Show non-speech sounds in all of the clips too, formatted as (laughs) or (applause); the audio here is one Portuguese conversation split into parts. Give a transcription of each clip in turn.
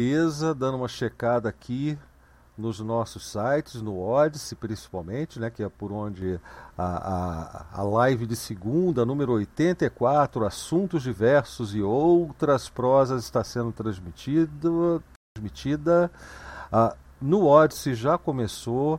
Beleza, dando uma checada aqui nos nossos sites, no Odyssey principalmente, né, que é por onde a, a, a live de segunda, número 84, Assuntos Diversos e Outras Prosas, está sendo transmitido, transmitida. Ah, no Odyssey já começou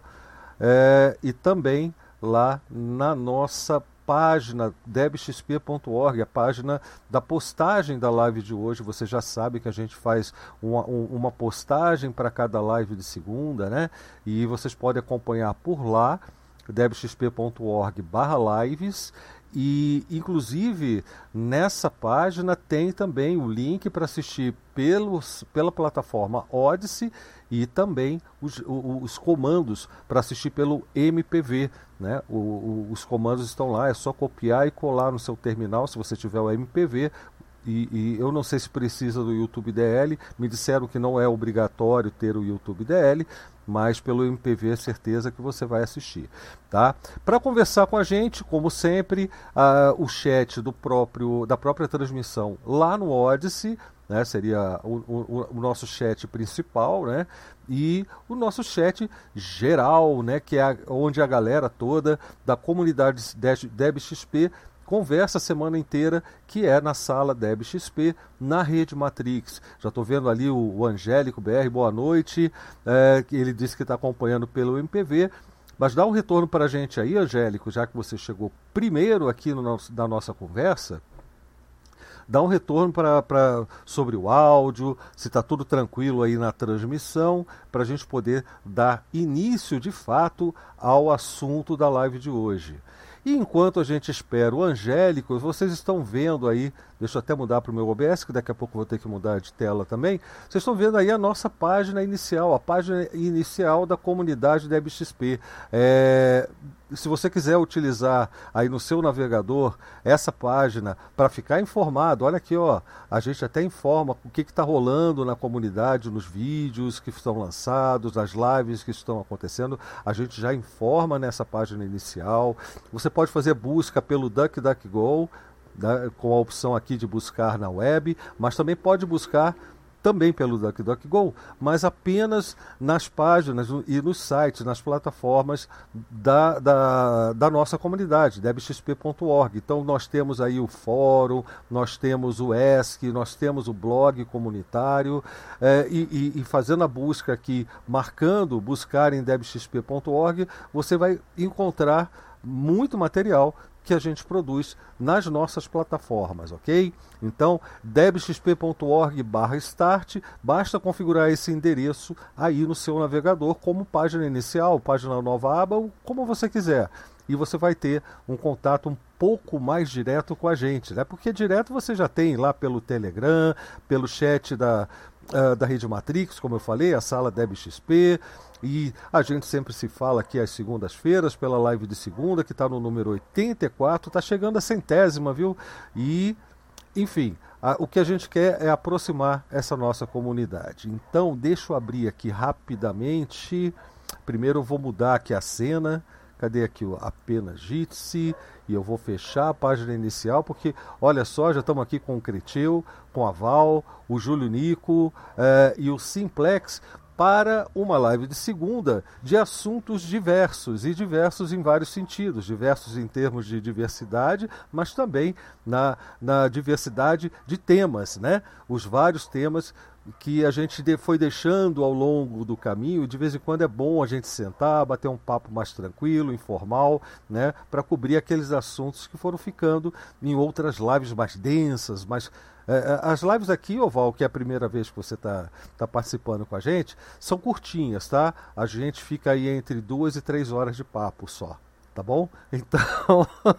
é, e também lá na nossa página debxp.org, a página da postagem da live de hoje. Você já sabe que a gente faz uma, uma postagem para cada live de segunda, né? E vocês podem acompanhar por lá, debxp.org lives e, inclusive, nessa página tem também o link para assistir pelos, pela plataforma Odyssey e também os, os comandos para assistir pelo MPV. Né? O, o, os comandos estão lá, é só copiar e colar no seu terminal. Se você tiver o MPV, e, e, eu não sei se precisa do YouTube DL, me disseram que não é obrigatório ter o YouTube DL, mas pelo MPV certeza que você vai assistir, tá? Para conversar com a gente, como sempre, uh, o chat do próprio da própria transmissão lá no Odyssey, né? Seria o, o, o nosso chat principal, né? E o nosso chat geral, né? Que é a, onde a galera toda da comunidade DebXP conversa a semana inteira, que é na sala DebXP, na Rede Matrix. Já estou vendo ali o, o, Angélico BR, boa noite. É, ele disse que está acompanhando pelo MPV. Mas dá um retorno para a gente aí, Angélico, já que você chegou primeiro aqui no nosso, na nossa conversa. Dá um retorno pra, pra, sobre o áudio, se está tudo tranquilo aí na transmissão, para a gente poder dar início de fato ao assunto da live de hoje. E enquanto a gente espera o Angélico, vocês estão vendo aí, deixa eu até mudar para o meu OBS, que daqui a pouco vou ter que mudar de tela também. Vocês estão vendo aí a nossa página inicial, a página inicial da comunidade da. É, se você quiser utilizar aí no seu navegador essa página para ficar informado, olha aqui, ó, a gente até informa o que está rolando na comunidade, nos vídeos que estão lançados, nas lives que estão acontecendo, a gente já informa nessa página inicial. Você pode fazer busca pelo DuckDuckGo, né, com a opção aqui de buscar na web, mas também pode buscar também pelo DuckDuckGo, mas apenas nas páginas e nos sites, nas plataformas da, da, da nossa comunidade, debxp.org. Então nós temos aí o fórum, nós temos o ESC, nós temos o blog comunitário, é, e, e, e, fazendo a busca aqui, marcando buscar em debxp.org, você vai encontrar muito material que a gente produz nas nossas plataformas, ok? Então, debxp.org/start, basta configurar esse endereço aí no seu navegador como página inicial, página nova aba, como você quiser. E você vai ter um contato um pouco mais direto com a gente, né? Porque direto você já tem lá pelo Telegram, pelo chat da, uh, da Rede Matrix, como eu falei, a sala DebXP, e a gente sempre se fala aqui às segundas-feiras, pela live de segunda, que está no número 84, está chegando a centésima, viu? E, enfim, a, o que a gente quer é aproximar essa nossa comunidade. Então, deixa eu abrir aqui rapidamente. Primeiro eu vou mudar aqui a cena. Cadê aqui o apenas Jitsi? E eu vou fechar a página inicial, porque olha só, já estamos aqui com o Creteu, com a Val, o Júlio Nico eh, e o Simplex para uma live de segunda de assuntos diversos e diversos em vários sentidos, diversos em termos de diversidade, mas também na, na diversidade de temas, né? Os vários temas que a gente foi deixando ao longo do caminho. De vez em quando é bom a gente sentar, bater um papo mais tranquilo, informal, né, para cobrir aqueles assuntos que foram ficando em outras lives mais densas, mais é, é, as lives aqui, Oval, que é a primeira vez que você está tá participando com a gente, são curtinhas, tá? A gente fica aí entre duas e três horas de papo só, tá bom? (laughs) Então, (laughs)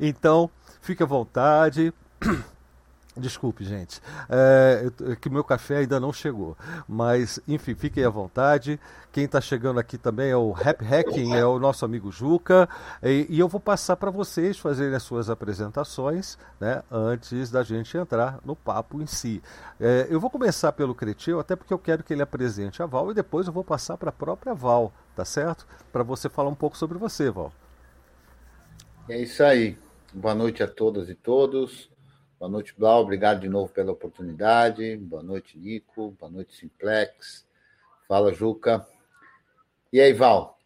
então fique à vontade. Desculpe, gente, é, é que meu café ainda não chegou. Mas, enfim, fiquem à vontade. Quem está chegando aqui também é o Rap Hacking, é o nosso amigo Juca. E, e eu vou passar para vocês fazerem as suas apresentações né, antes da gente entrar no papo em si. É, eu vou começar pelo Creteu, até porque eu quero que ele apresente a Val e depois eu vou passar para a própria Val, tá certo? Para você falar um pouco sobre você, Val. É isso aí. Boa noite a todas e todos. Boa noite, Blau. Obrigado de novo pela oportunidade. Boa noite, Nico. Boa noite, Simplex. Fala, Juca. E aí, Val?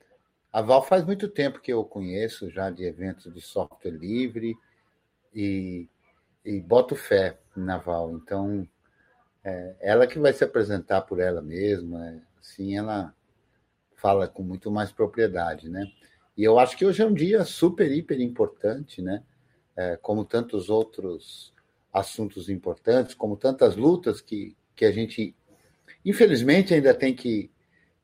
A Val faz muito tempo que eu conheço já de eventos de software livre e, e boto fé na Val. Então, é, ela que vai se apresentar por ela mesma. É, assim, ela fala com muito mais propriedade, né? E eu acho que hoje é um dia super, hiper importante, né? É, como tantos outros assuntos importantes, como tantas lutas que, que a gente, infelizmente, ainda tem que,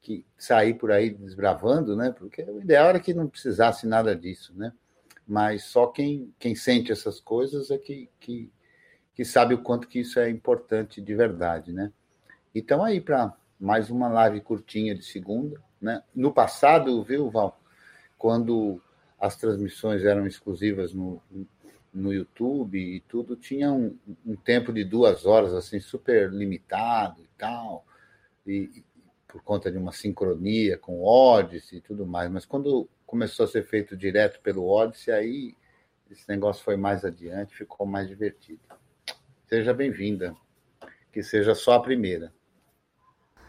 que sair por aí desbravando, né? Porque o ideal era que não precisasse nada disso, né? Mas só quem, quem sente essas coisas é que, que, que sabe o quanto que isso é importante de verdade, né? Então aí para mais uma live curtinha de segunda, né? No passado, viu, Val, quando as transmissões eram exclusivas no, no YouTube e tudo, tinha um, um, tempo de duas horas, assim, super limitado e tal, e, por conta de uma sincronia com o Odyssey e tudo mais. Mas quando começou a ser feito direto pelo Odyssey, aí esse negócio foi mais adiante, ficou mais divertido. Seja bem-vinda, que seja só a primeira.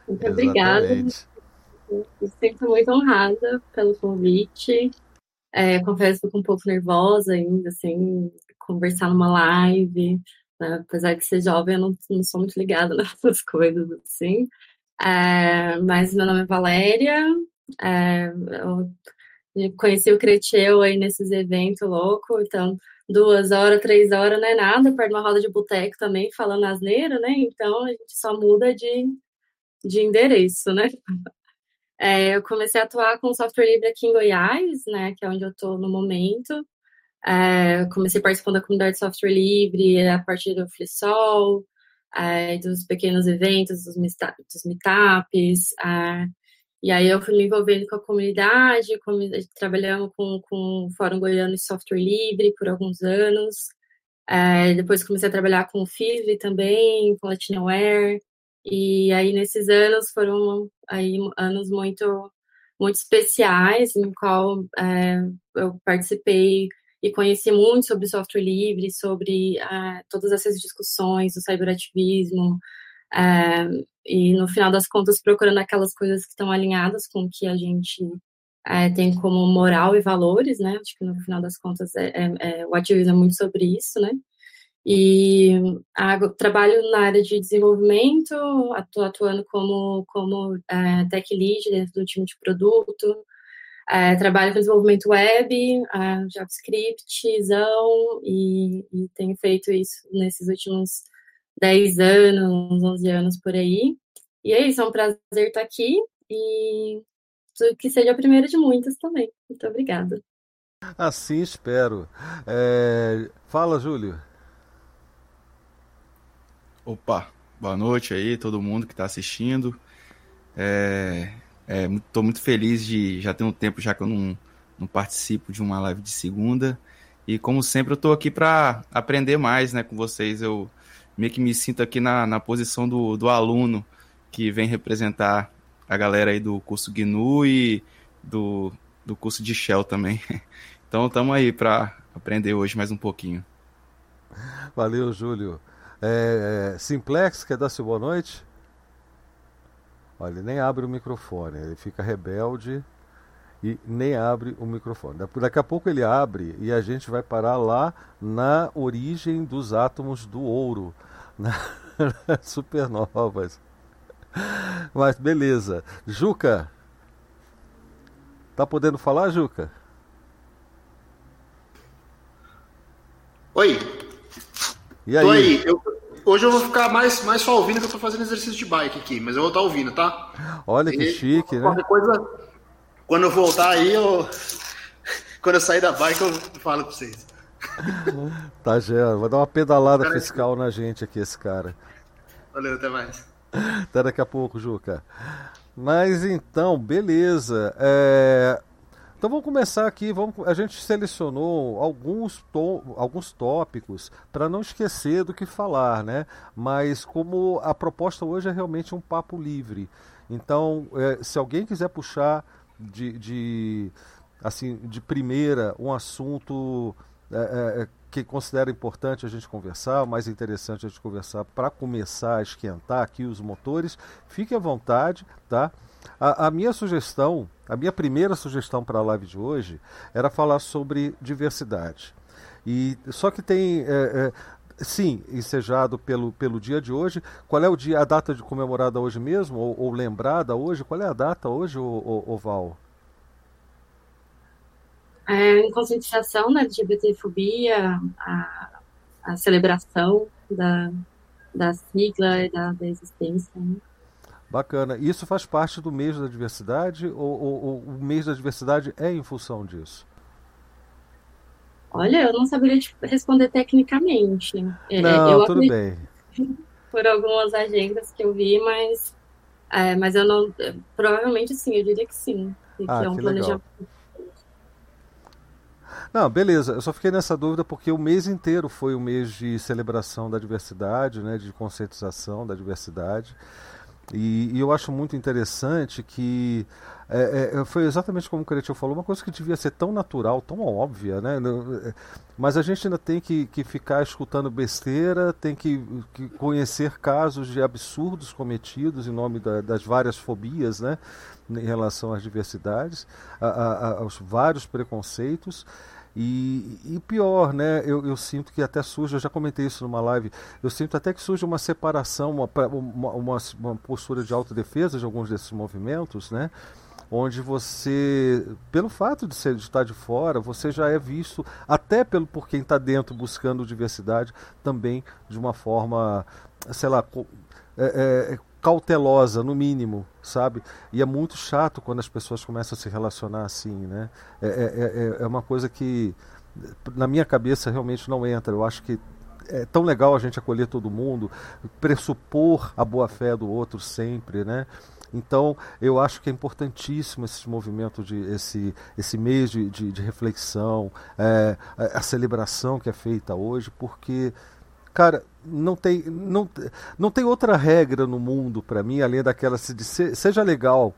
Muito obrigada. Me sinto muito honrada pelo convite. É, confesso que um pouco nervosa ainda, assim, conversar numa live, né? apesar de ser jovem, eu não, não sou muito ligada (laughs) nessas coisas, assim. É, mas meu nome é Valéria, é, eu conheci o Creteu aí nesses eventos loucos, então duas horas, três horas não é nada, perto de uma roda de boteco também, falando asneira, né? Então a gente só muda de, de endereço, né? É, eu comecei a atuar com software livre aqui em Goiás, né, que é onde eu estou no momento. É, comecei participando da comunidade de software livre a partir do Flisol, é, dos pequenos eventos, dos, dos meetups. É, e aí eu fui me envolvendo com a comunidade, com, trabalhando com, com o Fórum Goiano de Software Livre por alguns anos. É, depois comecei a trabalhar com o FISLI também, com Latinaware. E aí nesses anos foram aí anos muito muito especiais, no qual é, eu participei e conheci muito sobre software livre, sobre é, todas essas discussões do cyberativismo, é, e no final das contas procurando aquelas coisas que estão alinhadas com o que a gente é, tem como moral e valores, né? Acho que no final das contas é, é, é o ativismo é muito sobre isso, né? E trabalho na área de desenvolvimento, atu, atuando como, como é, tech lead dentro do time de produto, é, trabalho com desenvolvimento web, JavaScript, Zão, e, e, tenho feito isso nesses últimos 10 anos, 11 anos por aí. E é isso, é um prazer estar aqui e que seja a primeira de muitas também. Muito obrigada. Assim espero. É... Fala, Júlio. Opa, boa noite aí, todo mundo que está assistindo. É, é, muito feliz de já ter um tempo já que eu não, não participo de uma live de segunda. E como sempre, eu estou aqui para aprender mais né, com vocês. Eu meio que me sinto aqui na, na posição do, do aluno que vem representar a galera aí do curso GNU e do, do curso de Shell também. (laughs) Então estamos aí para aprender hoje mais um pouquinho. Valeu, Júlio. É, é, Simplex, quer dar seu boa noite? Olha, ele nem abre o microfone, ele fica rebelde e nem abre o microfone. Daqui a pouco ele abre e a gente vai parar lá na origem dos átomos do ouro, (laughs) na supernovas. Mas beleza. Juca, tá podendo falar, Juca? Oi. E aí? Tô aí. Eu, hoje eu vou ficar mais, mais só ouvindo que eu tô fazendo exercício de bike aqui, mas eu vou estar ouvindo, tá? Olha que e, chique, né? Coisa, quando eu voltar aí, eu. (laughs) Quando eu sair da bike, eu falo pra vocês. (laughs) Tá, Gé, vai dar uma pedalada cara, fiscal na gente aqui, esse cara. Valeu, até mais. (laughs) Até daqui a pouco, Juca. Mas então, beleza. É... Então vamos começar aqui. Vamos, a gente selecionou alguns, to, alguns tópicos para não esquecer do que falar, né? Mas como a proposta hoje é realmente um papo livre, então é, se alguém quiser puxar de, de, assim de primeira um assunto é, é, que considera importante a gente conversar, mais interessante a gente conversar para começar a esquentar aqui os motores, fique à vontade, tá? A, a minha sugestão, a minha primeira sugestão para a live de hoje era falar sobre diversidade. E só que tem é, é, sim, ensejado pelo, pelo dia de hoje. Qual é o dia, a data de comemorada hoje mesmo, ou, ou lembrada hoje? Qual é a data hoje, o, o, o Val? É, em conscientização da LGBTfobia, a, a celebração da, da sigla e da, da existência. Né? Bacana. Isso faz parte do mês da diversidade ou, ou, ou, o mês da diversidade é em função disso? Olha, eu não saberia te responder tecnicamente. É, não, eu tudo bem. Por algumas agendas que eu vi, mas, é, mas eu não. Provavelmente sim, eu diria que sim. Que ah, é um que planejamento. Legal. Não, beleza. Eu só fiquei nessa dúvida porque o mês inteiro foi o mês de celebração da diversidade, né, de conscientização da diversidade. E, e eu acho muito interessante que é, é, foi exatamente como o Cretil falou, uma coisa que devia ser tão natural, tão óbvia, né? É, mas a gente ainda tem que, que ficar escutando besteira, tem que, que conhecer casos de absurdos cometidos em nome da, das várias fobias, né? Em relação às diversidades, a, a, aos vários preconceitos. E, e, pior, né? Eu, eu, sinto que até surge, eu já comentei isso numa live, eu sinto até que surge uma separação, uma, uma, uma, uma postura de autodefesa de alguns desses movimentos, né? Onde você, pelo fato de, ser, de estar de fora, você já é visto, até pelo por quem está dentro buscando diversidade, também de uma forma, sei lá, é, é, cautelosa, no mínimo, sabe? E é muito chato quando as pessoas começam a se relacionar assim, né? É, é, é, é uma coisa que, na minha cabeça, realmente não entra. Eu acho que é tão legal a gente acolher todo mundo, pressupor a boa-fé do outro sempre, né? Então, eu acho que é importantíssimo esse movimento, de, esse, esse mês de, de, de reflexão, é, a celebração que é feita hoje, porque Cara, não tem, não, não tem outra regra no mundo para mim, além daquela de ser, seja legal,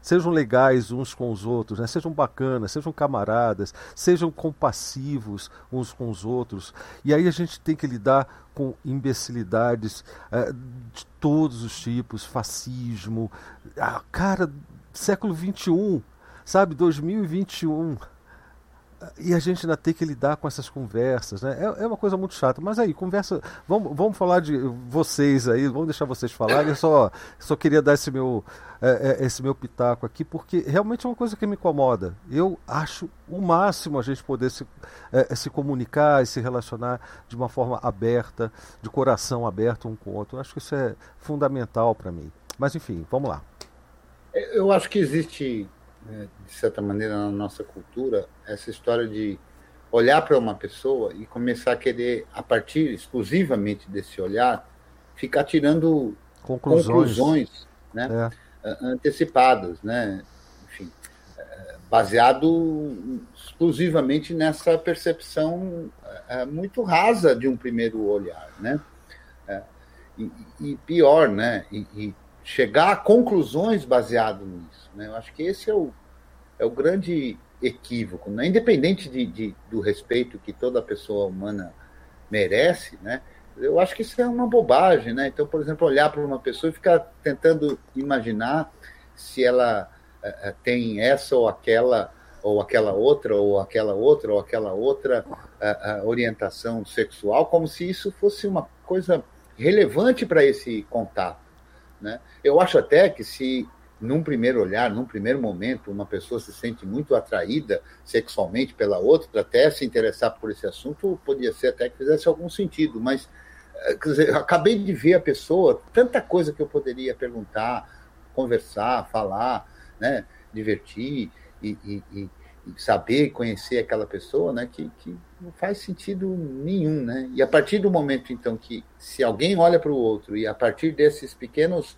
sejam legais uns com os outros, né? sejam bacanas, sejam camaradas, sejam compassivos uns com os outros. E aí a gente tem que lidar com imbecilidades é, de todos os tipos, fascismo. Ah, cara, século XXI, sabe, 2021 e a gente ainda tem que lidar com essas conversas, né? É, é, uma coisa muito chata. Mas aí, conversa. Vamos, vamos falar de vocês aí, vamos deixar vocês falarem. Eu só, só queria dar esse meu, é, é, esse meu pitaco aqui, porque realmente é uma coisa que me incomoda. Eu acho o máximo a gente poder se, é, é se comunicar e se relacionar de uma forma aberta, de coração aberto um com o outro. Eu acho que isso é fundamental para mim. Mas enfim, vamos lá. Eu acho que existe de certa maneira, na nossa cultura, essa história de olhar para uma pessoa e começar a querer, a partir exclusivamente desse olhar, ficar tirando conclusões, conclusões né, é. antecipadas, né? Enfim, é, baseado exclusivamente nessa percepção é, muito rasa de um primeiro olhar, né? É, e, e pior, né? E, e chegar a conclusões baseado nisso. Né? Eu acho que esse é o, é o grande equívoco, né? independente de, de, do respeito que toda pessoa humana merece, né? eu acho que isso é uma bobagem. Né? Então, por exemplo, olhar para uma pessoa e ficar tentando imaginar se ela uh, tem essa ou aquela ou aquela outra, ou aquela outra, ou aquela outra uh, orientação sexual, como se isso fosse uma coisa relevante para esse contato. Né? Eu acho até que se num primeiro olhar, num primeiro momento, uma pessoa se sente muito atraída sexualmente pela outra, até se interessar por esse assunto, podia ser até que fizesse algum sentido, mas eh, dizer, acabei de ver a pessoa, tanta coisa que eu poderia perguntar, conversar, falar, né, divertir e, e, e saber conhecer aquela pessoa, né, que, que não faz sentido nenhum, né? E a partir do momento então que se alguém olha para o outro e a partir desses pequenos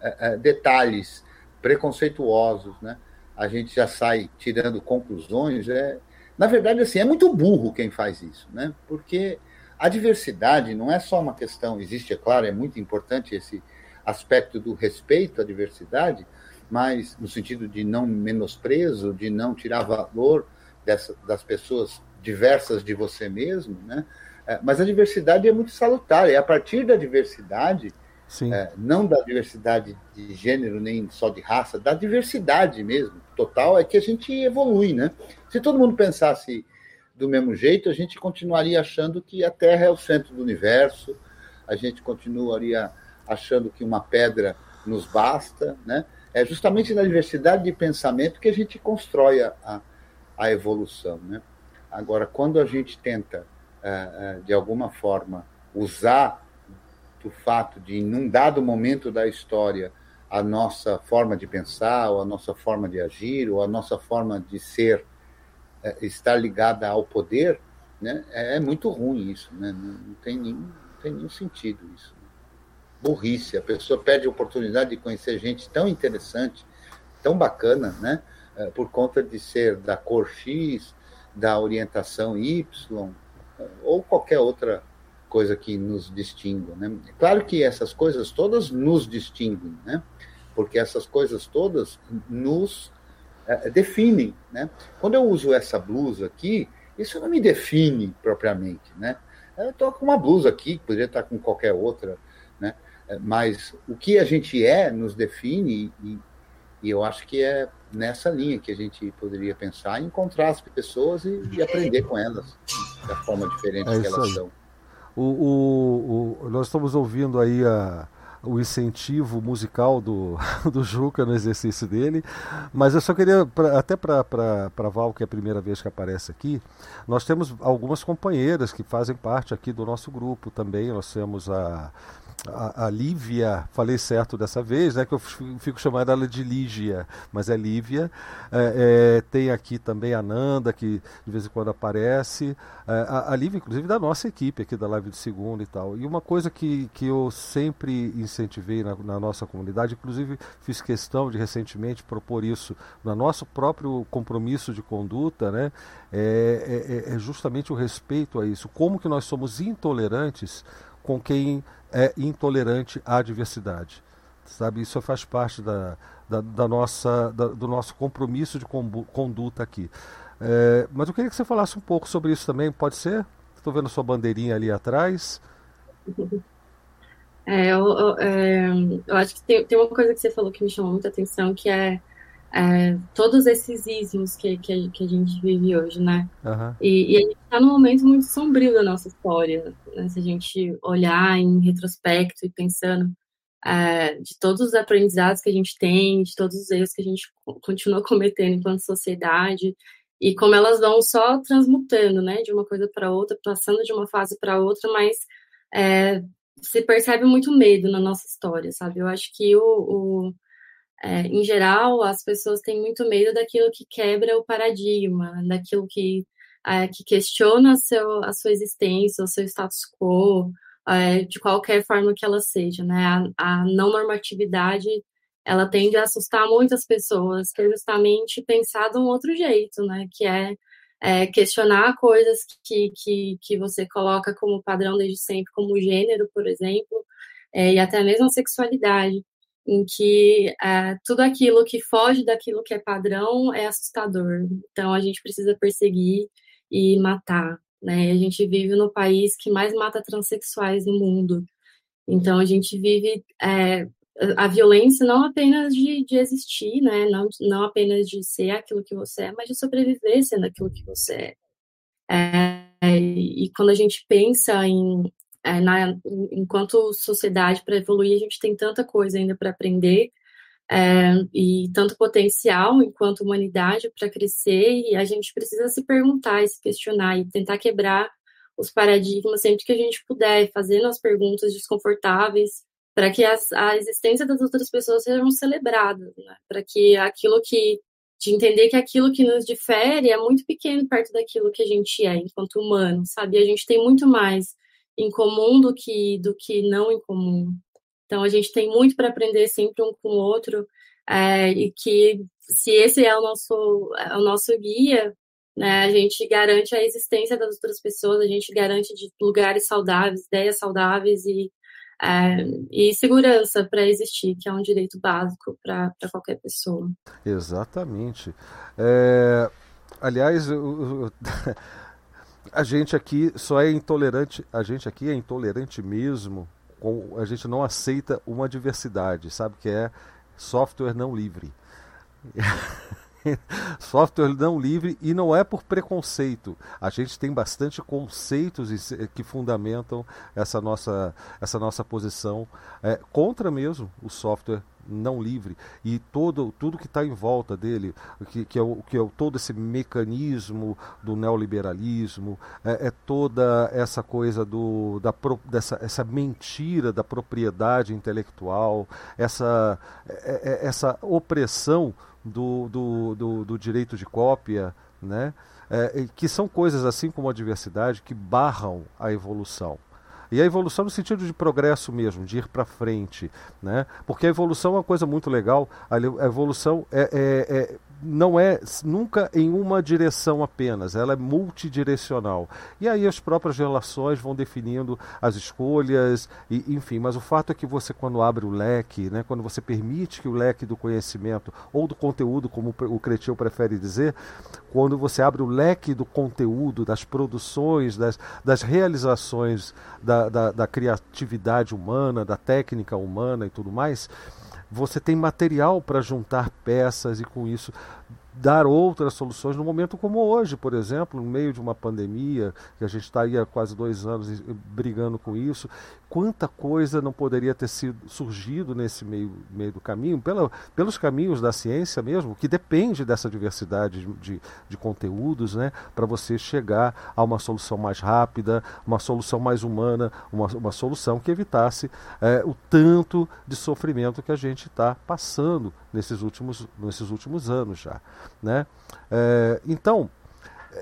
uh, uh, detalhes preconceituosos, né, a gente já sai tirando conclusões, é, na verdade assim, é muito burro quem faz isso, né? Porque a diversidade não é só uma questão, existe, é claro, é muito importante esse aspecto do respeito à diversidade, mas no sentido de não menosprezo, de não tirar valor dessa, das pessoas diversas de você mesmo, né? É, mas a diversidade é muito salutar, e a partir da diversidade, é, não da diversidade de gênero nem só de raça, da diversidade mesmo, total, é que a gente evolui, né? Se todo mundo pensasse do mesmo jeito, a gente continuaria achando que a Terra é o centro do universo, a gente continuaria achando que uma pedra nos basta, né? É justamente na diversidade de pensamento que a gente constrói a, a evolução, né? Agora, quando a gente tenta, é, é, de alguma forma, usar do fato de, em um dado momento da história, a nossa forma de pensar, ou a nossa forma de agir, ou a nossa forma de ser é, estar ligada ao poder, né? É, muito ruim isso, né? Não tem nenhum, não tem nenhum sentido isso. Burrice, a pessoa perde a oportunidade de conhecer gente tão interessante, tão bacana, né? É, por conta de ser da cor X, da orientação Y, ou qualquer outra coisa que nos distinga. Né? Claro que essas coisas todas nos distinguem, né? porque essas coisas todas nos é, definem. Né? Quando eu uso essa blusa aqui, isso não me define propriamente. Né? Eu estou com uma blusa aqui, poderia estar com qualquer outra? É, mas o que a gente é nos define e, e eu acho que é nessa linha que a gente poderia pensar em encontrar as pessoas e, e aprender com elas da forma diferente é que elas aí. são. O, o, o, nós estamos ouvindo aí a, o incentivo musical do, (laughs) do Juca no exercício dele, mas eu só queria, pra, até para Val, que é a primeira vez que aparece aqui, nós temos algumas companheiras que fazem parte aqui do nosso grupo também, nós temos a a, Lívia, falei certo dessa vez, né, que eu fico chamando ela de Lígia, mas é Lívia. É, é, tem aqui também a Nanda, que de vez em quando aparece. É, a, a Lívia, inclusive, da nossa equipe aqui da live de segunda e tal. E uma coisa que, que eu sempre incentivei na, na nossa comunidade, inclusive fiz questão de recentemente propor isso no nosso próprio compromisso de conduta, né, é, é, é justamente o respeito a isso. Como que nós somos intolerantes com quem é intolerante à diversidade. Sabe, isso faz parte da, da, da nossa, da, do nosso compromisso de conduta aqui. É, mas eu queria que você falasse um pouco sobre isso também, pode ser? Estou vendo sua bandeirinha ali atrás. É, eu, eu, é, eu, acho que tem, tem uma coisa que você falou que me chamou muita atenção, que é é, todos esses ismos que, que, que, a gente vive hoje, né? Uhum. E, e, a gente está num momento muito sombrio da nossa história, né? se a gente olhar em retrospecto e pensando é, de todos os aprendizados que a gente tem, de todos os erros que a gente continua (laughs) cometendo enquanto sociedade, e como elas vão só transmutando, né, de uma coisa para outra, passando de uma fase para outra, mas é, se percebe muito medo na nossa história, sabe? Eu acho que o, o é, em geral, as pessoas têm muito medo daquilo que quebra o paradigma, daquilo que, é, que questiona a, seu, a sua existência, o seu status quo, é, de qualquer forma que ela seja, né? A, a, não normatividade, ela tende a assustar muitas pessoas, que é justamente pensar de um outro jeito, né? Que é, é questionar coisas que, que, que você coloca como padrão desde sempre, como gênero, por exemplo, é, e até mesmo a sexualidade em que é, tudo aquilo que foge daquilo que é padrão é assustador. Então a gente precisa perseguir e matar. Né? A gente vive no país que mais mata transexuais no mundo. Então a gente vive é, a violência não apenas de, de existir, né? não, não apenas de ser aquilo que você é, mas de sobreviver sendo aquilo que você é. é e quando a gente pensa em é, na, enquanto sociedade, para evoluir, a gente tem tanta coisa ainda para aprender é, e tanto potencial enquanto humanidade para crescer, e a gente precisa se perguntar e se questionar e tentar quebrar os paradigmas sempre que a gente puder, fazendo as perguntas desconfortáveis para que as, a existência das outras pessoas sejam celebradas, né? para que aquilo que de entender que aquilo que nos difere é muito pequeno perto daquilo que a gente é enquanto humano, sabe? A gente tem muito mais em comum do que do que não em comum. Então a gente tem muito para aprender sempre um com o outro é, e que se esse é o nosso é o nosso guia, né, a gente garante a existência das outras pessoas, a gente garante de lugares saudáveis, ideias saudáveis e é, e segurança para existir, que é um direito básico para qualquer pessoa. Exatamente. É, aliás, eu, eu, (laughs) a gente aqui só é intolerante, a gente aqui é intolerante mesmo, com, a gente não aceita uma diversidade, sabe que é software não livre. (laughs) software não livre e não é por preconceito. A gente tem bastante conceitos que fundamentam essa nossa, essa nossa posição é, contra mesmo o software não livre. E todo tudo que está em volta dele que, que, é o, que é o, todo esse mecanismo do neoliberalismo é, é toda essa coisa do da dessa essa mentira da propriedade intelectual essa é, é, essa opressão do, do, do, do direito de cópia né? É, que são coisas assim como a diversidade que barram a evolução e a evolução no sentido de progresso mesmo, de ir para frente. Né? Porque a evolução é uma coisa muito legal. A evolução é, é, é não é nunca em uma direção apenas, ela é multidirecional. E aí as próprias relações vão definindo as escolhas, e, enfim, mas o fato é que você, quando abre o leque, né, quando você permite que o leque do conhecimento ou do conteúdo, como o Cretil prefere dizer, quando você abre o leque do conteúdo, das produções, das, das realizações da, da, da criatividade humana, da técnica humana e tudo mais você tem material para juntar peças e com isso dar outras soluções no momento como hoje, por exemplo, no meio de uma pandemia, que a gente está aí há quase dois anos brigando com isso, quanta coisa não poderia ter sido surgido nesse meio, meio do caminho, pela, pelos caminhos da ciência mesmo, que depende dessa diversidade de, de, conteúdos, né, para você chegar a uma solução mais rápida, uma solução mais humana, uma, uma solução que evitasse é, o tanto de sofrimento que a gente está passando nesses últimos, nesses últimos anos já. Né? É, então,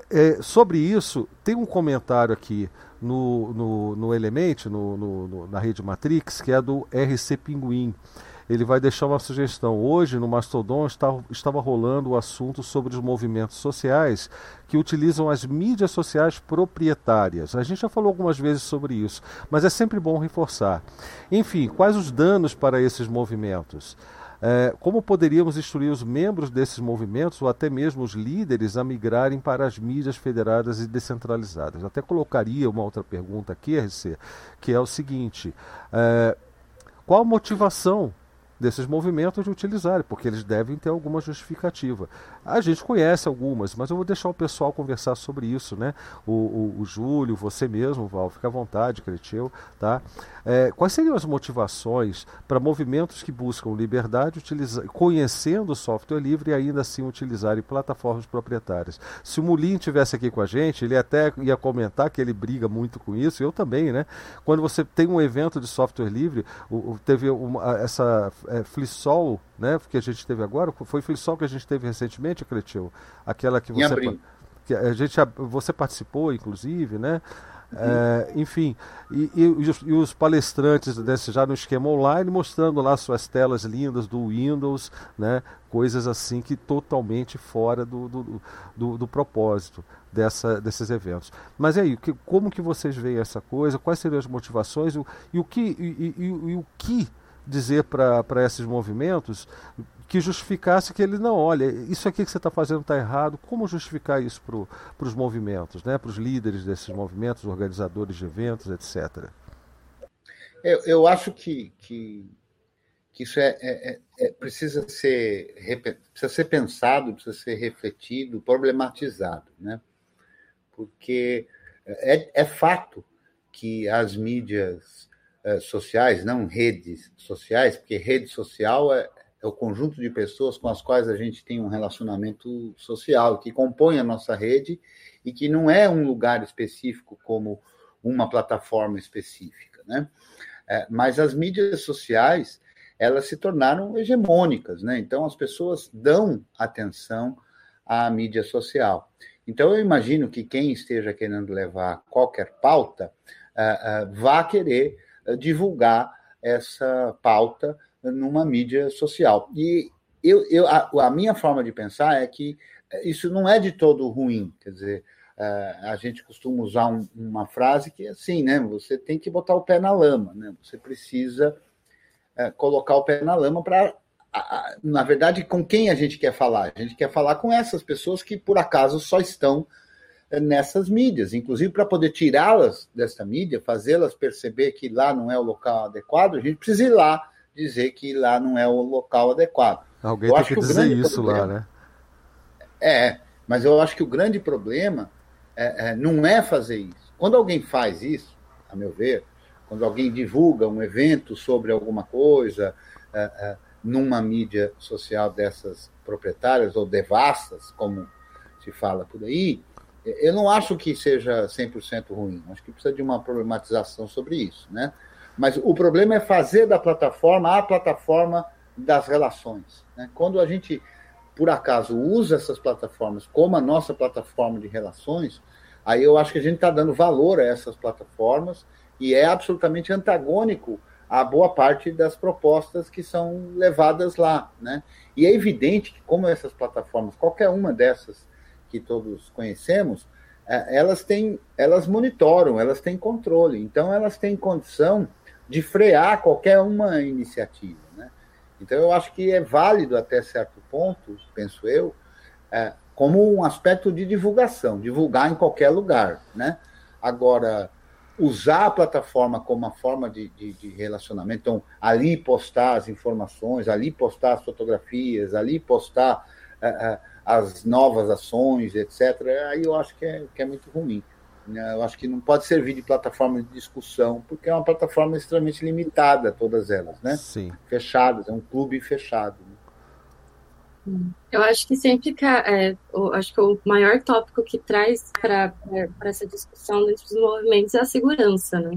é, sobre isso, tem um comentário aqui no, no, no Element, no, no, na rede Matrix, que é do RC Pinguim. Ele vai deixar uma sugestão. Hoje, no Mastodon, estava, estava rolando o assunto sobre os movimentos sociais que utilizam as mídias sociais proprietárias. A gente já falou algumas vezes sobre isso, mas é sempre bom reforçar. Enfim, quais os danos para esses movimentos? É, como poderíamos instruir os membros desses movimentos, ou até mesmo os líderes, a migrarem para as mídias federadas e descentralizadas? Até colocaria uma outra pergunta aqui, RC, que é o seguinte: é, qual a motivação desses movimentos de utilizarem, porque eles devem ter alguma justificativa. A gente conhece algumas, mas eu vou deixar o pessoal conversar sobre isso, né? O, o, o Júlio, você mesmo, Val, fica à vontade, Cretil, tá? É, quais seriam as motivações para movimentos que buscam liberdade, utiliza, conhecendo o software livre e ainda assim utilizarem plataformas proprietárias? Se o Mulim tivesse aqui com a gente, ele até ia comentar que ele briga muito com isso, eu também, né? Quando você tem um evento de software livre, o, teve uma, essa é, Flissol, né, que a gente teve agora, foi Flissol que a gente teve recentemente, Cretil? Aquela que você, que a gente, você participou, inclusive, né? É, enfim, e, e, e, os, e, os, palestrantes desse, já no esquema online mostrando lá suas telas lindas do Windows, né, coisas assim que totalmente fora do, do, do, do propósito dessa, desses eventos. Mas e aí, que, como que vocês veem essa coisa? Quais seriam as motivações e, o que, e, o que dizer para esses movimentos que justificasse que ele não, olha, isso aqui que você está fazendo está errado. Como justificar isso para os movimentos, né? para os líderes desses movimentos, organizadores de eventos, etc. Eu, eu acho que, que, que isso é, é, é, é precisa, ser, precisa ser pensado, precisa ser refletido, problematizado, né? porque é, é fato que as mídias sociais, não redes sociais, porque rede social é, é o conjunto de pessoas com as quais a gente tem um relacionamento social, que compõe a nossa rede e que não é um lugar específico como uma plataforma específica, né? É, mas as mídias sociais elas se tornaram hegemônicas, né? Então as pessoas dão atenção à mídia social. Então eu imagino que quem esteja querendo levar qualquer pauta uh, uh, vá querer eh, divulgar essa pauta numa mídia social. E eu, eu, a, a, minha forma de pensar é que isso não é de todo ruim, quer dizer, eh, a gente costuma usar um, uma frase que é assim, né? Você tem que botar o pé na lama, né? Você precisa colocar o pé na lama para, na verdade, com quem a gente quer falar? A gente quer falar com essas pessoas que por acaso só estão nessas mídias, inclusive para poder tirá-las dessa mídia, fazê-las perceber que lá não é o local adequado, a gente precisa ir lá dizer que lá não é o local adequado. Alguém eu tem que, que dizer isso problema, lá, né? É, mas eu acho que o grande problema é, é, não é fazer isso. Quando alguém faz isso, a meu ver, quando alguém divulga um evento sobre alguma coisa é, é numa mídia social dessas proprietárias ou devastas, como se fala por aí, eu não acho que seja 100% ruim. Acho que precisa de uma problematização sobre isso, né? Mas o problema é fazer da plataforma a plataforma das relações. Né? Quando a gente, por acaso, usa essas plataformas como a nossa plataforma de relações, aí eu acho que a gente está dando valor a essas plataformas e é absolutamente antagônico a boa parte das propostas que são levadas lá. Né? E é evidente que, como essas plataformas, qualquer uma dessas que todos conhecemos, é, elas têm, elas monitoram, elas têm controle, então elas têm condição de frear qualquer uma iniciativa. Né? Então, eu acho que é válido até certo ponto, penso eu, é, como um aspecto de divulgação, divulgar em qualquer lugar. Né? Agora, usar a plataforma como uma forma de, de, de, relacionamento, então, ali postar as informações, ali postar as fotografias, ali postar é, é, as novas ações, etc., aí eu acho que é, que é muito ruim. Né? Eu acho que não pode servir de plataforma de discussão, porque é uma plataforma extremamente limitada, todas elas, né? Sim. Fechadas, é um clube fechado. Né? Eu acho que sempre que é, o, acho que o maior tópico que traz para essa discussão dentro dos movimentos é a segurança, né?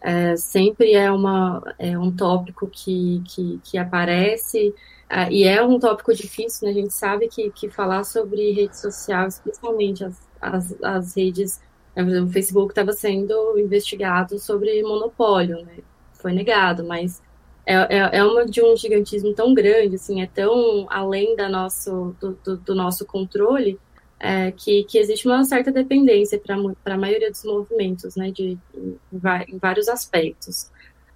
É, sempre é, uma, é um tópico que, que, que aparece é, e é um tópico difícil, né? A gente sabe que, que falar sobre rede social, especialmente as, as, as redes o Facebook estava sendo investigado sobre monopólio, né? Foi negado, mas é, é, é, uma de um gigantismo tão grande, assim, é tão além da nosso, do, do, do nosso controle, é, que, que existe uma certa dependência para a maioria dos movimentos, né, de, em, em vários aspectos.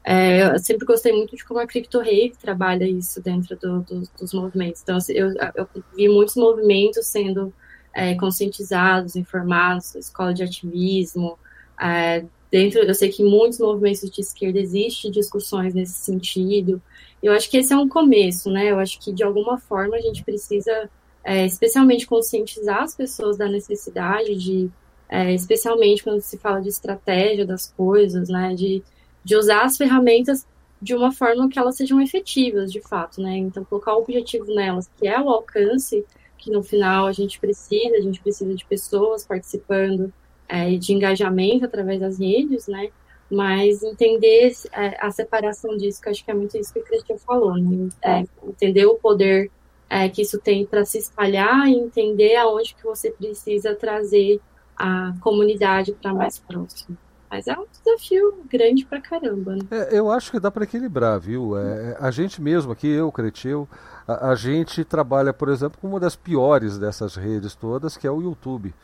É, eu sempre gostei muito de como a CryptoRave trabalha isso dentro do, do, dos movimentos. Então, assim, eu, eu vi muitos movimentos sendo é, conscientizados, informados, escola de ativismo. É, dentro, eu sei que muitos movimentos de esquerda existem discussões nesse sentido. Eu acho que esse é um começo, né? Eu acho que de alguma forma a gente precisa, é, especialmente conscientizar as pessoas da necessidade de, é, especialmente quando se fala de estratégia das coisas, né? De, de usar as ferramentas de uma forma que elas sejam efetivas, de fato, né? Então, colocar o objetivo nelas, que é o alcance, que no final a gente precisa, a gente precisa de pessoas participando é, de engajamento através das redes, né? Mas entender é, a separação disso, que acho que é muito isso que o Cristian falou, né? É, entender o poder é, que isso tem para se espalhar e entender aonde que você precisa trazer a comunidade para mais próximo. Mas é um desafio grande pra caramba. Né? É, eu acho que dá para equilibrar, viu? É, a gente mesmo aqui, eu, Cretil, a, a, gente trabalha, por exemplo, com uma das piores dessas redes todas, que é o YouTube.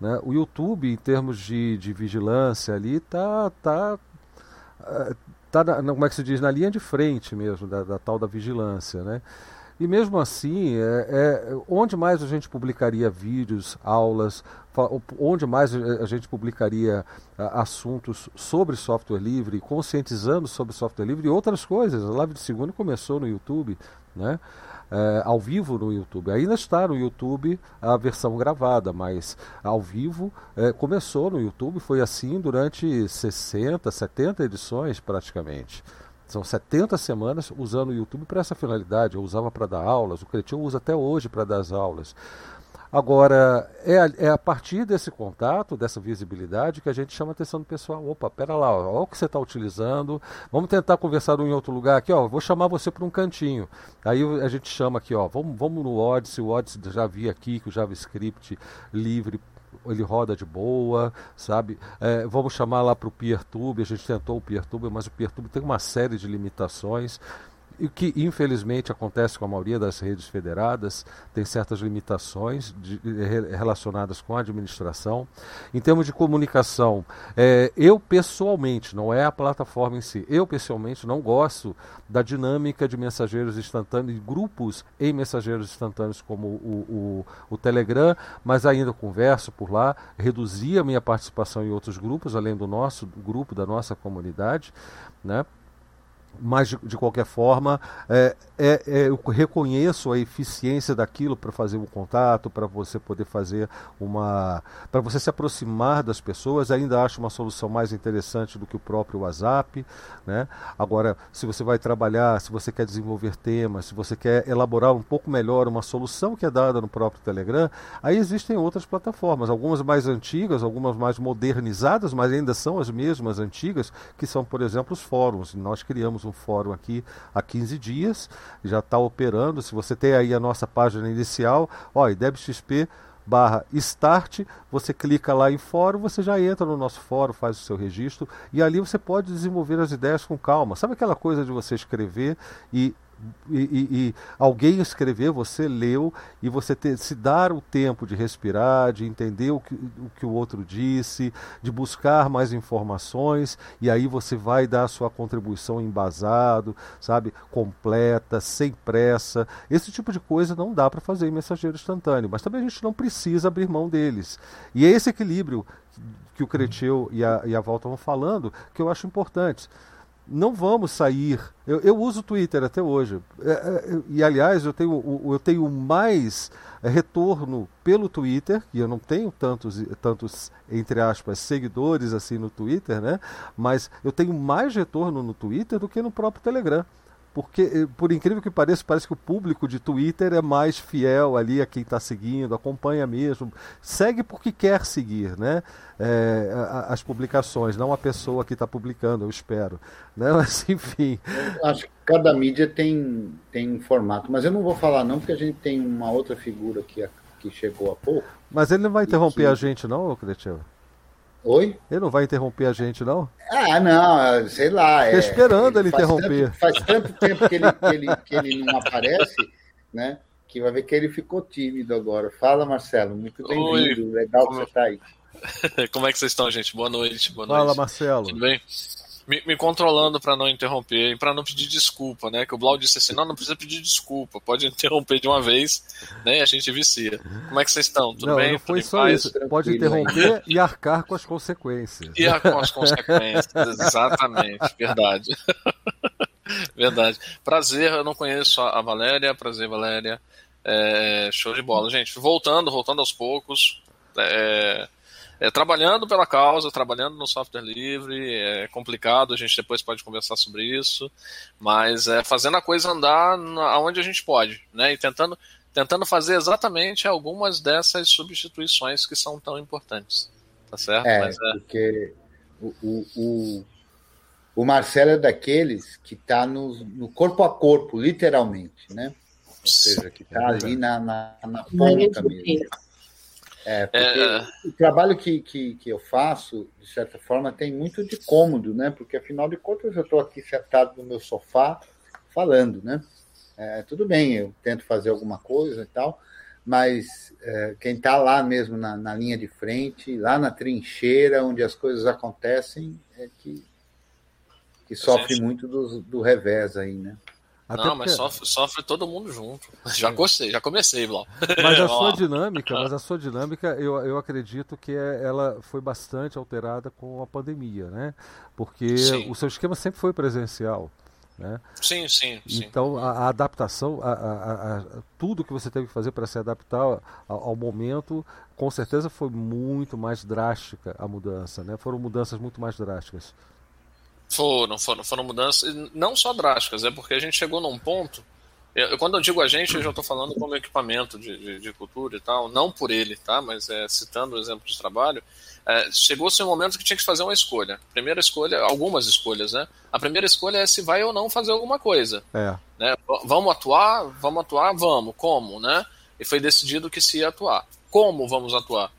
Né? O YouTube, em termos de, de vigilância ali, tá, tá, é, tá na, como é que se diz, na linha de frente mesmo da, da tal da vigilância, né? E mesmo assim, é, é, onde mais a gente publicaria vídeos, aulas, onde mais a gente publicaria assuntos sobre software livre, conscientizando sobre software livre e outras coisas. A live de segunda começou no YouTube, né? É, ao vivo no YouTube. Ainda está no YouTube a versão gravada, mas ao vivo é, começou no YouTube, foi assim durante 60, 70 edições praticamente. São 70 semanas usando o YouTube para essa finalidade. Eu usava para dar aulas, o Cretinho usa até hoje para dar as aulas. Agora, é a, é a, partir desse contato, dessa visibilidade, que a gente chama a atenção do pessoal. Opa, pera lá, olha o que você está utilizando. Vamos tentar conversar em outro lugar aqui, ó. Vou chamar você para um cantinho. Aí a gente chama aqui, ó. Vamos, vamos no Odyssey. O Odyssey já vi aqui que o JavaScript livre ele roda de boa, sabe? É, vamos chamar lá para o PeerTube, a gente tentou o PeerTube, mas o PeerTube tem uma série de limitações. O que infelizmente acontece com a maioria das redes federadas, tem certas limitações de, relacionadas com a administração. Em termos de comunicação, é, eu pessoalmente, não é a plataforma em si, eu pessoalmente não gosto da dinâmica de mensageiros instantâneos, grupos em mensageiros instantâneos como o, o, o Telegram, mas ainda converso por lá, reduzi a minha participação em outros grupos, além do nosso grupo, da nossa comunidade, né? Mas de, qualquer forma é, é, é, eu reconheço a eficiência daquilo para fazer um contato, para você poder fazer uma. para você se aproximar das pessoas. Ainda acho uma solução mais interessante do que o próprio WhatsApp. Né? Agora, se você vai trabalhar, se você quer desenvolver temas, se você quer elaborar um pouco melhor uma solução que é dada no próprio Telegram, aí existem outras plataformas, algumas mais antigas, algumas mais modernizadas, mas ainda são as mesmas antigas, que são, por exemplo, os fóruns. Nós criamos um fórum aqui há 15 dias, já está operando. Se você tem aí a nossa página inicial, ó, IDEBXP barra start, você clica lá em fórum, você já entra no nosso fórum, faz o seu registro e ali você pode desenvolver as ideias com calma. Sabe aquela coisa de você escrever e e, e, e, alguém escrever, você leu, e você ter, se dar o tempo de respirar, de entender o que, o que o outro disse, de buscar mais informações, e aí você vai dar a sua contribuição embasado, sabe, completa, sem pressa. Esse tipo de coisa não dá para fazer em mensageiro instantâneo, mas também a gente não precisa abrir mão deles. E é esse equilíbrio que o Creteu e a, e a Val estavam falando que eu acho importante não vamos sair. Eu, eu uso o Twitter até hoje. É, é, e, aliás, eu tenho, eu tenho mais retorno pelo Twitter, e eu não tenho tantos, tantos, entre aspas, seguidores assim no Twitter, né? Mas eu tenho mais retorno no Twitter do que no próprio Telegram porque, eh, por incrível que pareça, parece que o público de Twitter é mais fiel ali a quem está seguindo, acompanha mesmo, segue porque quer seguir, né? É, as publicações, não a pessoa que está publicando, eu espero. Né? (laughs) Mas, enfim. Eu acho que cada mídia tem, tem um formato, mas eu não vou falar não, porque a gente tem uma outra figura que, que chegou há pouco. Mas ele não vai interromper que... a gente, não, Cretivo? Oi? Ele não vai interromper a gente, não? Ah, não, sei lá. Estou é, esperando ele interromper. Tanto, faz tanto tempo que ele, que, ele, que ele não aparece, né? Que vai ver que ele ficou tímido agora. Fala, Marcelo, muito bem-vindo. Legal Como... que você está aí. (laughs) Como é que vocês estão, gente? Boa noite. Boa Fala, Marcelo. Tudo bem? Me, me controlando para não interromper e para não pedir desculpa, né? Que o Blau disse assim: não, não precisa pedir desculpa, pode interromper de uma vez, né? E a gente vicia. Como é que vocês estão? Tudo não, bem? Não foi só isso. Pode interromper e arcar com as consequências. E arcar com as consequências, (laughs) exatamente, verdade. (laughs) verdade. Prazer, eu não conheço a Valéria. Prazer, Valéria. É, show de bola. Gente, voltando, voltando aos poucos. É, é, trabalhando pela causa, trabalhando no software livre, é complicado, a gente depois pode conversar sobre isso, mas é fazendo a coisa andar aonde a gente pode, né? E tentando, tentando fazer exatamente algumas dessas substituições que são tão importantes. Tá certo? É, mas é... porque o, o, o, o Marcelo é daqueles que está no, no corpo a corpo, literalmente, né? Ou seja, que está ali na, na, na ponta mesmo. É, porque é... o trabalho que, que, que eu faço, de certa forma, tem muito de cômodo, né? Porque, afinal de contas, eu estou aqui sentado no meu sofá falando, né? É, tudo bem, eu tento fazer alguma coisa e tal, mas é, quem está lá mesmo na, na, linha de frente, lá na trincheira, onde as coisas acontecem, é que, que sofre muito do, do revés aí, né? Até não, porque... mas sofre, sofre, todo mundo junto. Já gostei, já comecei, Blau. Mas a (laughs) sua dinâmica, mas a sua dinâmica, eu, eu acredito que é, ela foi bastante alterada com a pandemia, né? Porque sim. o seu esquema sempre foi presencial. Né? Sim, sim, sim. Então a, a adaptação, a, a, tudo que você teve que fazer para se adaptar ao, ao, momento, com certeza foi muito mais drástica a mudança, né? Foram mudanças muito mais drásticas. Foram, foram, foram mudanças, não só drásticas, é porque a gente chegou num ponto. Eu, quando eu digo a gente, eu já estou falando como equipamento de, de, de, cultura e tal, não por ele, tá? Mas é, citando o exemplo de trabalho, é, chegou-se um momento que tinha que fazer uma escolha. Primeira escolha, algumas escolhas, né? A primeira escolha é se vai ou não fazer alguma coisa. É. Né? Vamos atuar? Vamos atuar? Vamos. Como, né? E foi decidido que se ia atuar. Como vamos atuar?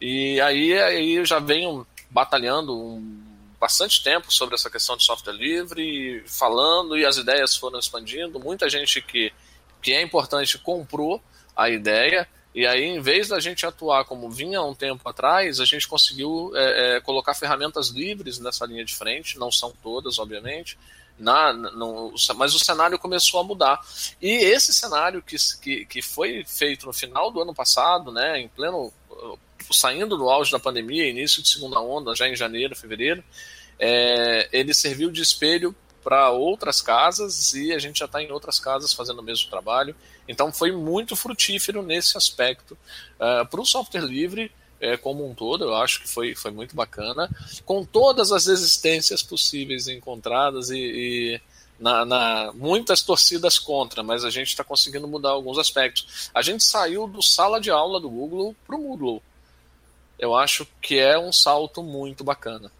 E aí, aí eu já venho batalhando um bastante tempo sobre essa questão de software livre, falando e as ideias foram expandindo. Muita gente que, que é importante comprou a ideia. E aí, em vez da gente atuar como vinha há um tempo atrás, a gente conseguiu é, é, colocar ferramentas livres nessa linha de frente, não são todas, obviamente, na, no, mas o cenário começou a mudar. E esse cenário que, que, que foi feito no final do ano passado, né, em pleno saindo do auge da pandemia, início de segunda onda, já em janeiro, fevereiro, é, ele serviu de espelho para outras casas e a gente já está em outras casas fazendo o mesmo trabalho. Então foi muito frutífero nesse aspecto. Uh, para o software livre, é, como um todo, eu acho que foi, foi muito bacana, com todas as existências possíveis encontradas e, e na, na, muitas torcidas contra, mas a gente está conseguindo mudar alguns aspectos. A gente saiu do sala de aula do Google para o Moodle. Eu acho que é um salto muito bacana.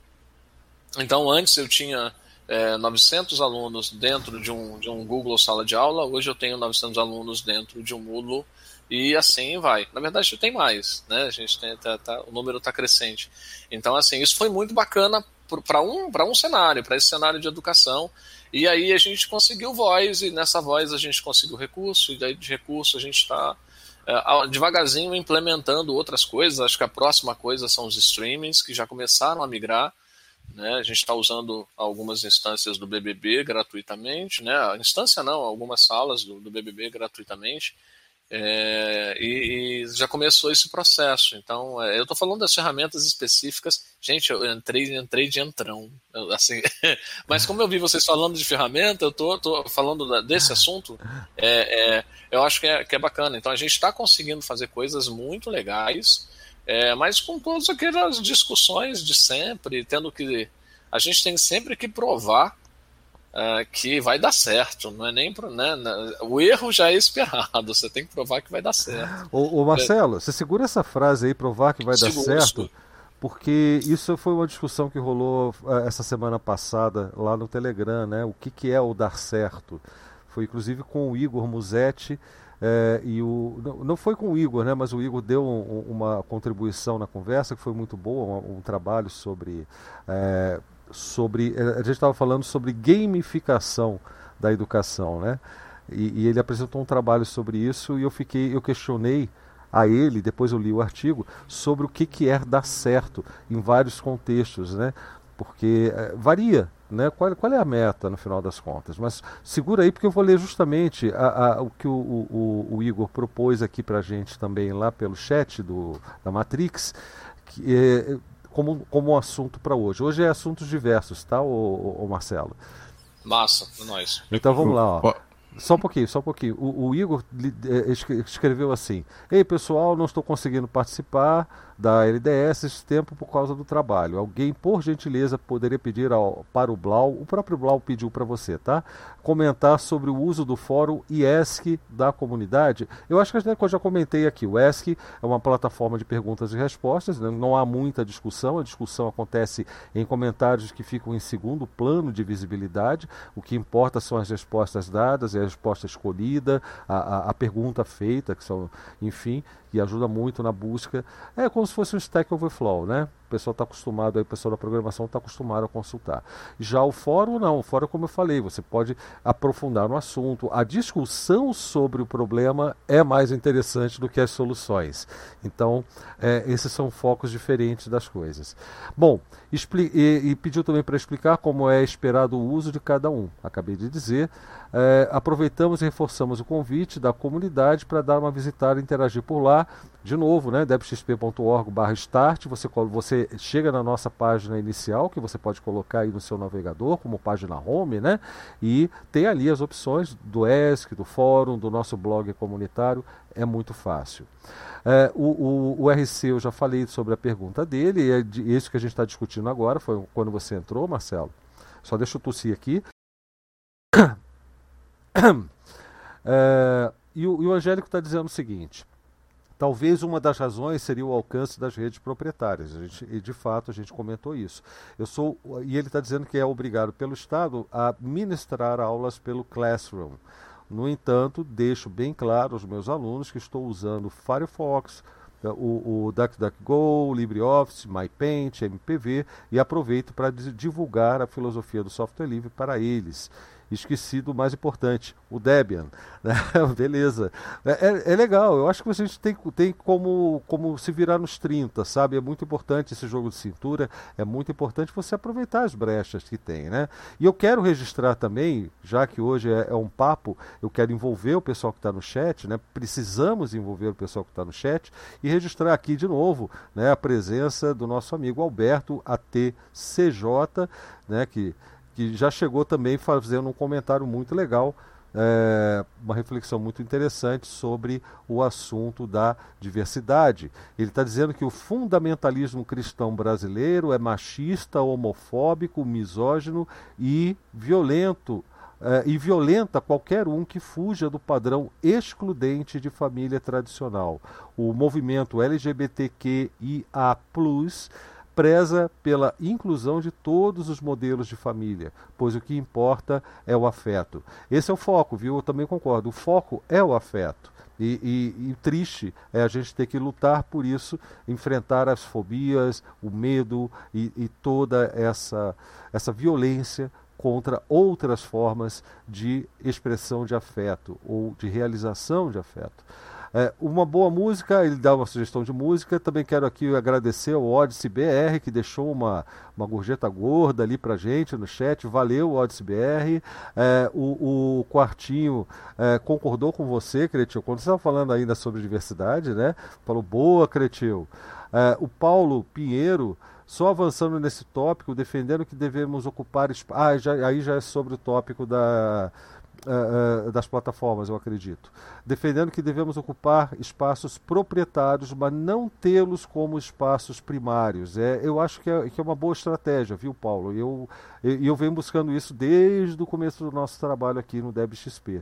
Então, antes eu tinha é, 900 alunos dentro de um, de um Google Sala de Aula, hoje eu tenho 900 alunos dentro de um Moodle e assim vai. Na verdade, tem mais, né? A gente tem, tá, tá, o número está crescente. Então, assim, isso foi muito bacana para um, um cenário, para esse cenário de educação. E aí a gente conseguiu voz, e nessa voz a gente conseguiu recurso, e daí de recurso a gente está é, devagarzinho implementando outras coisas. Acho que a próxima coisa são os streamings, que já começaram a migrar. Né? A gente está usando algumas instâncias do BBB gratuitamente, né? A instância não, algumas salas do, do BBB gratuitamente. É, e, e, já começou esse processo. Então, é, eu estou falando das ferramentas específicas. Gente, eu entrei, entrei de entrão. Assim, (laughs) mas como eu vi vocês falando de ferramenta, eu estou falando desse assunto. É, é, eu acho que é, que é bacana. Então, a gente está conseguindo fazer coisas muito legais, é, mas com todas aquelas discussões de sempre, tendo que. A gente tem sempre que provar uh, que vai dar certo, não é nem pro, né, o erro já é esperado, você tem que provar que vai dar certo. Ô, Marcelo, é. você segura essa frase aí, provar que vai dar certo, porque isso foi uma discussão que rolou uh, essa semana passada lá no Telegram, né? O que, que é o dar certo? Foi inclusive com o Igor Musetti. É, e o, não, não, foi com o Igor, né, mas o Igor deu um, uma contribuição na conversa que foi muito boa, um, um trabalho sobre é, sobre. Eh, a gente estava falando sobre gamificação da educação, né? E, e, ele apresentou um trabalho sobre isso e eu fiquei, eu questionei a ele, depois eu li o artigo, sobre o que, que é dar certo em vários contextos, né? Porque é, varia, né? Qual, qual, é a meta no final das contas? Mas segura aí porque eu vou ler justamente a, a, o que o, o, o, Igor propôs aqui para a gente também lá pelo chat do, da Matrix, que, é, como, como um assunto para hoje. Hoje é assuntos diversos, tá, ô, ô, Marcelo? Massa, é nóis. Então vamos lá, ó. Só um pouquinho, só um pouquinho. O, o Igor eh, escreveu assim: Ei pessoal, não estou conseguindo participar da LDS esse tempo por causa do trabalho. Alguém, por gentileza, poderia pedir ao, para o Blau, o próprio Blau pediu para você, tá? Comentar sobre o uso do fórum IESC da comunidade. Eu acho que eu já comentei aqui. O ESC é uma plataforma de perguntas e respostas, né? não há muita discussão, a discussão acontece em comentários que ficam em segundo plano de visibilidade. O que importa são as respostas dadas, é a resposta escolhida, a, a, a pergunta feita, que são, enfim, e ajuda muito na busca. É como se fosse um Stack Overflow, né? O pessoal está acostumado, aí, o pessoal da programação está acostumado a consultar. Já o fórum não, o fórum, como eu falei, você pode aprofundar no assunto. A discussão sobre o problema é mais interessante do que as soluções. Então, é, esses são focos diferentes das coisas. Bom, e, e pediu também para explicar como é esperado o uso de cada um. Acabei de dizer. É, aproveitamos e reforçamos o convite da comunidade para dar uma visitada e interagir por lá. De novo, né, debxp.org/start. Você, você chega na nossa página inicial, que você pode colocar aí no seu navegador, como página home, né? E tem ali as opções do ESC, do fórum, do nosso blog comunitário. É muito fácil. É, o, o, o, RC, eu já falei sobre a pergunta dele, e é de, isso que a gente está discutindo agora, foi quando você entrou, Marcelo. Só deixa eu tossir aqui. (coughs) É, e, o, e o Angélico está dizendo o seguinte: Talvez uma das razões seria o alcance das redes proprietárias. Gente, e de fato a gente comentou isso. Eu sou e ele está dizendo que é obrigado pelo Estado a ministrar aulas pelo Classroom. No entanto, deixo bem claro aos meus alunos que estou usando Firefox, o, o DuckDuckGo, LibreOffice, MyPaint, MPV e aproveito para divulgar a filosofia do software livre para eles esqueci do mais importante, o Debian. (laughs) Né? Beleza. É, é, é, legal, eu acho que a gente tem, tem como, como se virar nos 30, sabe? É muito importante esse jogo de cintura, é muito importante você aproveitar as brechas que tem, né? E eu quero registrar também, já que hoje é, é um papo, eu quero envolver o pessoal que está no chat, né? Precisamos envolver o pessoal que está no chat e registrar aqui de novo né, a presença do nosso amigo Alberto ATCJ, né? Que que já chegou também fazendo um comentário muito legal, é, uma reflexão muito interessante sobre o assunto da diversidade. Ele está dizendo que o fundamentalismo cristão brasileiro é machista, homofóbico, misógino e violento. É, e violenta qualquer um que fuja do padrão excludente de família tradicional. O movimento LGBTQIA preza pela inclusão de todos os modelos de família, pois o que importa é o afeto. Esse é o foco, viu? Eu também concordo. O foco é o afeto. E, e, e, triste é a gente ter que lutar por isso, enfrentar as fobias, o medo e, e toda essa, essa violência contra outras formas de expressão de afeto ou de realização de afeto. É, uma boa música, ele dá uma sugestão de música. Também quero aqui agradecer ao Odyssey BR, que deixou uma, uma gorjeta gorda ali pra gente no chat. Valeu, Odyssey BR. É, o, o Quartinho é, concordou com você, Cretil, quando você estava falando ainda sobre diversidade, né? Falou, boa, Cretil. É, o Paulo Pinheiro só avançando nesse tópico, defendendo que devemos ocupar. Ah, já, aí já é sobre o tópico da, uh, uh, das plataformas, eu acredito. Defendendo que devemos ocupar espaços proprietários, mas não tê-los como espaços primários. É, eu acho que é, que é uma boa estratégia, viu, Paulo? E eu, eu, eu venho buscando isso desde o começo do nosso trabalho aqui no DebXP.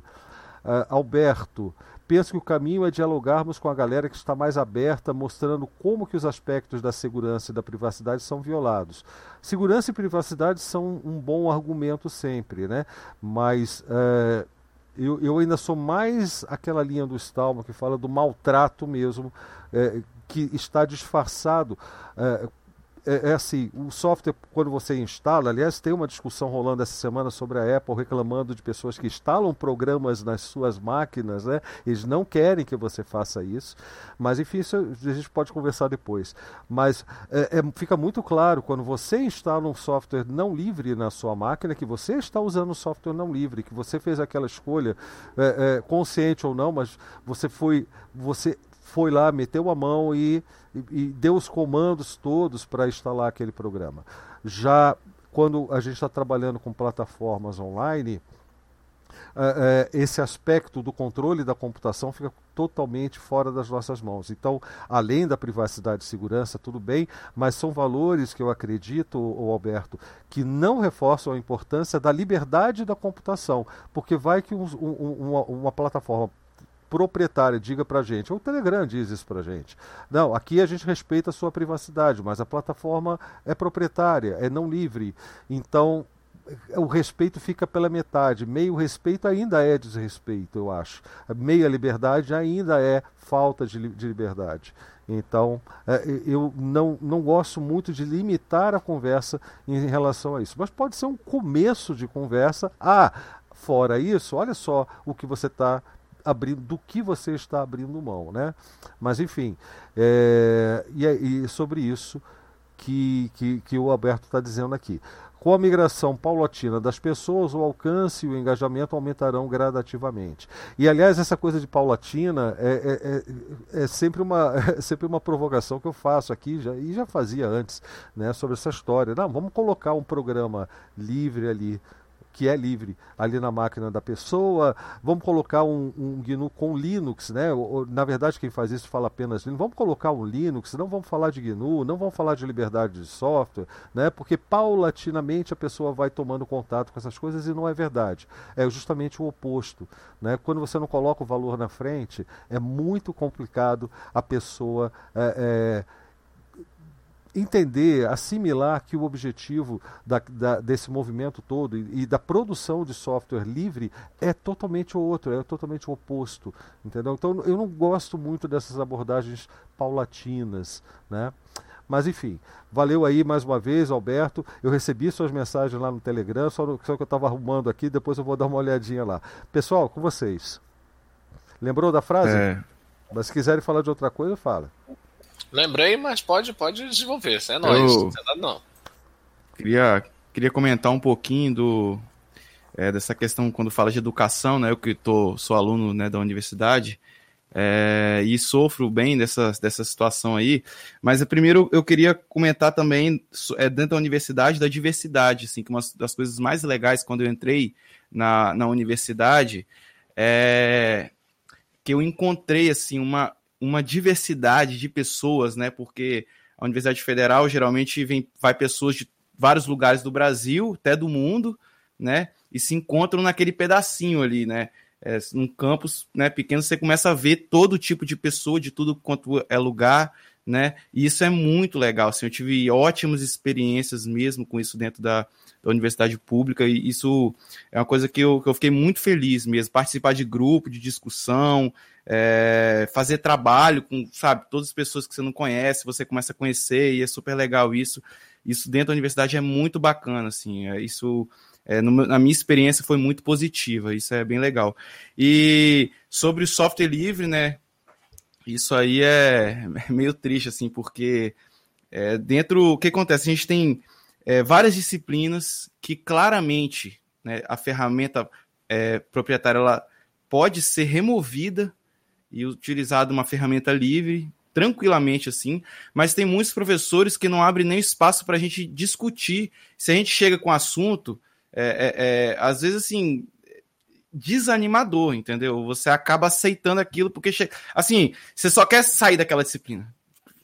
Uh, Alberto, penso que o caminho é dialogarmos com a galera que está mais aberta, mostrando como que os aspectos da segurança e da privacidade são violados. Segurança e privacidade são um bom argumento sempre, né? Mas é, eu, eu, ainda sou mais aquela linha do Stallman que fala do maltrato mesmo, é, que está disfarçado é, é, é, assim, o software, quando você instala, aliás, tem uma discussão rolando essa semana sobre a Apple reclamando de pessoas que instalam programas nas suas máquinas, né? Eles não querem que você faça isso, mas enfim, isso a gente pode conversar depois. Mas é, é, fica muito claro quando você instala um software não livre na sua máquina que você está usando um software não livre, que você fez aquela escolha, é, é, consciente ou não, mas você foi, você foi lá, meteu a mão e, e, deu os comandos todos para instalar aquele programa. Já quando a gente está trabalhando com plataformas online, Uh, uh, esse aspecto do controle da computação fica totalmente fora das nossas mãos. Então, além da privacidade e segurança, tudo bem, mas são valores que eu acredito, o Alberto, que não reforçam a importância da liberdade da computação, porque vai que um, um, uma, uma plataforma proprietária diga para a gente, o Telegram diz isso para a gente. Não, aqui a gente respeita a sua privacidade, mas a plataforma é proprietária, é não livre. Então, o respeito fica pela metade. Meio respeito ainda é desrespeito, eu acho. Meia liberdade ainda é falta de, de liberdade. Então, é, eu não, não gosto muito de limitar a conversa em relação a isso. Mas pode ser um começo de conversa. Ah, fora isso, olha só o que você está abrindo, do que você está abrindo mão, né? Mas enfim, é, e, é, e sobre isso que, que, que o Alberto está dizendo aqui. Com a migração paulatina das pessoas, o alcance e o engajamento aumentarão gradativamente. E, aliás, essa coisa de paulatina é, é, é, é sempre, uma, (laughs) é sempre uma provocação que eu faço aqui, já, e já fazia antes, né, sobre essa história. Não, vamos colocar um programa livre ali que é livre ali na máquina da pessoa. Vamos colocar um, um GNU com Linux, né? Na verdade, quem faz isso fala apenas Linux. Vamos colocar um Linux, não vamos falar de GNU, não vamos falar de liberdade de software, né? Porque paulatinamente a pessoa vai tomando contato com essas coisas e não é verdade. É justamente o oposto, né? Quando você não coloca o valor na frente, é muito complicado a pessoa é, é, entender, assimilar que o objetivo da, da, desse movimento todo e, e, da produção de software livre é totalmente outro, é totalmente o oposto, entendeu? Então eu não gosto muito dessas abordagens paulatinas, né? Mas enfim, valeu aí mais uma vez, Alberto. Eu recebi suas mensagens lá no Telegram, só, no, só que eu estava arrumando aqui, depois eu vou dar uma olhadinha lá. Pessoal, com vocês. Lembrou da frase? É. Mas se quiserem falar de outra coisa, fala. Lembrei, mas pode, pode desenvolver. Isso é nóis. Eu... Não. Queria, queria comentar um pouquinho do, é, dessa questão quando fala de educação, né? Eu que tô, sou aluno né, da universidade é, e sofro bem dessa, dessa situação aí. Mas primeiro eu queria comentar também é, dentro da universidade da diversidade, assim, que uma das coisas mais legais quando eu entrei na, na universidade é que eu encontrei assim uma uma diversidade de pessoas, né? Porque a Universidade Federal geralmente vem, vai pessoas de vários lugares do Brasil, até do mundo, né? E se encontram naquele pedacinho ali, né? É, num campus né, pequeno, você começa a ver todo tipo de pessoa, de tudo quanto é lugar, né? E isso é muito legal. Assim, eu tive ótimas experiências mesmo com isso dentro da, da universidade pública, e isso é uma coisa que eu, que eu fiquei muito feliz mesmo. Participar de grupo, de discussão, é, fazer trabalho com, sabe, todas as pessoas que você não conhece, você começa a conhecer, e é super legal isso. Isso dentro da universidade é muito bacana, assim, é, isso, é, no, na minha experiência, foi muito positiva, isso é bem legal. E sobre o software livre, né, isso aí é, é meio triste, assim, porque é, dentro, o que acontece? A gente tem é, várias disciplinas que claramente né, a ferramenta é, proprietária ela pode ser removida e utilizado uma ferramenta livre, tranquilamente assim, mas tem muitos professores que não abrem nem espaço para a gente discutir. Se a gente chega com assunto, é, é, é, às vezes assim, desanimador, entendeu? Você acaba aceitando aquilo porque, assim, você só quer sair daquela disciplina.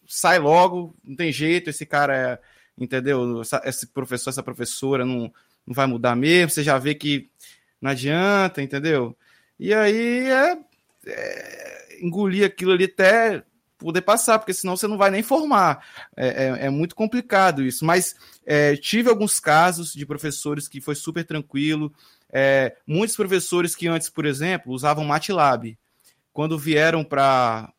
Sai logo, não tem jeito, esse cara é, entendeu? Esse professor, essa professora não, não vai mudar mesmo, você já vê que não adianta, entendeu? E aí é, é engolir aquilo ali até poder passar, porque senão você não vai nem formar. É, é, é muito complicado isso. Mas é, tive alguns casos de professores que foi super tranquilo. É, muitos professores que antes, por exemplo, usavam MATLAB. Quando vieram para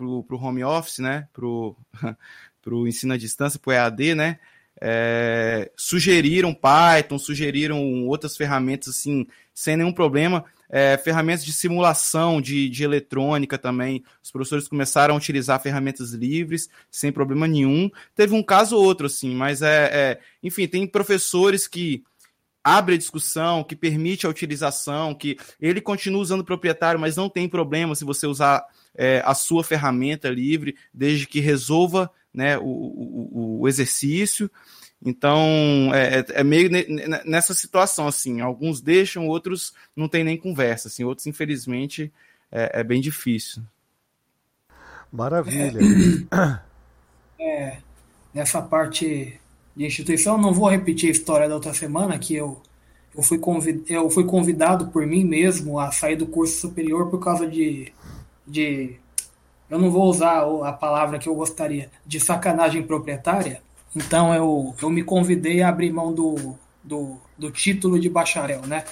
o home office, né, para o (laughs) ensino à distância, para o EAD, né, é, sugeriram Python, sugeriram outras ferramentas assim, sem nenhum problema é, ferramentas de simulação de, de eletrônica também. Os professores começaram a utilizar ferramentas livres, sem problema nenhum. Teve um caso ou outro, assim, mas é, é enfim, tem professores que abre a discussão, que permite a utilização, que ele continua usando o proprietário, mas não tem problema se você usar é, a sua ferramenta livre, desde que resolva né, o, o, o exercício. Então, é, é, é meio nessa situação, assim, alguns deixam, outros não tem nem conversa, assim, outros, infelizmente, é, é bem difícil. Maravilha. É, (coughs) é, nessa parte de instituição, não vou repetir a história da outra semana, que eu, eu, fui convid, eu fui convidado por mim mesmo a sair do curso superior por causa de, de eu não vou usar a palavra que eu gostaria, de sacanagem proprietária, então eu, eu me convidei a abrir mão do, do, do título de bacharel, né?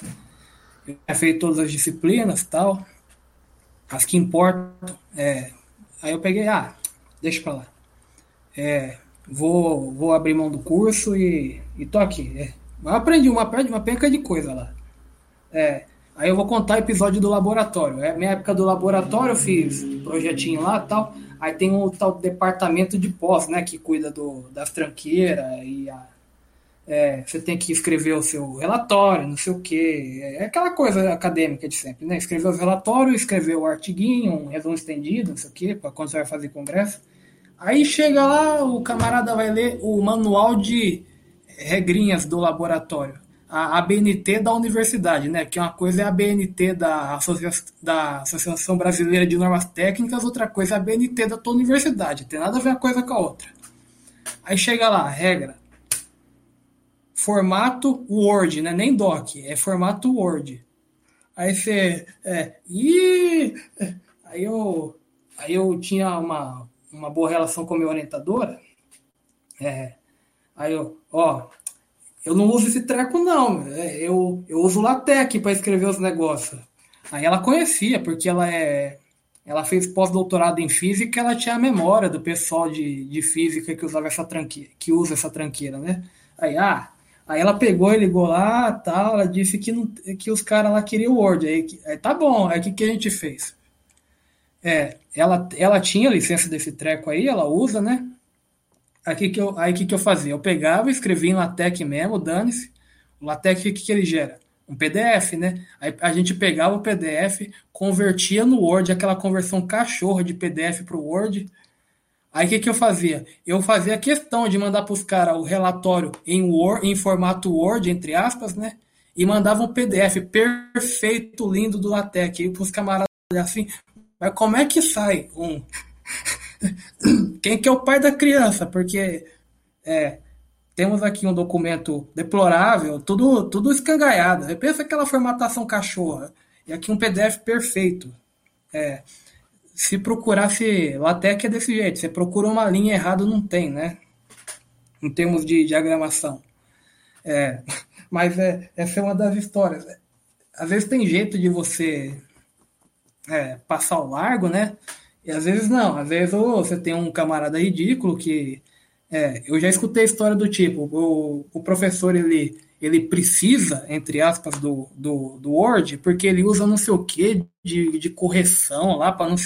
Eu tinha feito todas as disciplinas tal, as que importam. É, aí eu peguei, ah, deixa pra lá. É, vou, vou abrir mão do curso e, e tô aqui. É, aprendi uma, uma penca de coisa lá. É, aí eu vou contar episódio do laboratório. É minha época do laboratório, eu fiz projetinho lá tal. Aí tem o tal departamento de pós, né, que cuida do, das tranqueiras e a, é, você tem que escrever o seu relatório, não sei o quê. É aquela coisa acadêmica de sempre, né? Escrever o relatório, escrever o artiguinho, um resumo estendido, não sei o quê, para quando você vai fazer congresso. Aí chega lá, o camarada vai ler o manual de regrinhas do laboratório a ABNT da universidade, né? Que uma coisa é a ABNT da, Associa da Associação Brasileira de Normas Técnicas, outra coisa é a ABNT da tua universidade. Tem nada a ver uma coisa com a outra. Aí chega lá, regra. Formato Word, né? Nem doc, é formato Word. Aí você. É, e aí eu, aí eu tinha uma, uma boa relação com a minha orientadora. É. Aí eu, ó, eu não uso esse treco, não. É, eu, eu uso LaTeX para escrever os negócios. Aí ela conhecia, porque ela é. Ela fez pós-doutorado em física, ela tinha a memória do pessoal de, de física que usava essa tranqueira, que usa essa tranqueira, né? Aí, ah, aí ela pegou e ligou lá, tal, ela disse que, não, que os caras lá queriam o Word. Aí, aí tá bom, aí o que, que a gente fez? É, ela, ela tinha licença desse treco aí, ela usa, né? Aí que, que, eu, aí que, que eu fazia? Eu pegava, escrevia em LaTeX mesmo, dane-se. O LaTeX, o que, que ele gera? Um PDF, né? Aí a gente pegava o PDF, convertia no Word, aquela conversão cachorra de PDF para o Word. Aí o que, que eu fazia? Eu fazia questão de mandar para os caras o relatório em, Word, em formato Word, entre aspas, né? E mandava um PDF perfeito, lindo do LaTeX. E para os camaradas assim, mas como é que sai um (laughs) quem que é o pai da criança? Porque é, temos aqui um documento deplorável, tudo, tudo escangaiado. Pensa aquela formatação cachorra. E aqui um PDF perfeito. É, se procurasse LaTeX é desse jeito. Você procura uma linha errada, não tem, né? Em termos de diagramação. É, (laughs) mas é, essa é uma das histórias. Às vezes tem jeito de você é, passar o largo, né? E às vezes não, às vezes você tem um camarada ridículo que. É, eu já escutei a história do tipo, o, o professor ele, ele precisa, entre aspas, do, do, do Word, porque ele usa não sei o que de, de correção lá para não.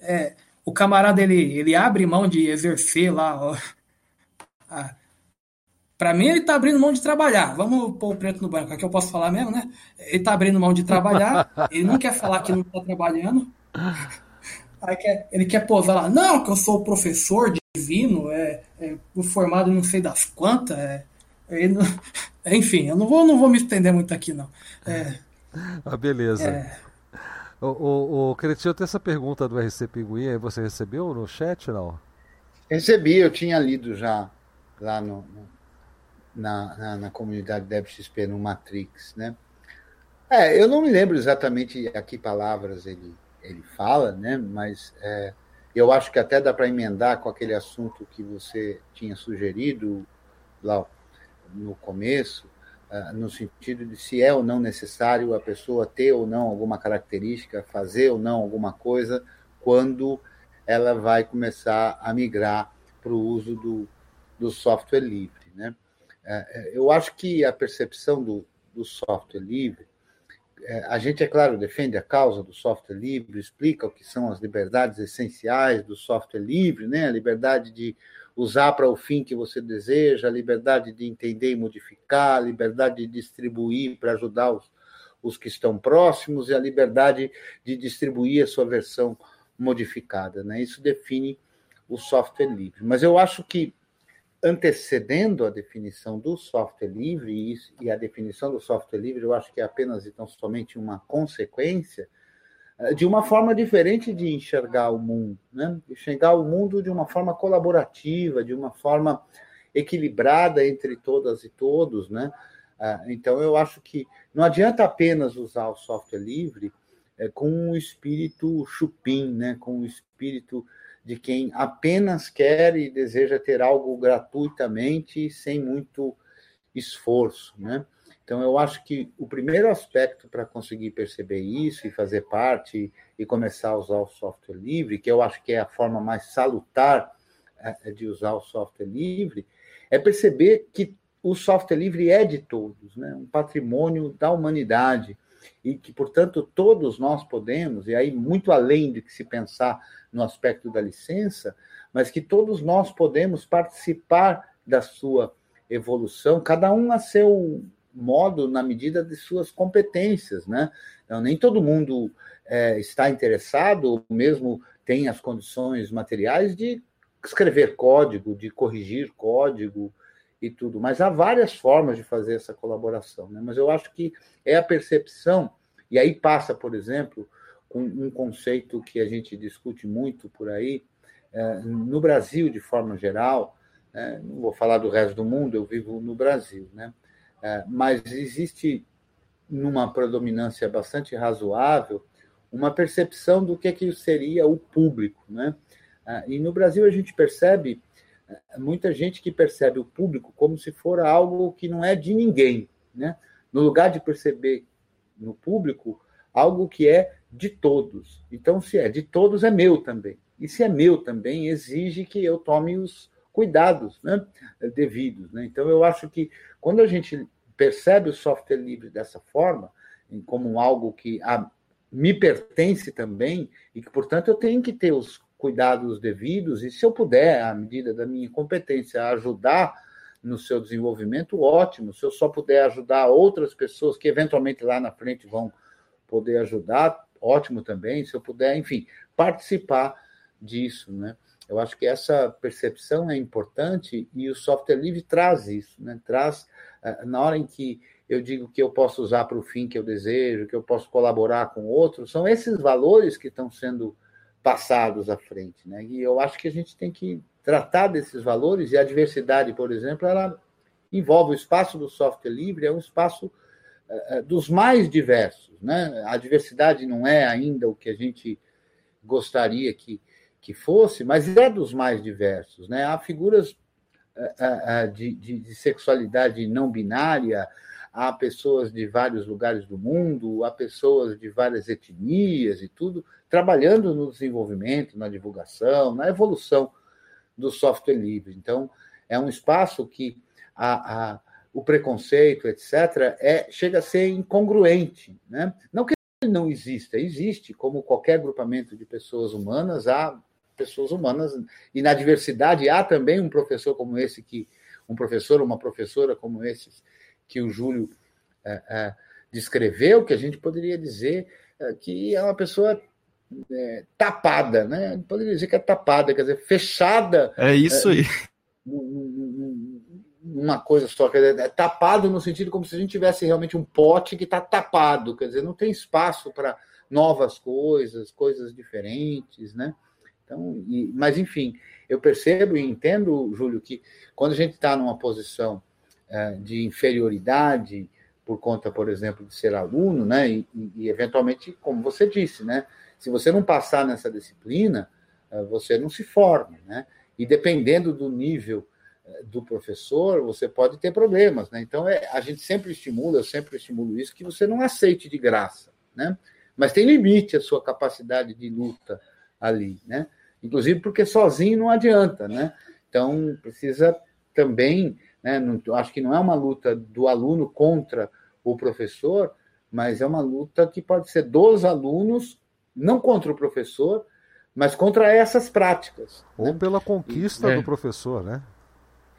É, o camarada ele, ele abre mão de exercer lá. Para mim, ele tá abrindo mão de trabalhar. Vamos pôr o preto no branco, aqui eu posso falar mesmo, né? Ele tá abrindo mão de trabalhar, ele não quer falar que não tá trabalhando. Aí quer, ele quer posar lá, não, que eu sou professor divino, é, é formado não sei das quantas. É, não, (laughs) enfim, eu não vou, não vou me estender muito aqui, não. É, (laughs) ah, beleza. É, o, o, o Cretinho, tem essa pergunta do RC Pinguim aí, você recebeu no chat, não? Recebi, eu tinha lido já lá no, no na, na, na, comunidade DevXP no Matrix, né? É, eu não me lembro exatamente a que palavras ele ele fala, né? Mas é, eu acho que até dá para emendar com aquele assunto que você tinha sugerido lá no começo, uh, no sentido de se é ou não necessário a pessoa ter ou não alguma característica, fazer ou não alguma coisa, quando ela vai começar a migrar para o uso do, do software livre. Né? Uh, eu acho que a percepção do, do software livre é, a gente, é claro, defende a causa do software livre, explica o que são as liberdades essenciais do software livre, né? a liberdade de usar para o fim que você deseja, a liberdade de entender e modificar, a liberdade de distribuir para ajudar os, os que estão próximos e a liberdade de distribuir a sua versão modificada. Né? Isso define o software livre. Mas eu acho que antecedendo a definição do software livre, e a definição do software livre eu acho que é apenas e tão somente uma consequência, eh, de uma forma diferente de enxergar o mundo, né? enxergar o mundo de uma forma colaborativa, de uma forma equilibrada entre todas e todos, né? Ah, então eu acho que não adianta apenas usar o software livre eh, com um espírito chupim, né? Com um espírito de quem apenas quer e deseja ter algo gratuitamente sem muito esforço, né? Então eu acho que o primeiro aspecto para conseguir perceber isso e fazer parte e começar a usar o software livre, que eu acho que é a forma mais salutar é, de usar o software livre, é perceber que o software livre é de todos, né? Um patrimônio da humanidade e que, portanto, todos nós podemos, e aí muito além de que se pensar no aspecto da licença, mas que todos nós podemos participar da sua evolução, cada um a seu modo, na medida de suas competências, né? Então, nem todo mundo é, está interessado, ou mesmo tem as condições materiais de escrever código, de corrigir código e tudo, mas há várias formas de fazer essa colaboração, né? Mas eu acho que é a percepção, e aí passa, por exemplo, com um conceito que a gente discute muito por aí, é, no Brasil, de forma geral, é, não vou falar do resto do mundo, eu vivo no Brasil, né? É, mas existe, numa predominância bastante razoável, uma percepção do que, é que seria o público, né? e no Brasil a gente percebe muita gente que percebe o público como se for algo que não é de ninguém, né? No lugar de perceber no público algo que é de todos. Então, se é de todos, é meu também. E se é meu também, exige que eu tome os cuidados né, devidos. Né? Então, eu acho que quando a gente percebe o software livre dessa forma, como algo que a, me pertence também, e que, portanto, eu tenho que ter os cuidados devidos, e se eu puder, à medida da minha competência, ajudar no seu desenvolvimento, ótimo. Se eu só puder ajudar outras pessoas que eventualmente lá na frente vão poder ajudar, ótimo também. Se eu puder, enfim, participar disso, né? Eu acho que essa percepção é importante e o software livre traz isso, né? Traz eh, na hora em que eu digo que eu posso usar para o fim que eu desejo, que eu posso colaborar com outros, são esses valores que estão sendo passados à frente, né? E eu acho que a gente tem que tratar desses valores e a diversidade, por exemplo, ela envolve o espaço do software livre, é um espaço uh, dos mais diversos. Né? A diversidade não é ainda o que a gente gostaria que, que fosse, mas é dos mais diversos. Né? Há figuras uh, de, de, de sexualidade não binária, há pessoas de vários lugares do mundo, há pessoas de várias etnias e tudo, trabalhando no desenvolvimento, na divulgação, na evolução do software livre. Então, é um espaço que a, a, o preconceito, etc., é, chega a ser incongruente. Né? Não que ele não exista, existe, como qualquer grupamento de pessoas humanas, há pessoas humanas, e na diversidade há também um professor como esse, que um professor, uma professora como esses, que o Júlio é, é, descreveu, que a gente poderia dizer é, que é uma pessoa é, tapada, né? Poderia dizer que é tapada, quer dizer, fechada. É isso aí. Uma coisa só, quer dizer, é tapado no sentido como se a gente tivesse realmente um pote que está tapado, quer dizer, não tem espaço para novas coisas, coisas diferentes, né? Então, e, mas enfim, eu percebo e entendo, Júlio, que quando a gente está numa posição de inferioridade por conta, por exemplo, de ser aluno, né? E, e, eventualmente, como você disse, né? Se você não passar nessa disciplina, eh, você não se forma, né? E dependendo do nível eh, do professor, você pode ter problemas, né? Então, é, a gente sempre estimula, eu sempre estimulo isso, que você não aceite de graça, né? Mas tem limite a sua capacidade de luta ali, né? Inclusive porque sozinho não adianta, né? Então, precisa também, né? Não, acho que não é uma luta do aluno contra o professor, mas é uma luta que pode ser dos alunos não contra o professor, mas contra essas práticas. Ou né? pela conquista é. do professor, né?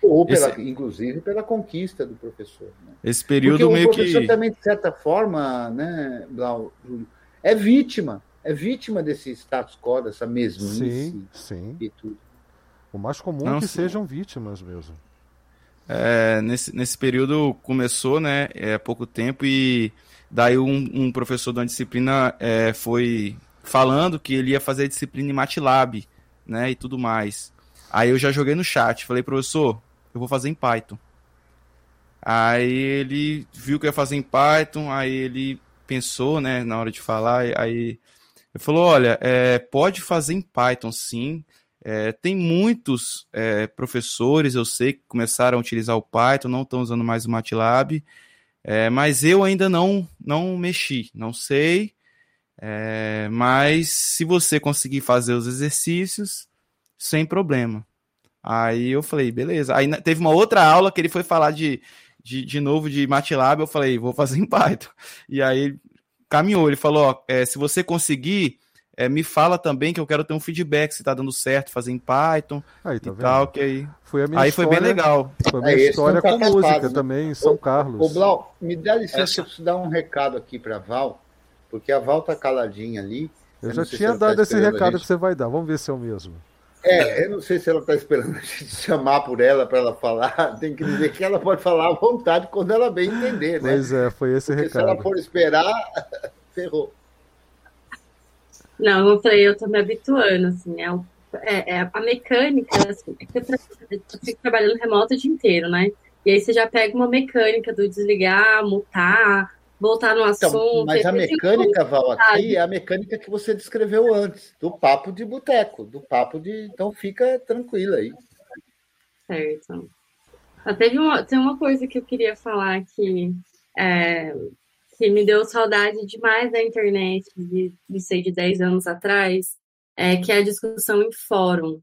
Ou, pela, Esse... inclusive, pela conquista do professor. Né? Esse período Porque meio o professor que... também, de certa forma, né, Blau, é vítima. É vítima desse status quo, dessa mesmice sim, sim. e tudo. O mais comum é Não, que sim. sejam vítimas mesmo. É, nesse, nesse período começou, né, é, pouco tempo, e daí um, um professor da disciplina é, foi falando que ele ia fazer a disciplina em MATLAB, né, e tudo mais. Aí eu já joguei no chat, falei, professor, eu vou fazer em Python. Aí ele viu que ia fazer em Python, aí ele pensou, né, na hora de falar, aí ele falou, olha, é, pode fazer em Python sim, é, tem muitos é, professores, eu sei, que começaram a utilizar o Python, não estão usando mais o MATLAB, é, mas eu ainda não, não mexi, não sei, é, mas se você conseguir fazer os exercícios, sem problema. Aí eu falei, beleza. Aí teve uma outra aula que ele foi falar de, de, de novo de MATLAB, eu falei, vou fazer em Python. (laughs) E aí caminhou, ele falou, ó, é, se você conseguir, é, me fala também que eu quero ter um feedback se tá dando certo fazer em Python aí, tá e vendo? tal, que aí, foi a minha aí história, foi bem legal. Foi a minha é, história com música né? também em São Carlos. Ô, Blau, me dá licença, Essa... eu preciso dar um recado aqui para Val, porque a Val tá caladinha ali. Eu, eu já tinha dado tá esse recado que você vai dar, vamos ver se é o mesmo. É, eu não sei se ela está esperando a gente chamar por ela para ela falar. (laughs) Tem que dizer que ela pode falar à vontade quando ela bem entender, né? Pois é, foi esse Porque recado. Se ela for esperar, (laughs) ferrou. Não, eu falei, eu tô me habituando, assim, é, é, é a mecânica, assim, é que eu, eu fico trabalhando remoto o dia inteiro, né? E aí você já pega uma mecânica do desligar, mutar, voltar no então, assunto. Mas a mecânica, Val, aqui é a mecânica que você descreveu antes, do papo de boteco, do papo de. Então fica tranquila aí. certo. Ah, teve uma, tem uma coisa que eu queria falar que, é, que me deu saudade demais da internet, de, de sei, de 10 anos atrás, é, que é a discussão em fórum.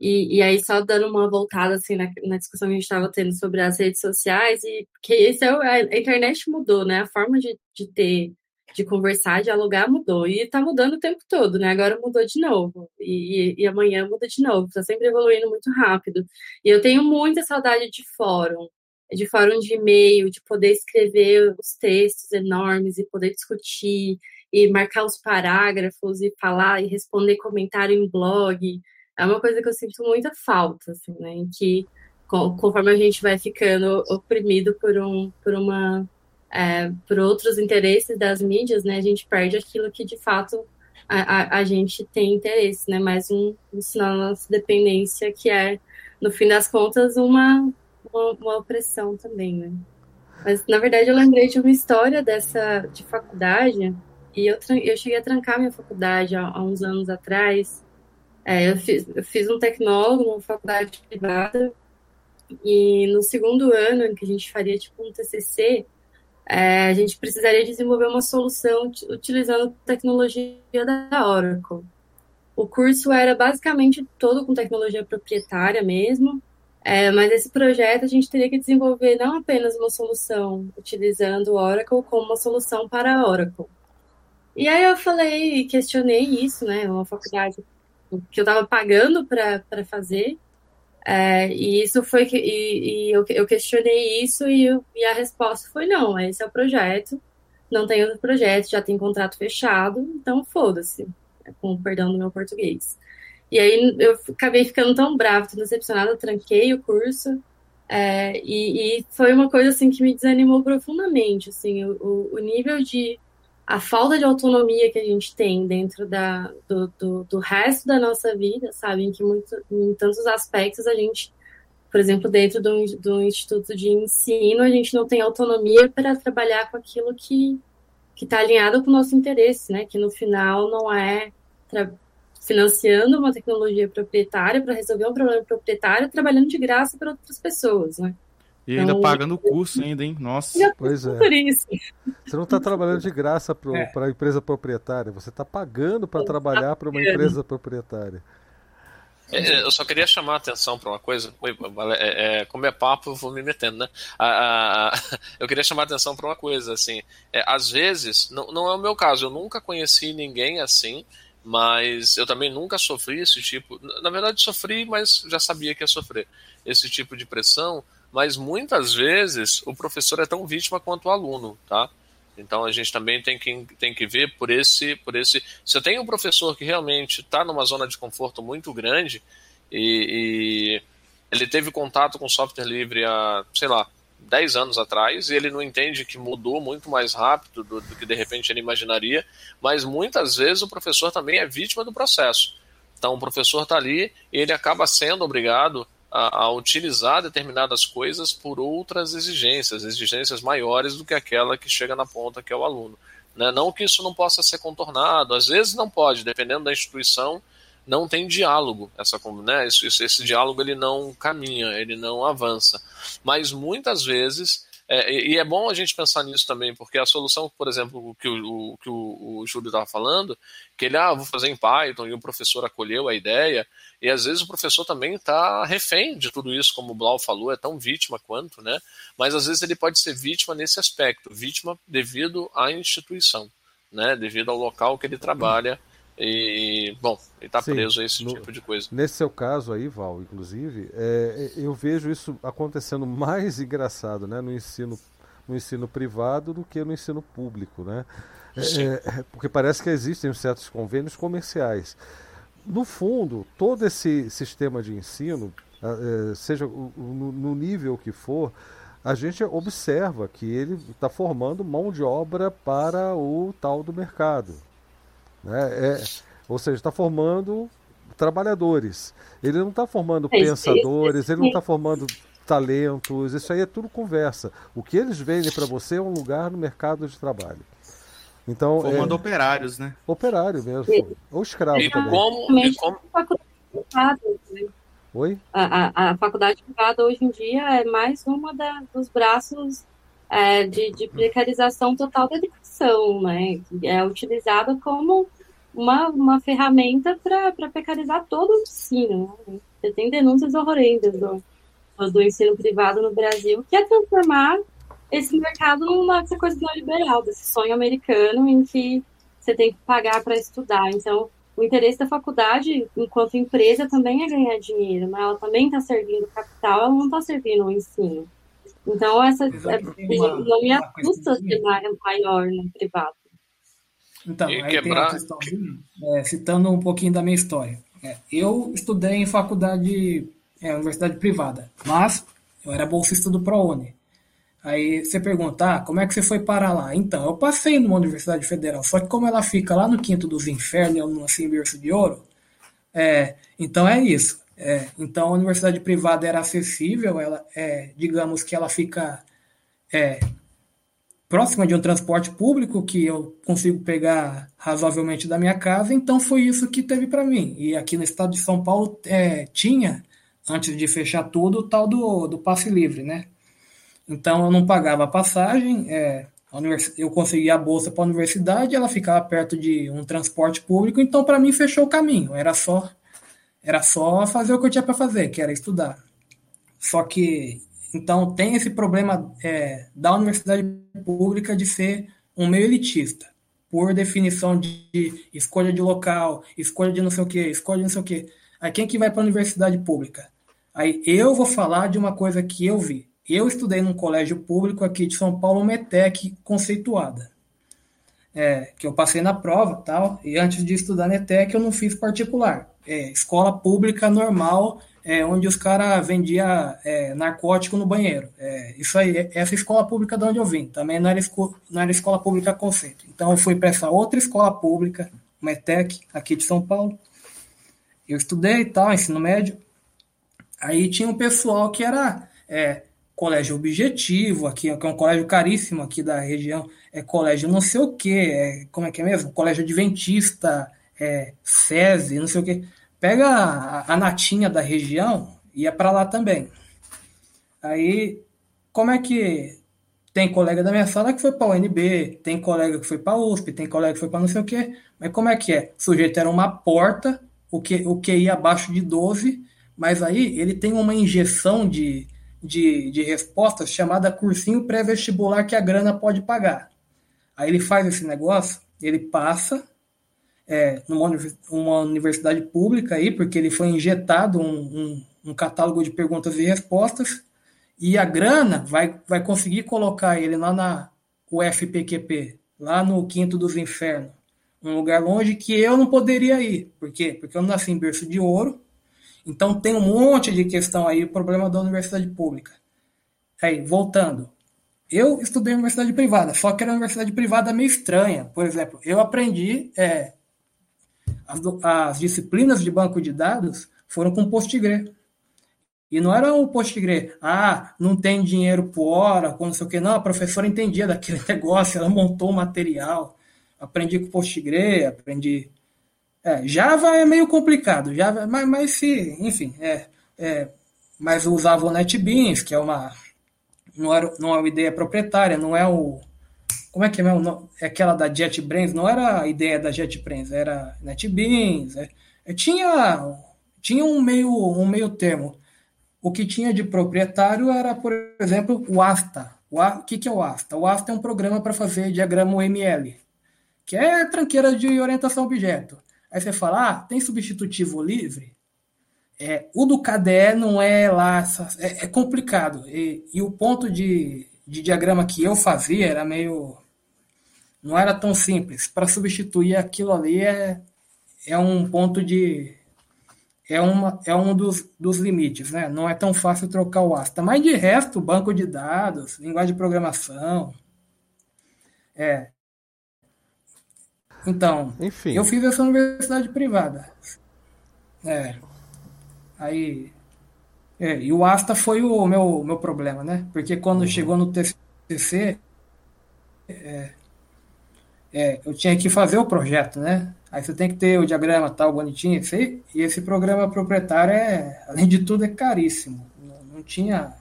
E, e aí, só dando uma voltada assim, na, na discussão que a gente estava tendo sobre as redes sociais, e que esse é, a internet mudou, né? A forma de, de ter, de conversar, dialogar mudou. E está mudando o tempo todo, né? Agora mudou de novo. E, e, e amanhã muda de novo. Está sempre evoluindo muito rápido. E eu tenho muita saudade de fórum, de fórum de e-mail, de poder escrever os textos enormes e poder discutir e marcar os parágrafos e falar e responder comentário em blog é uma coisa que eu sinto muita falta, assim, né? Em que conforme a gente vai ficando oprimido por um, por uma, é, por outros interesses das mídias, né? A gente perde aquilo que de fato a, a, a gente tem interesse, né? Mais um, um sinal da nossa dependência, que é, no fim das contas, uma, uma, uma opressão também, né? Mas, na verdade, eu lembrei de uma história dessa de faculdade, e eu, eu cheguei a trancar minha faculdade há, há uns anos atrás, é, eu, fiz, eu fiz um tecnólogo numa faculdade privada e no segundo ano, em que a gente faria tipo um TCC, é, a gente precisaria desenvolver uma solução utilizando tecnologia da Oracle. O curso era basicamente todo com tecnologia proprietária mesmo, é, mas esse projeto a gente teria que desenvolver não apenas uma solução utilizando o Oracle, como uma solução para Oracle. E aí eu falei, questionei isso, né? Uma faculdade que eu estava pagando para fazer. É, e isso foi que e, e eu, eu, questionei isso e, e, a resposta foi não, esse é o projeto, não tem outro projeto, já tem contrato fechado, então foda-se, com o perdão do meu português. E aí eu acabei ficando tão brava, tão decepcionada, tranquei o curso, é, e, e, foi uma coisa assim que me desanimou profundamente, assim, o, o nível de a falta de autonomia que a gente tem dentro da, do, do, do resto da nossa vida, sabe? Em que muito, em tantos aspectos a gente, por exemplo, dentro do, do instituto de ensino, a gente não tem autonomia para trabalhar com aquilo que está alinhado com o nosso interesse, né? Que no final não é financiando uma tecnologia proprietária para resolver um problema proprietário, trabalhando de graça para outras pessoas, né? E ainda então, pagando o curso ainda, hein? Nossa. Pois é. Por isso. Você não está trabalhando de graça para é. a empresa proprietária, você está pagando para trabalhar para uma empresa proprietária. É, é, eu só queria chamar a atenção para uma coisa. Como é papo, eu vou me metendo, né? (laughs) Eu queria chamar a atenção para uma coisa, assim. Às vezes, não, não é o meu caso, eu nunca conheci ninguém assim, mas eu também nunca sofri esse tipo. Na verdade, sofri, mas já sabia que ia sofrer esse tipo de pressão mas muitas vezes o professor é tão vítima quanto o aluno, tá? Então a gente também tem que, tem que ver por esse, por esse. Se eu tenho um professor que realmente está numa zona de conforto muito grande e, e, ele teve contato com software livre há, sei lá, 10 anos atrás e ele não entende que mudou muito mais rápido do, do que de repente ele imaginaria, mas muitas vezes o professor também é vítima do processo. Então o professor está ali e ele acaba sendo obrigado a, a, utilizar determinadas coisas por outras exigências, exigências maiores do que aquela que chega na ponta, que é o aluno. Né? Não que isso não possa ser contornado, às vezes não pode, dependendo da instituição, não tem diálogo. Essa, né? esse, esse diálogo ele não caminha, ele não avança. Mas muitas vezes é, e é bom a gente pensar nisso também, porque a solução, por exemplo, que o, que o, o Júlio estava falando, que ele, ah, vou fazer em Python, e o professor acolheu a ideia, e às vezes o professor também está refém de tudo isso, como o Blau falou, é tão vítima quanto, né? Mas às vezes ele pode ser vítima nesse aspecto, vítima devido à instituição, né? Devido ao local que ele trabalha. E, bom, ele está preso a esse no, tipo de coisa. Nesse seu caso aí, Val, inclusive, é, é, eu vejo isso acontecendo mais engraçado né, no, ensino, no ensino privado do que no ensino público. Né? É, é, porque parece que existem certos convênios comerciais. No fundo, todo esse sistema de ensino, é, seja no nível que for, a gente observa que ele está formando mão de obra para o tal do mercado. Né? É, ou seja, está formando trabalhadores. Ele não está formando é, pensadores, ele não está formando talentos, isso aí é tudo conversa. O que eles vendem para você é um lugar no mercado de trabalho. Então, Formando é... operários, né? Operário mesmo. Ou escravo e também. Como, e como... Oi? A, a, a, faculdade privada hoje em dia é mais uma da, dos braços é, de, de, precarização total da educação, né? É utilizada como uma, uma ferramenta para precarizar todo o ensino. Né? Você tem denúncias horrendas do, do ensino privado no Brasil, que é transformar esse mercado numa coisa neoliberal, desse sonho americano em que você tem que pagar para estudar. Então, o interesse da faculdade, enquanto empresa, também é ganhar dinheiro, mas ela também está servindo capital, ela não está servindo o ensino. Então, essa é, uma, não me assusta ser maior no privado. Então, e aí quebrar... tem a questão, é, citando um pouquinho da minha história. É, eu estudei em faculdade, é, universidade privada, mas eu era bolsista do ProUni. Aí você pergunta, ah, como é que você foi parar lá? Então, eu passei numa universidade federal, só que como ela fica lá no quinto dos infernos, no assim, berço de ouro, é, então é isso. É, então, a universidade privada era acessível, ela, é, digamos que ela fica é, próxima de um transporte público que eu consigo pegar razoavelmente da minha casa, então foi isso que teve para mim. E aqui no estado de São Paulo é, tinha, antes de fechar tudo, o tal do, do passe livre, né? Então eu não pagava a passagem, é, eu conseguia a bolsa para a universidade, ela ficava perto de um transporte público, então para mim fechou o caminho. Era só era só fazer o que eu tinha para fazer, que era estudar. Só que então tem esse problema é, da universidade pública de ser um meio elitista, por definição de escolha de local, escolha de não sei o que, escolha de não sei o que. Aí quem que vai para a universidade pública? Aí eu vou falar de uma coisa que eu vi. Eu estudei num colégio público aqui de São Paulo, METEC conceituada. É, que eu passei na prova tal, e antes de estudar na ETEC eu não fiz particular. É, escola pública normal, é, onde os caras vendiam é, narcótico no banheiro. É, isso aí, é, essa escola pública de onde eu vim, também não era, esco, não era escola pública conceito. Então eu fui para essa outra escola pública, METEC, aqui de São Paulo. Eu estudei tal, ensino médio. Aí tinha um pessoal que era colégio objetivo aqui, que é um colégio caríssimo aqui da região, é colégio não sei o que, é, como é que é mesmo? Colégio adventista, é, SESI, não sei o que. Pega a, a natinha da região e é para lá também. Aí, como é que tem colega da minha sala que foi para o UNB, tem colega que foi para a USP, tem colega que foi para não sei o que, mas como é que é? O sujeito era uma porta, o que, o ia abaixo de 12, mas aí ele tem uma injeção de, de, de respostas chamada cursinho pré-vestibular que a grana pode pagar. Aí ele faz esse negócio, ele passa é, numa uma universidade pública aí, porque ele foi injetado um, um, um, catálogo de perguntas e respostas, e a grana vai, vai conseguir colocar ele lá na UFPQP, lá no Quinto dos Infernos, um lugar longe que eu não poderia ir. Por quê? Porque eu nasci em berço de ouro, então tem um monte de questão aí, o problema da universidade pública. Aí, voltando. Eu estudei em universidade privada, só que era uma universidade privada meio estranha. Por exemplo, eu aprendi é, as, as, disciplinas de banco de dados foram com Postgre. E não era um Postgre, ah, não tem dinheiro por hora, não sei o que. Não, a professora entendia daquele (laughs) negócio, ela montou o material. Aprendi com Postgre, aprendi é, Java é meio complicado, Java, mas, mas se, enfim, é, é, mas usava o NetBeans, que é uma não, era, não é uma ideia proprietária, não é o como é que é mesmo? É aquela da JetBrains, não era a ideia da JetBrains, era NetBeans, é, é, tinha tinha um meio um meio termo. O que tinha de proprietário era, por exemplo, o ASTA. O, A, o que, que é o ASTA? O ASTA é um programa para fazer diagrama UML, que é tranqueira de orientação a objeto. Aí você fala, ah, tem substitutivo livre? É, o do KDE não é lá, é, é complicado. E, e, o ponto de, de diagrama que eu fazia era meio. não era tão simples. Para substituir aquilo ali é, é um ponto de. É, uma, é um dos, dos limites, né? Não é tão fácil trocar o ASTA. Mas de resto, banco de dados, linguagem de programação, é, então, Enfim. eu fiz essa universidade privada. É. Aí. É, e o Asta foi o meu, meu problema, né? Porque quando uhum. chegou no TCC, é, é, eu tinha que fazer o projeto, né? Aí você tem que ter o diagrama tal, bonitinho, e esse programa proprietário, é, além de tudo, é caríssimo. Não, não tinha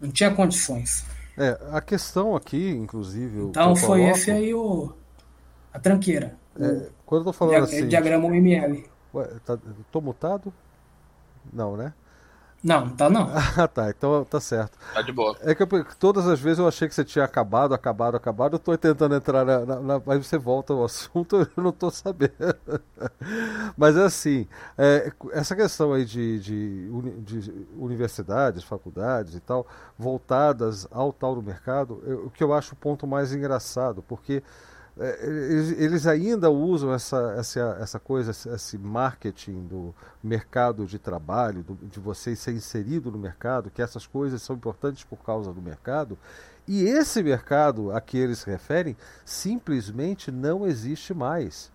não tinha condições. É, a questão aqui, inclusive. Então foi coloco, esse aí o. a tranqueira. É, quando eu tô falando dia, assim. Diagrama UML. Ué, tá, tô mutado? Não, né? Não, tá não. (laughs) Ah, tá, então tá certo. Tá de boa. É que eu, todas as vezes eu achei que você tinha acabado, acabado, acabado. Eu tô tentando entrar na. na, na aí você volta ao assunto, (laughs) eu não tô sabendo. Mas é assim, é, essa questão aí de, de, de, universidades, faculdades e tal, voltadas ao tal do mercado, eu, o que eu acho o ponto mais engraçado, porque eles, eles, ainda usam essa, essa, essa coisa, esse marketing do mercado de trabalho, do, de você ser inserido no mercado, que essas coisas são importantes por causa do mercado. E esse mercado a que eles se referem simplesmente não existe mais.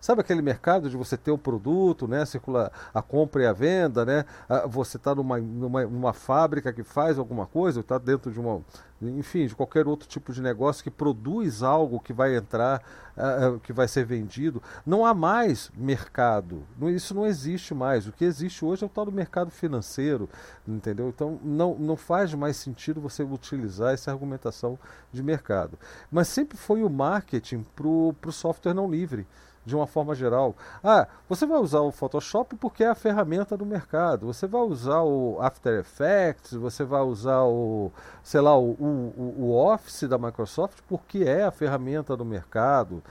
Sabe aquele mercado de você ter um produto, né? Circula a compra e a venda, né? Você está numa, numa, numa, fábrica que faz alguma coisa, está dentro de uma. Enfim, de qualquer outro tipo de negócio que produz algo que vai entrar, uh, que vai ser vendido. Não há mais mercado. Isso não existe mais. O que existe hoje é o tal do mercado financeiro, entendeu? Então não, não faz mais sentido você utilizar essa argumentação de mercado. Mas sempre foi o marketing para o software não livre de uma forma geral. Ah, você vai usar o Photoshop porque é a ferramenta do mercado. Você vai usar o After Effects, você vai usar o, sei lá, o, o, o Office da Microsoft porque é a ferramenta do mercado.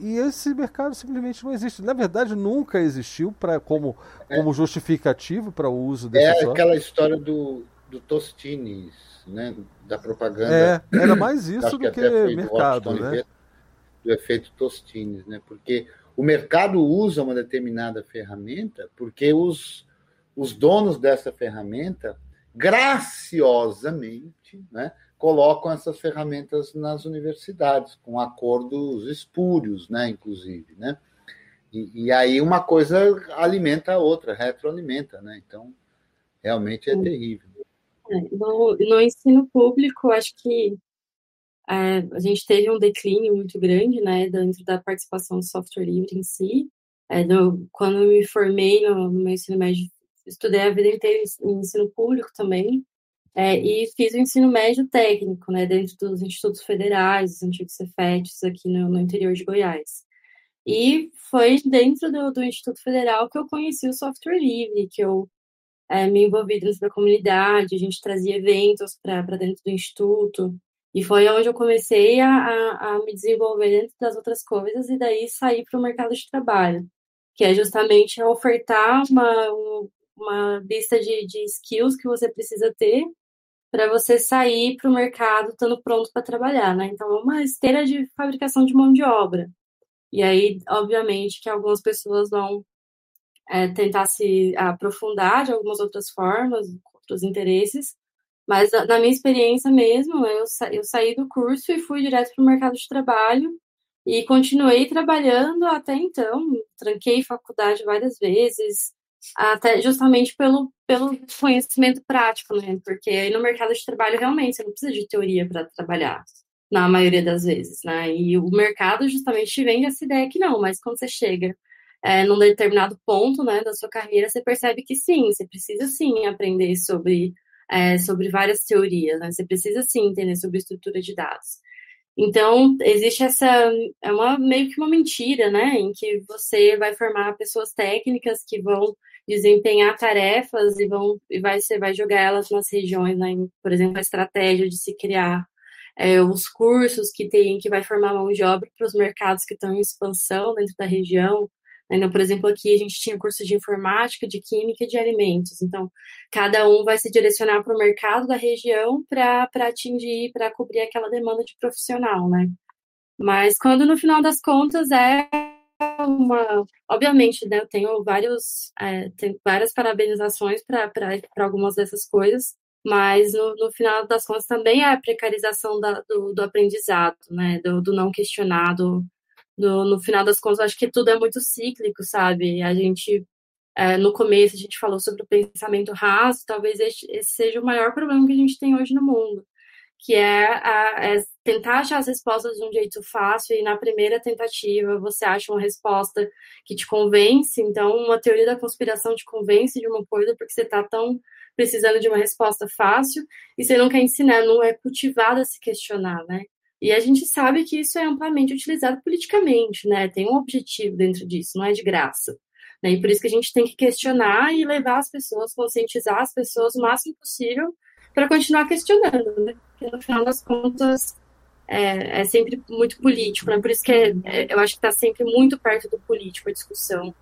E esse mercado simplesmente não existe. Na verdade, nunca existiu pra, como, é. como justificativo para o uso desse É software. aquela história do, do Tostines, né? da propaganda. É, era mais isso do que, que mercado. Né? Do efeito Tostines, né? Porque o mercado usa uma determinada ferramenta porque os, os donos dessa ferramenta graciosamente, né, colocam essas ferramentas nas universidades com acordos espúrios, né, inclusive, né? E, e aí uma coisa alimenta a outra, retroalimenta, né? Então, realmente é terrível. É, no, no ensino público, acho que é, a gente teve um declínio muito grande, né, dentro da participação do software livre em si. É, no, quando eu me formei no, no, meu ensino médio, estudei a vida inteira em ensino público também, é, e fiz o ensino médio técnico, né, dentro dos institutos federais, os antigos Cefetes, aqui no, no, interior de Goiás. E foi dentro do, do, Instituto Federal que eu conheci o software livre, que eu é, me envolvi dentro da comunidade, a gente trazia eventos para dentro do instituto, e foi onde eu comecei a, a, a me desenvolver dentro das outras coisas e daí sair para o mercado de trabalho, que é justamente ofertar uma, uma lista de, de skills que você precisa ter para você sair para o mercado estando pronto para trabalhar, né? Então, é uma esteira de fabricação de mão de obra. E aí, obviamente, que algumas pessoas vão é, tentar se aprofundar de algumas outras formas, outros interesses, mas na minha experiência mesmo, eu, sa eu saí do curso e fui direto para o mercado de trabalho e continuei trabalhando até então. Tranquei faculdade várias vezes, até justamente pelo, pelo conhecimento prático, né? Porque aí no mercado de trabalho realmente você não precisa de teoria para trabalhar, na maioria das vezes, né? E o mercado justamente te vende essa ideia que não, mas quando você chega é, num determinado ponto né, da sua carreira, você percebe que sim, você precisa sim aprender sobre é, sobre várias teorias, né? Você precisa sim entender sobre estrutura de dados. Então, existe essa, é uma, meio que uma mentira, né, em que você vai formar pessoas técnicas que vão desempenhar tarefas e vão e vai, você vai jogar elas nas regiões, né, por exemplo, a estratégia de se criar é, os cursos que tem, que vai formar mão de obra para os mercados que estão em expansão dentro da região, então, por exemplo, aqui a gente tinha curso de informática, de química e de alimentos. Então, cada um vai se direcionar para o mercado da região para atingir, para cobrir aquela demanda de profissional, né? Mas quando no final das contas é uma. Obviamente, né, eu tenho vários, é, tenho várias parabenizações para algumas dessas coisas, mas no, no, final das contas também é a precarização da, do, do, aprendizado, né? Do, do não questionado no, no final das contas, acho que tudo é muito cíclico, sabe? A gente, é, no começo, a gente falou sobre o pensamento raso, talvez esse, esse, seja o maior problema que a gente tem hoje no mundo, que é, a, é tentar achar as respostas de um jeito fácil e na primeira tentativa você acha uma resposta que te convence. Então, uma teoria da conspiração te convence de uma coisa porque você está tão precisando de uma resposta fácil e você não quer ensinar, não é cultivado a se questionar, né? E a gente sabe que isso é amplamente utilizado politicamente, né? Tem um objetivo dentro disso, não é de graça. Né? E por isso que a gente tem que questionar e levar as pessoas, conscientizar as pessoas o máximo possível para continuar questionando, né? Porque no final das contas é, é sempre muito político, né? Por isso que é, é, eu acho que está sempre muito perto do político a discussão,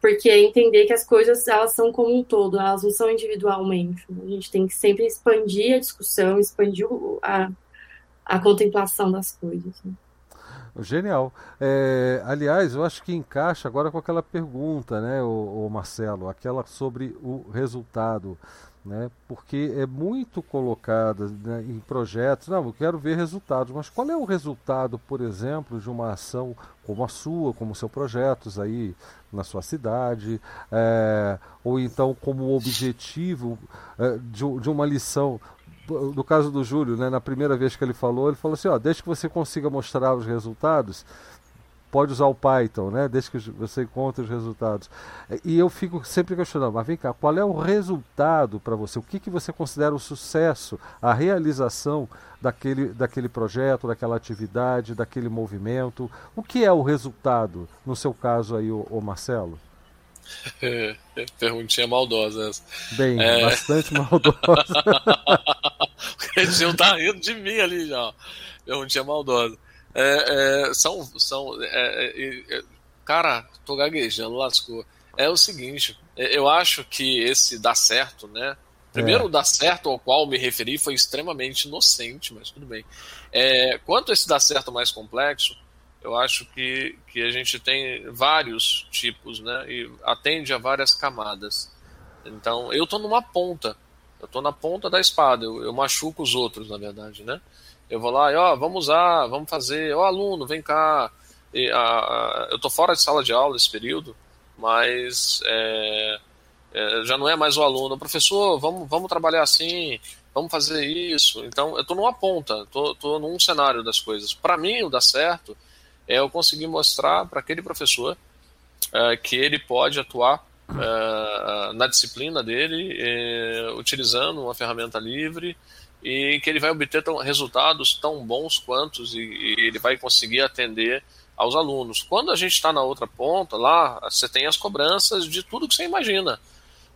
porque é entender que as coisas elas são como um todo, elas não são individualmente. Né? A gente tem que sempre expandir a discussão, expandir a, a contemplação das coisas. Né? Genial. É, aliás, eu acho que encaixa agora com aquela pergunta, né, o, Marcelo, aquela sobre o resultado né? porque é muito colocada né, em projetos. Não, eu quero ver resultados, mas qual é o resultado, por exemplo, de uma ação como a sua, como seu projetos aí na sua cidade, é, ou então como objetivo é, de, de uma lição no caso do Júlio, né, na primeira vez que ele falou, ele falou assim, ó, desde que você consiga mostrar os resultados, pode usar o Python, né? Desde que você encontre os resultados. E eu fico sempre questionando, mas vem cá, qual é o resultado para você? O que, que você considera o sucesso, a realização daquele, daquele projeto, daquela atividade, daquele movimento? O que é o resultado, no seu caso aí, o, Marcelo? (laughs) Perguntinha maldosa essa. Bem, é... bastante (laughs) maldosa. o Cretinho tá rindo de mim ali já. Perguntinha maldosa. É, é, são. são é, é, é, cara, tô gaguejando, lascou. É o seguinte, eu acho que esse dá certo, né? Primeiro, o dá certo ao qual me referi foi extremamente inocente, mas tudo bem. quanto a esse dá certo mais complexo, eu acho que, que a gente tem vários tipos, né? E atende a várias camadas. Então, eu tô numa ponta. Eu tô na ponta da espada. Eu, eu machuco os outros, na verdade, né? Eu vou lá e, ó, vamos usar, vamos fazer, ó, aluno, vem cá. E, a, eu tô fora de sala de aula nesse período, mas é, é, já não é mais o aluno. Professor, vamos, vamos trabalhar assim, vamos fazer isso. Então, eu tô numa ponta, tô num cenário das coisas. Para mim, o dar certo eu conseguir mostrar para aquele professor é, que ele pode atuar é, na disciplina dele, é, utilizando uma ferramenta livre e que ele vai obter tão, resultados tão bons quantos e, e, ele vai conseguir atender aos alunos. Quando a gente está na outra ponta, lá você tem as cobranças de tudo que você imagina.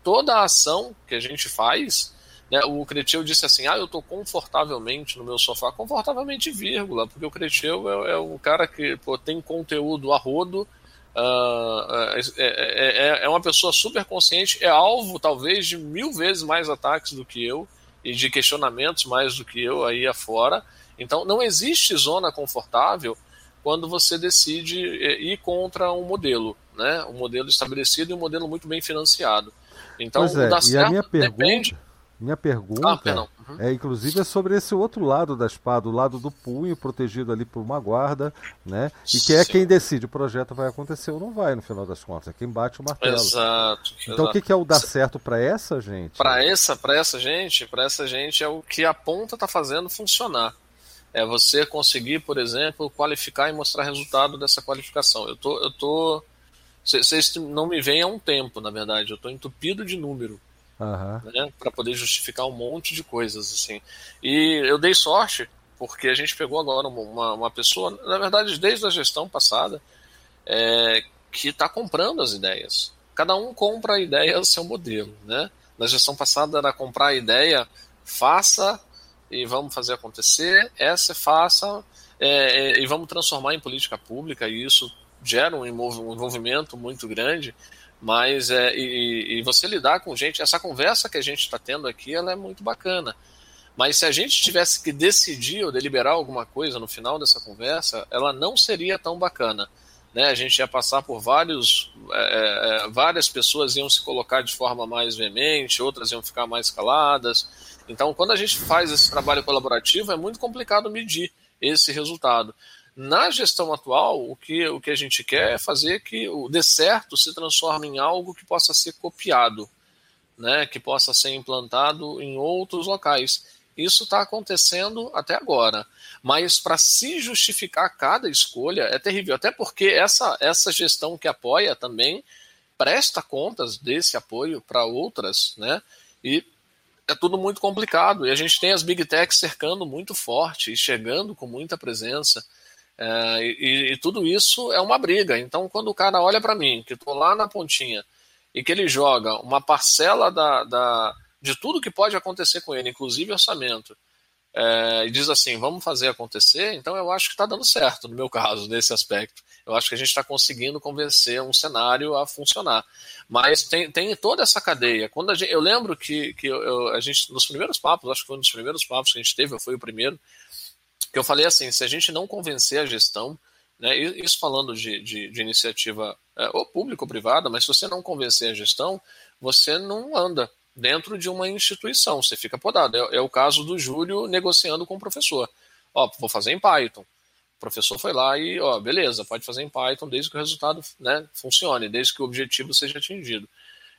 Toda a ação que a gente faz, né, o Cretil disse assim: ah, eu estou confortavelmente no meu sofá, confortavelmente, vírgula, porque o Cretil é, é um cara que pô, tem conteúdo a rodo. Uh, é, é, é, uma pessoa super consciente, é alvo talvez de mil vezes mais ataques do que eu e de questionamentos mais do que eu aí afora. Então, não existe zona confortável quando você decide eh, ir contra um modelo, né? Um modelo estabelecido e um modelo muito bem financiado. Então, pois é, e a minha pergunta, depende... minha pergunta ah, uhum. é inclusive é sobre esse outro lado da espada, o lado do punho protegido ali por uma guarda, né? E que é Sim. quem decide o projeto vai acontecer ou não vai no final das contas, é quem bate o martelo. Exato. Então exato. o que é o dar certo para essa gente? Para essa, para essa gente, para essa gente é o que a ponta está fazendo funcionar. É você conseguir, por exemplo, qualificar e mostrar resultado dessa qualificação. Eu tô, eu tô vocês não me veem há um tempo, na verdade. Eu estou entupido de número. Uhum. Né, para poder justificar um monte de coisas. assim. E eu dei sorte, porque a gente pegou agora uma, uma pessoa, na verdade, desde a gestão passada, é, que está comprando as ideias. Cada um compra a ideia do seu modelo. Né? Na gestão passada era comprar a ideia, faça e vamos fazer acontecer, essa faça é, é, e vamos transformar em política pública, e isso gera um envolvimento muito grande, mas é, e, e você lidar com gente, essa conversa que a gente está tendo aqui, ela é muito bacana. Mas se a gente tivesse que decidir ou deliberar alguma coisa no final dessa conversa, ela não seria tão bacana. Né? A gente ia passar por vários. É, é, várias pessoas iam se colocar de forma mais veemente, outras iam ficar mais caladas. Então, quando a gente faz esse trabalho colaborativo, é muito complicado medir esse resultado. Na gestão atual, o que, o que a gente quer é fazer que o dê certo se transforme em algo que possa ser copiado, né, que possa ser implantado em outros locais. isso está acontecendo até agora. Mas para se justificar cada escolha é terrível, até porque essa, essa gestão que apoia também presta contas desse apoio para outras, né? E é tudo muito complicado. E a gente tem as big techs cercando muito forte e chegando com muita presença. É, e, e, tudo isso é uma briga. Então, quando o cara olha para mim, que estou lá na pontinha, e que ele joga uma parcela da, da, de tudo que pode acontecer com ele, inclusive orçamento, é, e diz assim, vamos fazer acontecer, então eu acho que está dando certo, no meu caso, nesse aspecto. Eu acho que a gente está conseguindo convencer um cenário a funcionar. Mas tem, tem toda essa cadeia. Quando gente, eu lembro que, que eu, a gente, nos primeiros papos, acho que foi um dos primeiros papos que a gente teve, eu fui o primeiro, que eu falei assim: se a gente não convencer a gestão, né, isso falando de, de, de iniciativa é, ou pública ou privada, mas se você não convencer a gestão, você não anda dentro de uma instituição, você fica podado. É, é o caso do Júlio negociando com o professor. Ó, vou fazer em Python. O professor foi lá e, ó, beleza, pode fazer em Python desde que o resultado né, funcione, desde que o objetivo seja atingido,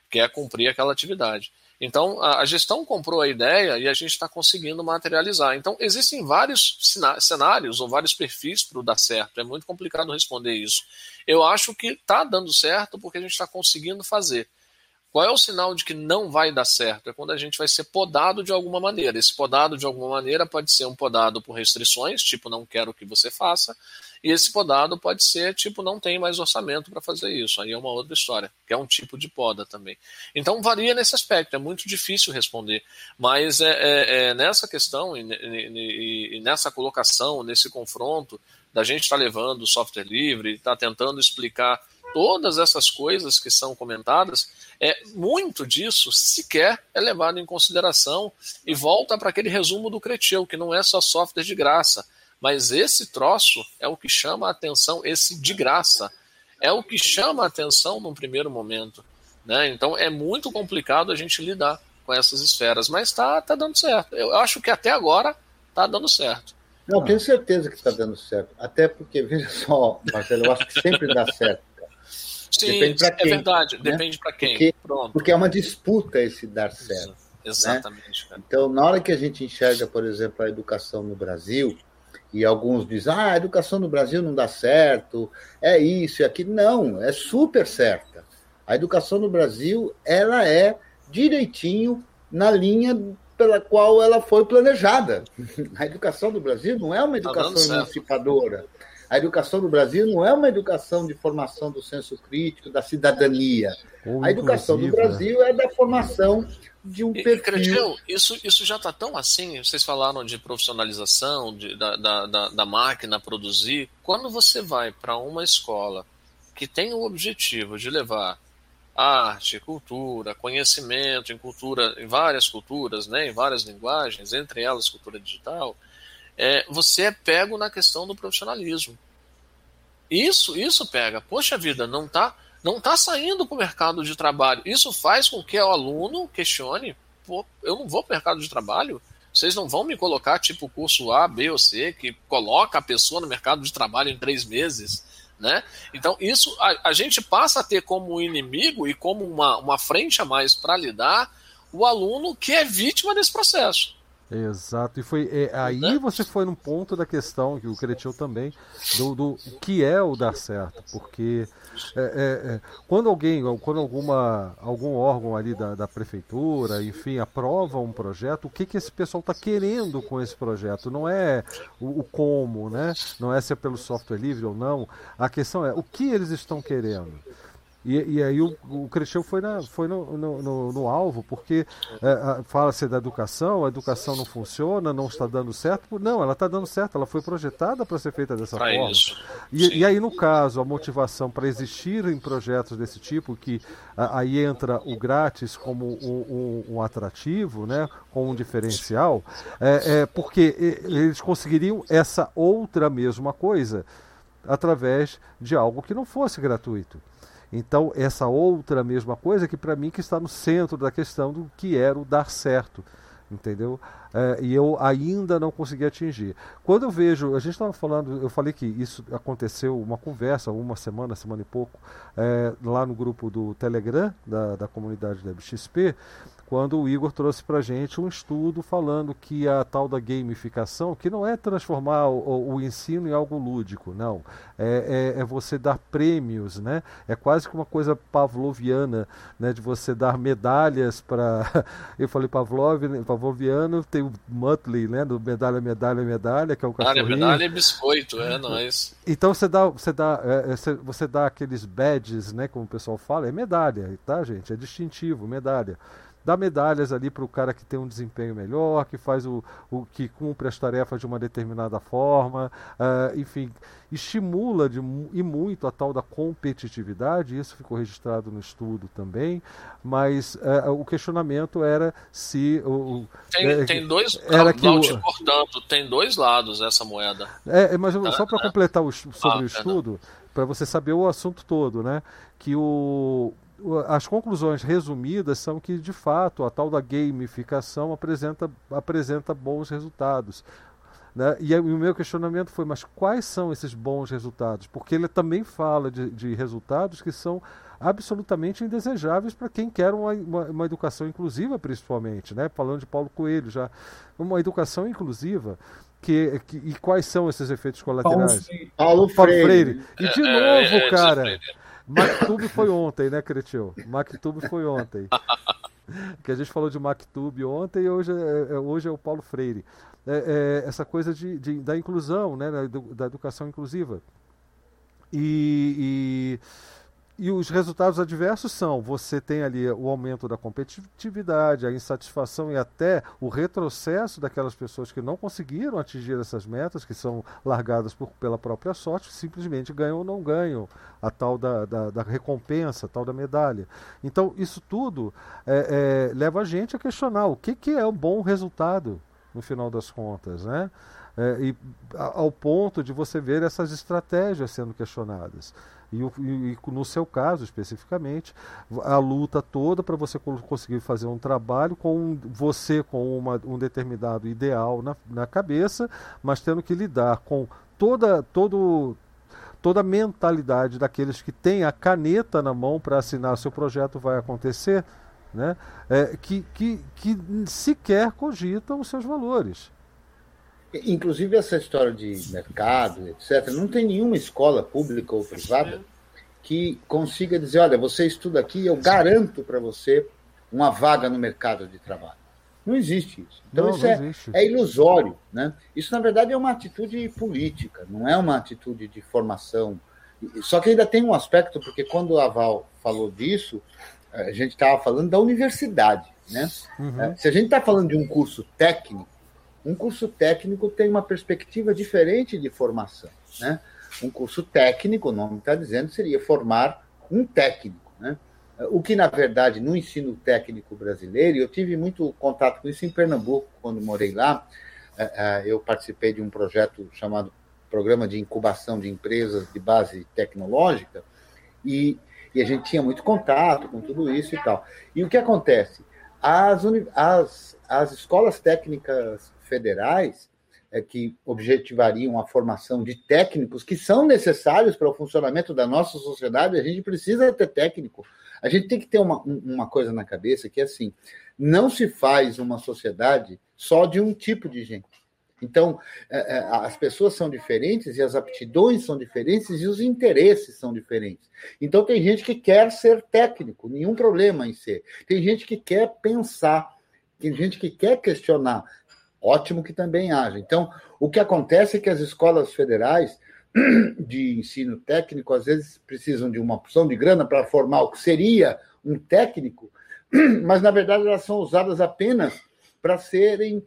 que é cumprir aquela atividade. Então, a, gestão comprou a ideia e a gente está conseguindo materializar. Então, existem vários cenários ou vários perfis para dar certo. É muito complicado responder isso. Eu acho que está dando certo porque a gente está conseguindo fazer. Qual é o sinal de que não vai dar certo? É quando a gente vai ser podado de alguma maneira. Esse podado de alguma maneira pode ser um podado por restrições, tipo não quero que você faça, e esse podado pode ser tipo não tem mais orçamento para fazer isso. Aí é uma outra história, que é um tipo de poda também. Então varia nesse aspecto, é muito difícil responder. Mas é, é, é nessa questão e, e, e, nessa colocação, nesse confronto, da gente estar tá levando o software livre, estar tá tentando explicar todas essas coisas que são comentadas, é muito disso sequer é levado em consideração e volta para aquele resumo do Cretil, que não é só software de graça, mas esse troço é o que chama a atenção, esse de graça, é o que chama a atenção num primeiro momento. Né? Então é muito complicado a gente lidar com essas esferas, mas está tá dando certo. Eu acho que até agora está dando certo. Não, tenho certeza que está dando certo. Até porque, (laughs) veja só, Marcelo, eu acho que sempre dá certo. Sim, depende é quem, verdade, né? depende para quem. Porque, porque, é uma disputa esse dar certo. Né? Exatamente. Né? Então, na hora que a gente enxerga, por exemplo, a educação no Brasil, e alguns dizem, ah, a educação no Brasil não dá certo, é isso e aquilo. Não, é super certa. A educação no Brasil, ela é direitinho na linha pela qual ela foi planejada. (laughs) A educação do Brasil não é uma tá educação tá emancipadora. A educação no Brasil não é uma educação de formação do senso crítico, da cidadania. Ou a educação no Brasil é da formação de um perfil. isso, isso já está tão assim, vocês falaram de profissionalização, de, da, da, da máquina produzir. Quando você vai para uma escola que tem o objetivo de levar arte, cultura, conhecimento em cultura, em várias culturas, né, em várias linguagens, entre elas cultura digital, é, você é pego na questão do profissionalismo. Isso, isso pega. Poxa vida, não está não tá saindo para o mercado de trabalho. Isso faz com que o aluno questione: pô, eu não vou para o mercado de trabalho? Vocês não vão me colocar tipo curso A, B ou C, que coloca a pessoa no mercado de trabalho em três meses? Né? Então, isso a, a gente passa a ter como inimigo e como uma, uma frente a mais para lidar o aluno que é vítima desse processo. Exato, e foi é, aí você foi num ponto da questão, que o Cretil também, do, do que é o dar certo, porque é, é, é, quando alguém, quando alguma, algum órgão ali da, da prefeitura, enfim, aprova um projeto, o que, que esse pessoal está querendo com esse projeto? Não é o, o, como, né? não é se é pelo software livre ou não, a questão é o que eles estão querendo. E, e aí o, o Crecheu foi, na, foi no, no, no, no alvo, porque é, fala-se da educação, a educação não funciona, não está dando certo. Não, ela está dando certo, ela foi projetada para ser feita dessa pra forma. E, e, aí, no caso, a motivação para existir em projetos desse tipo, que a, aí entra o grátis como um, um, um, atrativo, né, como um diferencial, é, é porque eles conseguiriam essa outra mesma coisa através de algo que não fosse gratuito. Então, essa outra mesma coisa que para mim que está no centro da questão do que era o dar certo, entendeu? É, e eu ainda não consegui atingir. Quando eu vejo, a gente estava falando, eu falei que isso aconteceu, uma conversa, uma semana, semana e pouco, é, lá no grupo do Telegram, da, da comunidade da BXP, quando o Igor trouxe para gente um estudo falando que a tal da gamificação, que não é transformar o, o ensino em algo lúdico, não, é, é, é, você dar prêmios, né? É quase que uma coisa pavloviana, né? De você dar medalhas para, (laughs) eu falei Pavlov, pavloviano, tem o Muttley, né? Do medalha, medalha, medalha, que é o cachorrinho. Medalha, medalha e biscoito, é nóis. Então você dá, você dá, é, é você dá aqueles badges, né? Como o pessoal fala, é medalha, tá, gente? É distintivo, medalha dá medalhas ali para o cara que tem um desempenho melhor, que faz o, o que cumpre as tarefas de uma determinada forma, uh, enfim, estimula de, e muito a tal da competitividade, isso ficou registrado no estudo também, mas uh, o questionamento era se o tem, é, tem dois era que o, tem dois lados essa moeda. É, mas só para completar o, sobre ah, o estudo, para você saber o assunto todo, né? Que o, as conclusões resumidas são que, de fato, a tal da gamificação apresenta, apresenta bons resultados. Né? E, o meu questionamento foi: mas quais são esses bons resultados? Porque ele também fala de, de resultados que são absolutamente indesejáveis para quem quer uma, uma, uma, educação inclusiva, principalmente. Né? Falando de Paulo Coelho, já uma educação inclusiva. Que, que, e quais são esses efeitos colaterais? Paulo, Paulo Freire. Freire. E de é, novo, é, é, cara. Mactube foi ontem, né, Cretil? Mactube foi ontem. que a gente falou de Mactube ontem e hoje é, é, hoje é o Paulo Freire. É, é, essa coisa de, de, da inclusão, né, da, da educação inclusiva. E, e e os resultados adversos são: você tem ali o aumento da competitividade, a insatisfação e até o retrocesso daquelas pessoas que não conseguiram atingir essas metas, que são largadas por, pela própria sorte, simplesmente ganham ou não ganham a tal da, da, da recompensa, a tal da medalha. Então, isso tudo é, é, leva a gente a questionar o que, que é um bom resultado no final das contas, né? É, e ao ponto de você ver essas estratégias sendo questionadas. E, e, e, no seu caso especificamente, a luta toda para você conseguir fazer um trabalho com você com uma, um determinado ideal na, na cabeça, mas tendo que lidar com toda, todo, toda a mentalidade daqueles que têm a caneta na mão para assinar seu projeto vai acontecer, né? É, que, que, que sequer cogitam os seus valores. Inclusive, essa história de mercado, etc., não tem nenhuma escola pública ou privada que consiga dizer: olha, você estuda aqui, eu garanto para você uma vaga no mercado de trabalho. Não existe isso. Então, não, isso não é, é, ilusório. Né? Isso, na verdade, é uma atitude política, não é uma atitude de formação. Só que ainda tem um aspecto, porque quando a Val falou disso, a gente estava falando da universidade. Né? Uhum. Se a gente está falando de um curso técnico, um curso técnico tem uma perspectiva diferente de formação. Né? Um curso técnico, o nome está dizendo, seria formar um técnico. Né? O que, na verdade, no ensino técnico brasileiro, eu tive muito contato com isso em Pernambuco, quando morei lá, é, é, eu participei de um projeto chamado Programa de Incubação de Empresas de Base Tecnológica, e, e a gente tinha muito contato com tudo isso e tal. E o que acontece? As, as, as escolas técnicas federais é, que objetivariam a formação de técnicos que são necessários para o funcionamento da nossa sociedade. A gente precisa ter técnico. A gente tem que ter uma, uma coisa na cabeça que é assim: não se faz uma sociedade só de um tipo de gente. Então, é, é, as pessoas são diferentes e as aptidões são diferentes e os interesses são diferentes. Então, tem gente que quer ser técnico, nenhum problema em ser. Tem gente que quer pensar, tem gente que quer questionar, Ótimo que também haja. Então, o que acontece é que as escolas federais (clears throat) de ensino técnico às vezes precisam de uma opção de grana para formar o que seria um técnico, (clears throat) mas na verdade elas são usadas apenas para serem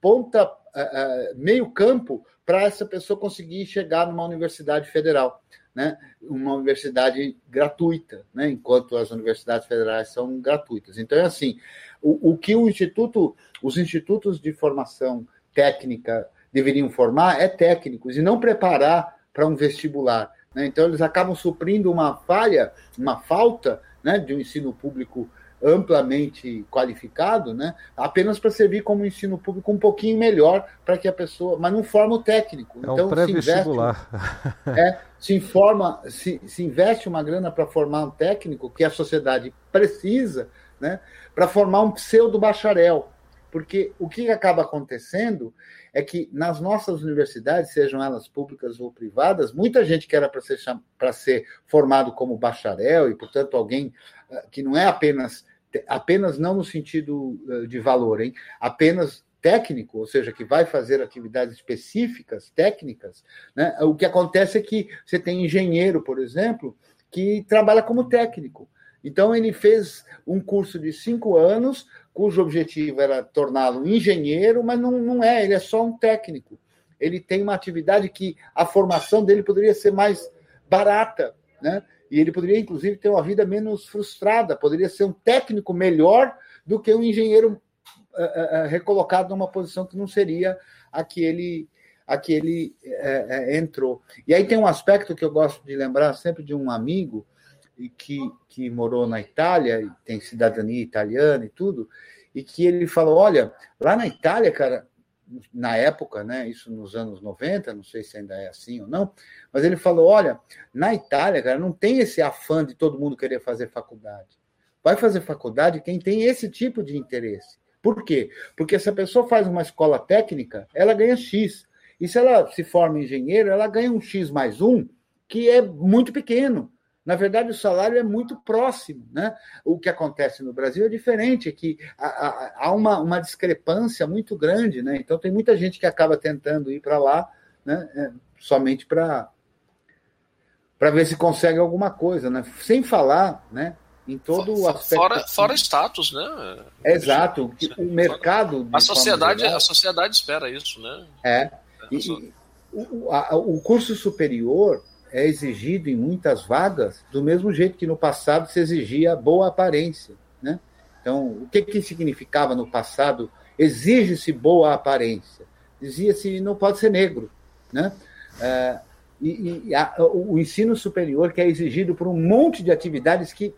ponta, uh, uh, meio campo para essa pessoa conseguir chegar numa universidade federal, né? Uma universidade gratuita, né? Enquanto as universidades federais são gratuitas. Então é assim, o, o que o instituto, os institutos de formação técnica deveriam formar é técnicos e não preparar para um vestibular. Né? Então, eles acabam suprindo uma falha, uma falta né, de um ensino público amplamente qualificado, né, apenas para servir como ensino público um pouquinho melhor para que a pessoa, mas não forma o técnico. É então um se investe, (laughs) é, se informa, se, se investe uma grana para formar um técnico que a sociedade precisa né, para formar um pseudo bacharel. Porque o que acaba acontecendo é que nas nossas universidades, sejam elas públicas ou privadas, muita gente que era para ser, ser formado como bacharel e, portanto, alguém eh, que não é apenas, apenas não no sentido eh, de valor, hein? apenas técnico, ou seja, que vai fazer atividades específicas, técnicas, né? o que acontece é que você tem engenheiro, por exemplo, que trabalha como técnico. Então, ele fez um curso de cinco anos, cujo objetivo era torná-lo engenheiro, mas não, não é, ele é só um técnico. Ele tem uma atividade que a formação dele poderia ser mais barata, né? E ele poderia, inclusive, ter uma vida menos frustrada, poderia ser um técnico melhor do que um engenheiro uh, uh, recolocado numa posição que não seria a que ele, a que ele uh, entrou. E aí tem um aspecto que eu gosto de lembrar sempre de um amigo, e que, que morou na Itália, e tem cidadania italiana e tudo, e que ele falou: olha, lá na Itália, cara, na época, né, isso nos anos 90, não sei se ainda é assim ou não, mas ele falou: olha, na Itália, cara, não tem esse afã de todo mundo querer fazer faculdade. Vai fazer faculdade quem tem esse tipo de interesse. Por quê? Porque se a pessoa faz uma escola técnica, ela ganha X. E se ela se forma engenheiro, ela ganha um X mais um, que é muito pequeno. Na verdade, o salário é muito próximo. Né? O que acontece no Brasil é diferente, é que há uma, uma discrepância muito grande. Né? Então, tem muita gente que acaba tentando ir para lá né? É, somente para para ver se consegue alguma coisa, né? sem falar né? em todo o aspecto. Fora, fora status, né? Exato. O mercado. A sociedade, geral, a sociedade espera isso, né? É. E, e o, a, o curso superior é exigido em muitas vagas do mesmo jeito que no passado se exigia boa aparência. Né? Então, o que, que significava no passado? Exige-se boa aparência. Dizia-se não pode ser negro. Né? É, e, e a, o ensino superior que é exigido por um monte de atividades que,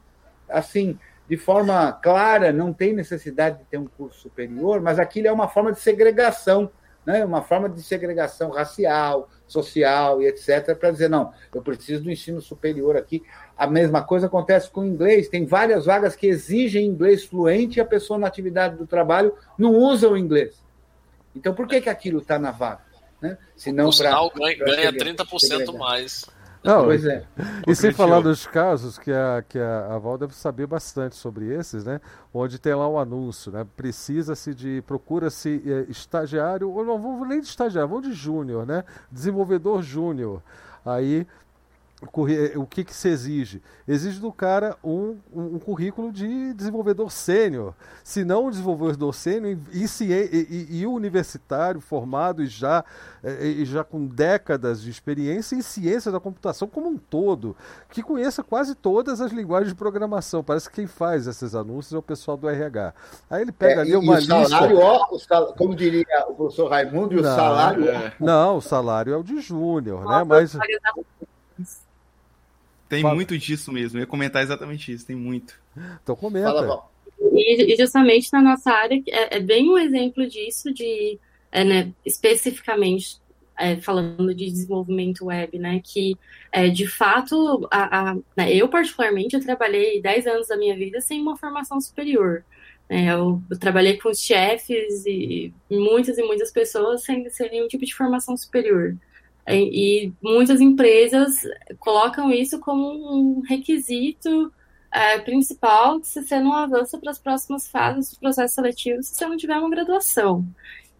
assim, de forma clara, não tem necessidade de ter um curso superior, mas aquilo é uma forma de segregação, né? uma forma de segregação racial, social e etc., para dizer, não, eu preciso do ensino superior aqui. A mesma coisa acontece com o inglês. Tem várias vagas que exigem inglês fluente e a pessoa na atividade do trabalho não usa o inglês. Então, por que, que aquilo está na vaga? Né? Se não para. ganha, ganha 30% mais. Não, pois é. E sem falar dos casos que a, que a, a Val deve saber bastante sobre esses, né? Onde tem lá um anúncio, né? Precisa-se de. Procura-se é, estagiário, ou não vou nem de estagiário, vou de júnior, né? Desenvolvedor júnior. Aí o que, que se exige? Exige do cara um, um, um currículo de desenvolvedor sênior. Se não um desenvolvedor sênior e, e, e, e, o universitário formado e já, e já com décadas de experiência em ciência da computação como um todo, que conheça quase todas as linguagens de programação. Parece que quem faz esses anúncios é o pessoal do RH. Aí ele pega é, ali uma o salário, lista. Ó, o sal... como diria o professor Raimundo, e o salário. É. Não, o salário é o de júnior, né? Mas. Tem Fala. muito disso mesmo. Eu ia comentar exatamente isso, tem muito. Então comenta. Fala, e, e, justamente na nossa área, é, é, bem um exemplo disso, de é, né, especificamente é, falando de desenvolvimento web, né? Que é, de fato, a, a, né, eu particularmente eu trabalhei 10 anos da minha vida sem uma formação superior. Né, eu, eu, trabalhei com os chefes e, e muitas e muitas pessoas sem, sem nenhum tipo de formação superior. E muitas empresas colocam isso como um requisito é, principal se você não avança para as próximas fases do processo seletivo se você não tiver uma graduação.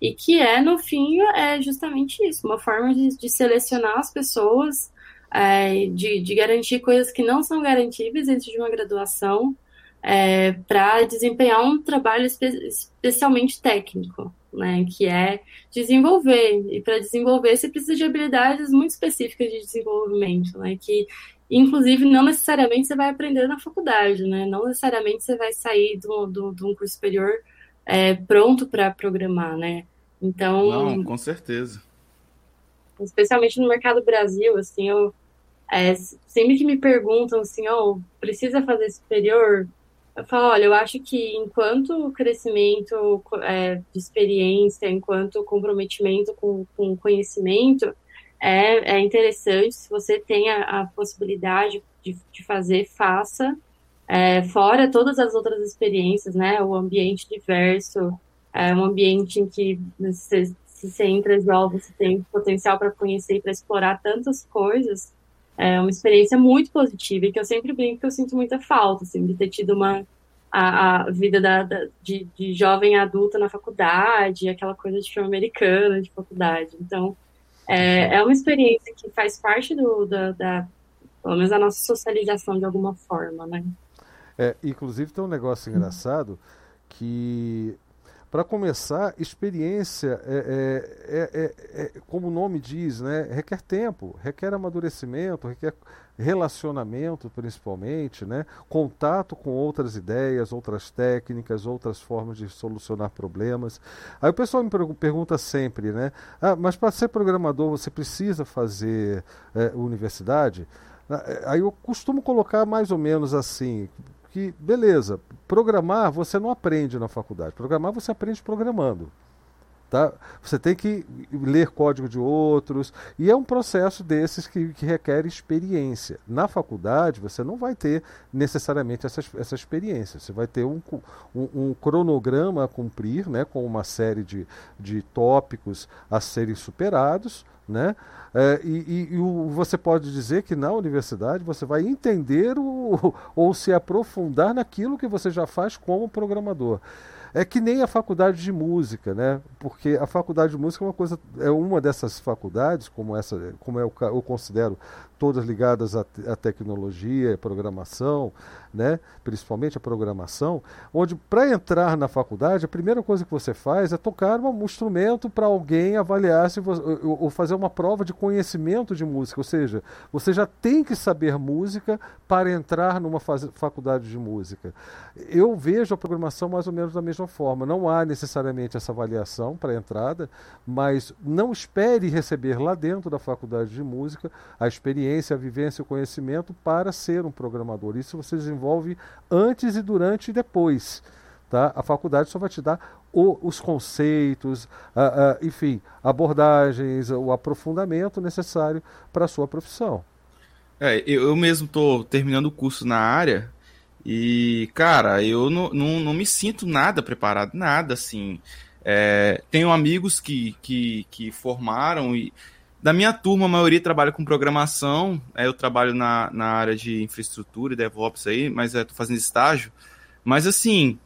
E que é, no fim, é justamente isso, uma forma de, de selecionar as pessoas, é, de, de, garantir coisas que não são garantíveis dentro de uma graduação, é, para desempenhar um trabalho espe especialmente técnico né, que é desenvolver. E para desenvolver, você precisa de habilidades muito específicas de desenvolvimento, né, que inclusive não necessariamente você vai aprender na faculdade, né, não necessariamente você vai sair de um curso superior é, pronto para programar, né. Então, não, com certeza. Especialmente no mercado Brasil, assim, eu é, sempre que me perguntam assim, oh, precisa fazer superior? Eu falo, olha, eu acho que enquanto crescimento é, de experiência, enquanto comprometimento com, com conhecimento, é, é interessante, se você tem a, a possibilidade de, de fazer, faça, É, fora todas as outras experiências, né? O ambiente diverso, é um ambiente em que você, se você entra jovem, você tem potencial para conhecer e para explorar tantas coisas. É uma experiência muito positiva e que eu sempre brinco que eu sinto muita falta, assim, de ter tido uma a, a vida da, da de, de, jovem adulta na faculdade, aquela coisa de filme americano, de faculdade. Então, é, é uma experiência que faz parte do, da, da, pelo menos, da nossa socialização de alguma forma, né? É, inclusive tem um negócio engraçado que para começar, experiência, é, é, é, é, como o nome diz, né, requer tempo, requer amadurecimento, requer relacionamento principalmente, né, contato com outras ideias, outras técnicas, outras formas de solucionar problemas. Aí o pessoal me pergunta sempre, né, ah, mas para ser programador você precisa fazer é, universidade? Ah, aí eu costumo colocar mais ou menos assim, que, beleza, programar você não aprende na faculdade. Programar você aprende programando. Tá? Você tem que ler código de outros, e é um processo desses que, que requer experiência. Na faculdade, você não vai ter necessariamente essa, essa experiência. Você vai ter um, um, um cronograma a cumprir, né, com uma série de, de tópicos a serem superados, né? É, e, e, e você pode dizer que na universidade você vai entender o, (laughs) ou se aprofundar naquilo que você já faz como programador. É que nem a faculdade de música, né? Porque a faculdade de música é uma coisa, é uma dessas faculdades, como essa, como eu, eu considero todas ligadas à, à tecnologia, programação, né? principalmente a programação, onde para entrar na faculdade, a primeira coisa que você faz é tocar um instrumento para alguém avaliar se você, ou, ou fazer uma prova de conhecimento de música, ou seja, você já tem que saber música para entrar numa faculdade de música. Eu vejo a programação mais ou menos da mesma forma, não há necessariamente essa avaliação para entrada, mas não espere receber lá dentro da faculdade de música a experiência, a vivência, o conhecimento para ser um programador. Isso você desenvolve antes e durante e depois. Tá? A faculdade só vai te dar o, os conceitos, a, a, enfim, abordagens, o aprofundamento necessário para a sua profissão. É, eu, eu mesmo estou terminando o curso na área e, cara, eu não, não, não me sinto nada preparado, nada assim. É, tenho amigos que, que, que formaram e da minha turma, a maioria trabalha com programação. É, eu trabalho na, na área de infraestrutura e DevOps aí, mas estou é, fazendo estágio. Mas assim,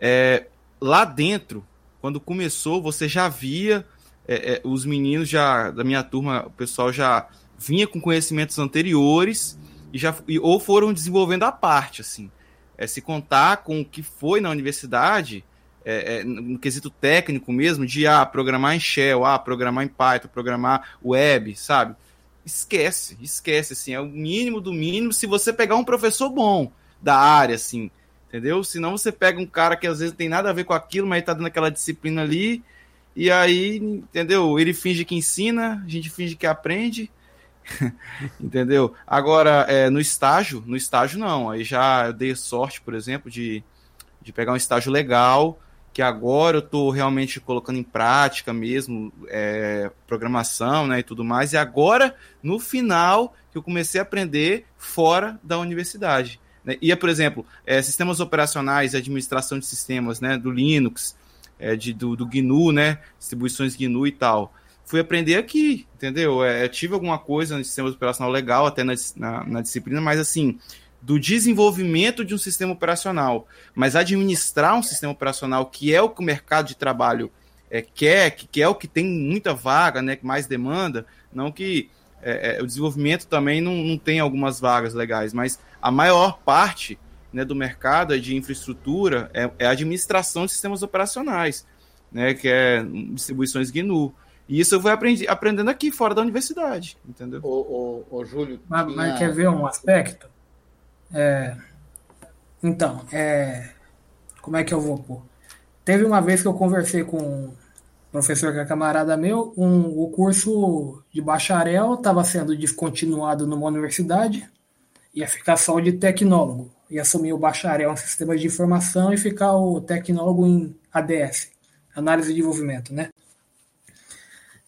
é, lá dentro, quando começou, você já via é, é, os meninos já da minha turma, o pessoal já vinha com conhecimentos anteriores e já e, ou foram desenvolvendo a parte, assim. É, se contar com o que foi na universidade, é, é, no quesito técnico mesmo, de ah, programar em Shell, ah, programar em Python, programar web, sabe? Esquece, esquece, assim, é o mínimo do mínimo se você pegar um professor bom da área, assim, entendeu? Senão você pega um cara que às vezes não tem nada a ver com aquilo, mas tá dando aquela disciplina ali, e aí, entendeu? Ele finge que ensina, a gente finge que aprende, (laughs) entendeu? Agora, é, no estágio, no estágio não, aí já eu dei sorte, por exemplo, de, de pegar um estágio legal, que agora eu estou realmente colocando em prática mesmo é, programação né, e tudo mais. E agora, no final, que eu comecei a aprender fora da universidade. Né? E, por exemplo, é, sistemas operacionais, administração de sistemas né, do Linux, é, de, do, do GNU, né, distribuições GNU e tal. Fui aprender aqui, entendeu? É, tive alguma coisa no sistema operacional legal até na, na, na disciplina, mas assim, do desenvolvimento de um sistema operacional, mas administrar um sistema operacional que é o que o mercado de trabalho é, quer, que, que é o que tem muita vaga, né, que mais demanda, não que é, é, o desenvolvimento também não, não tem algumas vagas legais, mas a maior parte né, do mercado é de infraestrutura é, é a administração de sistemas operacionais, né, que é distribuições GNU. E isso eu vou aprendi, aprendendo aqui, fora da universidade, entendeu? Ô, ô, ô Júlio... Mas, mas quer ver um aspecto? É, então, é, como é que eu vou pôr? Teve uma vez que eu conversei com um professor que é camarada meu, um, o curso de bacharel estava sendo descontinuado numa universidade, ia ficar só o de tecnólogo, ia assumir o bacharel em sistemas de informação e ficar o tecnólogo em ADS, análise de desenvolvimento, né?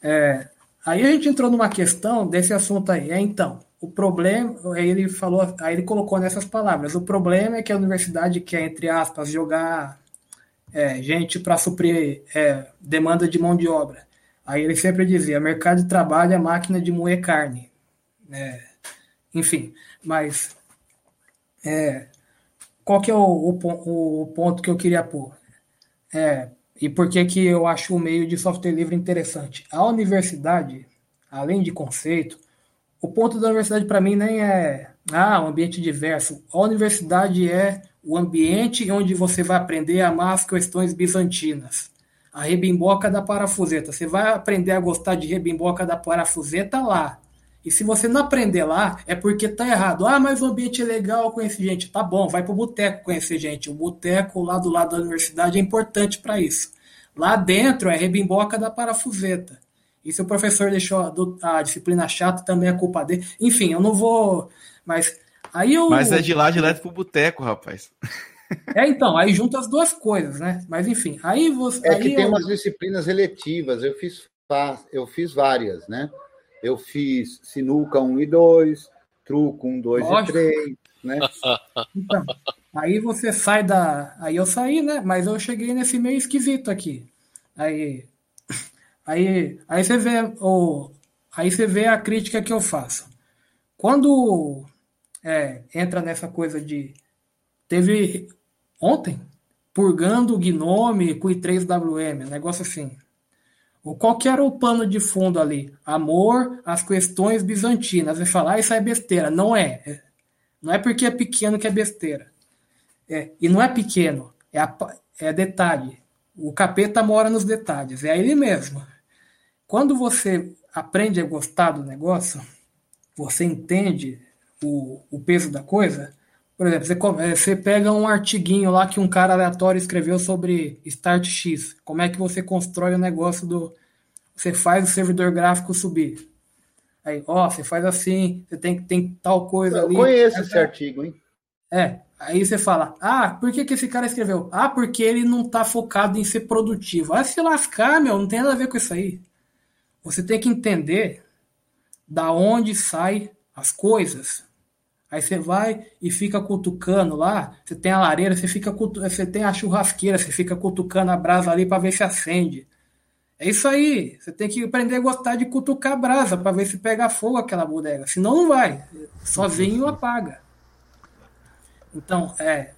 É, aí a gente entrou numa questão desse assunto aí, é então, o problema, aí ele falou, aí ele colocou nessas palavras, o problema é que a universidade quer, entre aspas, jogar é, gente para suprir é, demanda de mão de obra. Aí ele sempre dizia, mercado de trabalho é máquina de moer carne. É, enfim, mas é, qual que é o, o, o, ponto que eu queria pôr? É, e por que, que eu acho o meio de software livre interessante? A universidade, além de conceito, o ponto da universidade para mim nem é ah, um ambiente diverso. A universidade é o ambiente onde você vai aprender a amar as questões bizantinas. A rebimboca da parafuseta. Você vai aprender a gostar de rebimboca da parafuseta lá. E se você não aprender lá, é porque tá errado. Ah, mas o ambiente é legal, conhecer gente. Tá bom, vai pro boteco conhecer gente. O boteco lá do lado da universidade é importante para isso. Lá dentro é rebimboca da parafuseta. E se o professor deixou a, a disciplina chata, também é culpa dele. Enfim, eu não vou. Mas aí eu. Mas é de lá direto pro boteco, rapaz. É, então, aí junta as duas coisas, né? Mas enfim, aí você. É aí que tem eu... umas disciplinas eletivas, eu fiz, eu fiz várias, né? Eu fiz sinuca 1 e 2, truco 1, 2 Lógico. e 3, né? (laughs) Então, aí você sai da. Aí eu saí, né? Mas eu cheguei nesse meio esquisito aqui. Aí. Aí, aí você vê o, aí você vê a crítica que eu faço. Quando é, entra nessa coisa de teve ontem purgando o Gnome com i3WM, um negócio assim. Qual que era o pano de fundo ali? Amor às questões bizantinas. Você fala, ah, isso é besteira. Não é. é. Não é porque é pequeno que é besteira. É, e não é pequeno, é, a, é detalhe. O capeta mora nos detalhes, é ele mesmo. Quando você aprende a gostar do negócio, você entende o, o peso da coisa. Por exemplo, você, é, você pega um artiguinho lá que um cara aleatório escreveu sobre Start X. Como é que você constrói o negócio do. Você faz o servidor gráfico subir. Aí, ó, você faz assim, você tem, tem tal coisa Eu ali. Eu conheço esse artigo, hein? É. Aí você fala, ah, por que, que esse cara escreveu? Ah, porque ele não tá focado em ser produtivo. Vai se lascar, meu, não tem nada a ver com isso aí. Você tem que entender da onde sai as coisas. Aí você vai e fica cutucando lá. Você tem a lareira, você fica você tem a churrasqueira, você fica cutucando a brasa ali para ver se acende. É isso aí. Você tem que aprender a gostar de cutucar a brasa para ver se pega fogo aquela bodega. Senão não vai. Sozinho apaga. Então, é.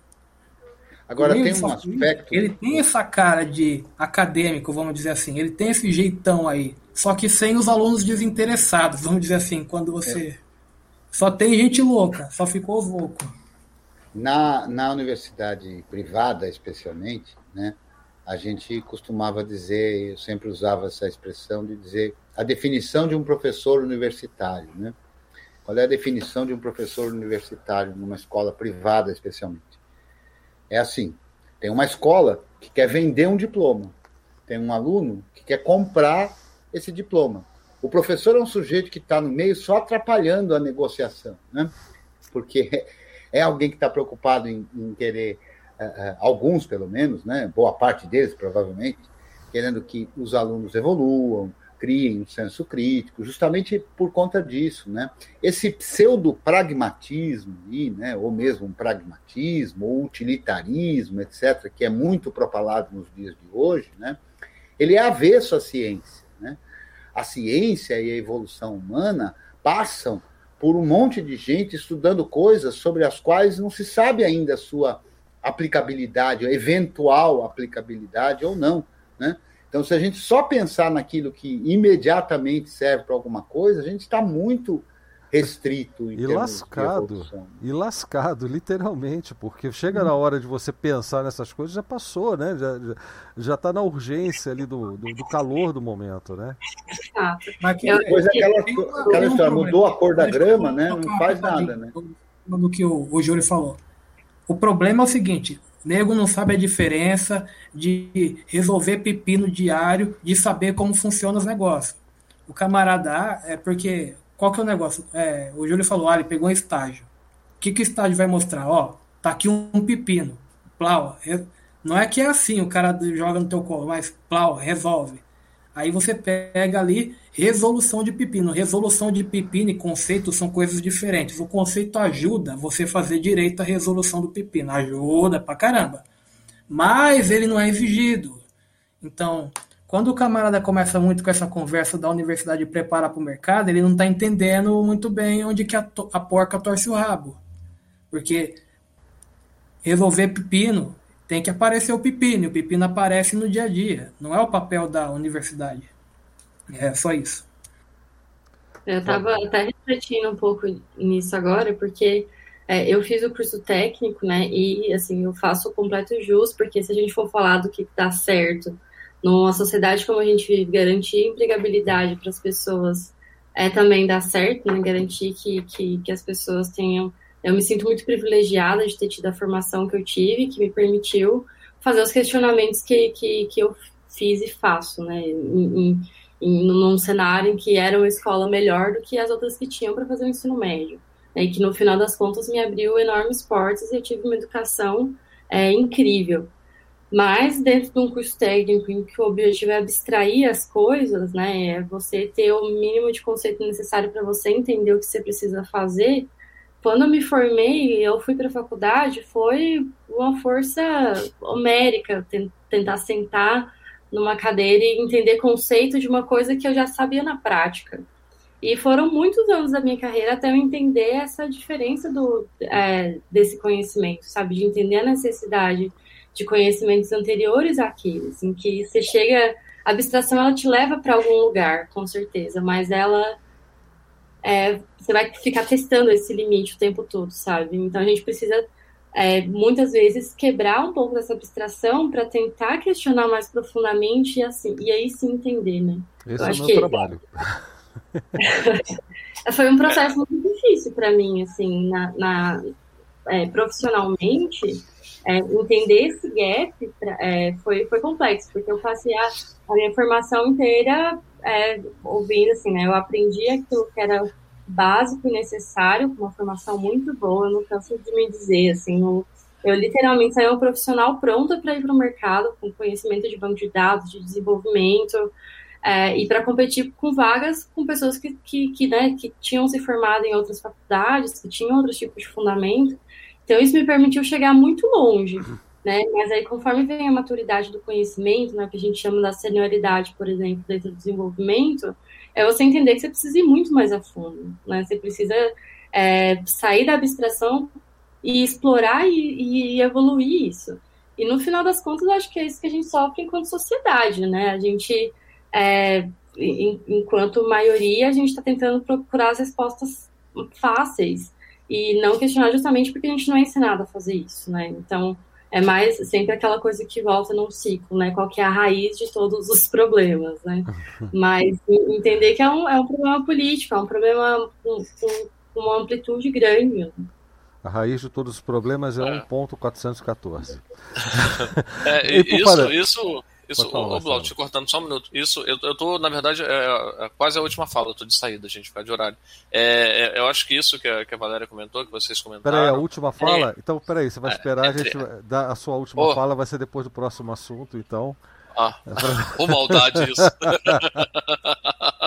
Agora tem um aspecto. Ele tem essa cara de acadêmico, vamos dizer assim. Ele tem esse jeitão aí. Só que sem os alunos desinteressados, vamos dizer assim, quando você. É. Só tem gente louca, só ficou os loucos. Na, na universidade privada, especialmente, né, a gente costumava dizer, eu sempre usava essa expressão de dizer a definição de um professor universitário. Né? Qual é a definição de um professor universitário numa escola privada, especialmente? É assim: tem uma escola que quer vender um diploma, tem um aluno que quer comprar esse diploma. O professor é um sujeito que está no meio só atrapalhando a negociação, né? porque (laughs) é alguém que está preocupado em, em querer, uh, uh, alguns pelo menos, né? boa parte deles provavelmente, querendo que os alunos evoluam, criem um senso crítico, justamente por conta disso. Né? Esse pseudo-pragmatismo, né? ou mesmo um pragmatismo, ou utilitarismo, etc., que é muito propalado nos dias de hoje, né? ele é avesso à ciência a ciência e a evolução humana passam por um monte de gente estudando coisas sobre as quais não se sabe ainda a sua aplicabilidade, eventual aplicabilidade ou não, né? Então, se a gente só pensar naquilo que imediatamente serve para alguma coisa, a gente está muito restrito. e lascado. E lascado, literalmente, porque chega na hora de você pensar nessas coisas, já passou, né? Já, já, está na urgência ali do, do, do, calor do momento, né? Mas que depois aquela, aquela história, mudou a cor da grama, né? Não faz nada, né? No que o, o Júlio falou. O problema é o seguinte, o nego não sabe a diferença de resolver pepino diário, de saber como funcionam os negócios. O camarada A é porque qual que é o negócio? É, o Júlio falou, ah, ele pegou um estágio. O que, que o estágio vai mostrar? Ó, tá aqui um, um pepino. Plau. Não é que é assim, o cara joga no teu colo, mas plau, resolve. Aí você pega ali resolução de pepino. Resolução de pepino e conceito são coisas diferentes. O conceito ajuda você fazer direito à resolução do pepino. Ajuda pra caramba. Mas ele não é exigido. Então, quando o camarada começa muito com essa conversa da universidade preparar para o mercado, ele não está entendendo muito bem onde que a, a porca torce o rabo. Porque resolver pepino tem que aparecer o pepino, e o pepino aparece no dia a dia, não é o papel da universidade. É só isso. Eu estava até refletindo um pouco nisso agora, porque é, eu fiz o curso técnico, né, e assim, eu faço o completo jus, porque se a gente for falar do que dá certo numa sociedade como a gente vive, garantir empregabilidade para as pessoas é também dar certo, né, garantir que, que, que as pessoas tenham eu me sinto muito privilegiada de ter tido a formação que eu tive, que me permitiu fazer os questionamentos que, que, que eu fiz e faço, né? Em, em, em, num cenário em que era uma escola melhor do que as outras que tinham para fazer o ensino médio. Né? E que no final das contas me abriu enormes portas e eu tive uma educação é, incrível. Mas dentro de um curso técnico em que o objetivo é abstrair as coisas, né? É você ter o mínimo de conceito necessário para você entender o que você precisa fazer quando eu me formei, eu fui para a faculdade, foi uma força homérica tentar sentar numa cadeira e entender conceito de uma coisa que eu já sabia na prática. E foram muitos anos da minha carreira até eu entender essa diferença do, é, desse conhecimento, sabe? De entender a necessidade de conhecimentos anteriores àqueles, em que você chega. A abstração ela te leva para algum lugar, com certeza, mas ela é, você vai ficar testando esse limite o tempo todo, sabe? Então a gente precisa é, muitas vezes quebrar um pouco dessa abstração para tentar questionar mais profundamente e assim e aí sim entender, né? Esse Eu é o meu que... trabalho. (laughs) Foi um processo muito difícil para mim, assim, na, na é, profissionalmente, é, entender esse gap pra, é, foi, foi complexo, porque eu passei a, a minha formação inteira é, ouvindo, assim, né? Eu aprendi aquilo que era básico e necessário, com uma formação muito boa, eu não canso de me dizer, assim, eu, eu literalmente saí uma profissional pronta para ir para o mercado, com conhecimento de banco de dados, de desenvolvimento, é, e para competir com vagas com pessoas que, que, que, né, que tinham se formado em outras faculdades, que tinham outros tipos de fundamento. Então, isso me permitiu chegar muito longe. Né? Mas aí, conforme vem a maturidade do conhecimento, né, que a gente chama da senioridade, por exemplo, dentro do desenvolvimento, é você entender que você precisa ir muito mais a fundo, né? Você precisa é, sair da abstração e explorar e, e, evoluir isso. E no final das contas, eu acho que é isso que a gente sofre enquanto sociedade, né? A gente, é, em, enquanto maioria, a gente está tentando procurar as respostas fáceis e não questionar justamente porque a gente não é ensinado a fazer isso, né? Então, é mais sempre aquela coisa que volta num ciclo, né? Qual que é a raiz de todos os problemas, né? (laughs) Mas entender que é um, é um problema político, é um problema com, com uma amplitude grande. A raiz de todos os problemas é, é. 1.414. (laughs) É, (laughs) isso, isso, isso, falar, ô, Blau, te cortando só um minuto. Isso, eu, eu tô, na verdade, é, é quase a última fala, eu tô de saída, gente, ficar de horário. É, é, eu acho que isso que a, que a Valéria comentou, que vocês comentaram. Peraí, a última fala? É. Então, peraí, você vai é, esperar, a gente dar a sua última oh. fala, vai ser depois do próximo assunto, então. Ah, (laughs) ô maldade isso. (laughs)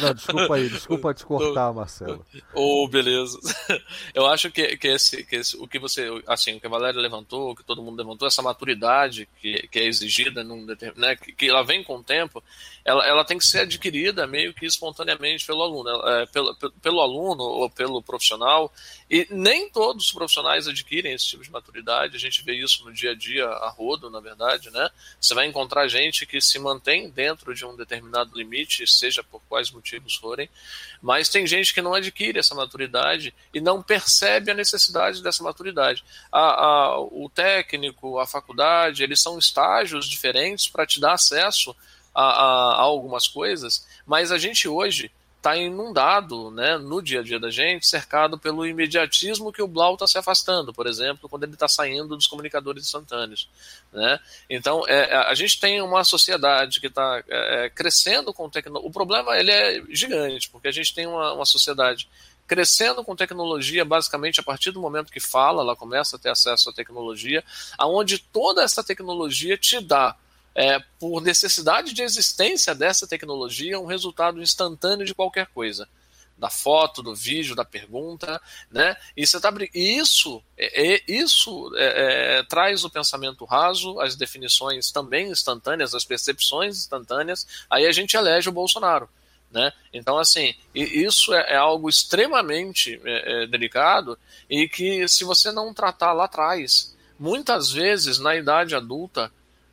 Não, desculpa aí, desculpa te cortar, Marcelo. Oh, beleza. (laughs) Eu acho que, que, esse, que esse, o que você, assim, o que a Valéria levantou, o que todo mundo levantou, essa maturidade que, que é exigida, num, né, que, que ela vem com o tempo, ela, ela tem que ser adquirida meio que espontaneamente pelo aluno, é, pelo, pelo aluno ou pelo profissional, e nem todos os profissionais adquirem esse tipo de maturidade, a gente vê isso no dia a dia a rodo, na verdade, né? Você vai encontrar gente que se mantém dentro de um determinado limite, seja por quais motivos forem, mas tem gente que não adquire essa maturidade e não percebe a necessidade dessa maturidade. A, a, o técnico, a faculdade, eles são estágios diferentes para te dar acesso a, a, a algumas coisas, mas a gente hoje está inundado né, no dia a dia da gente, cercado pelo imediatismo que o Blau está se afastando, por exemplo, quando ele está saindo dos comunicadores instantâneos. Né? Então, é, a gente tem uma sociedade que está é, é, crescendo com tecnologia. O problema ele é gigante, porque a gente tem uma, uma sociedade crescendo com tecnologia, basicamente a partir do momento que fala, ela começa a ter acesso à tecnologia, aonde toda essa tecnologia te dá é, por necessidade de existência dessa tecnologia, um resultado instantâneo de qualquer coisa da foto, do vídeo, da pergunta, né? E você tá, isso, é, é isso é, é, traz o pensamento raso, as definições também instantâneas, as percepções instantâneas. Aí a gente elege o Bolsonaro, né? Então assim, isso é, é algo extremamente é, delicado e que se você não tratar lá atrás, muitas vezes na idade adulta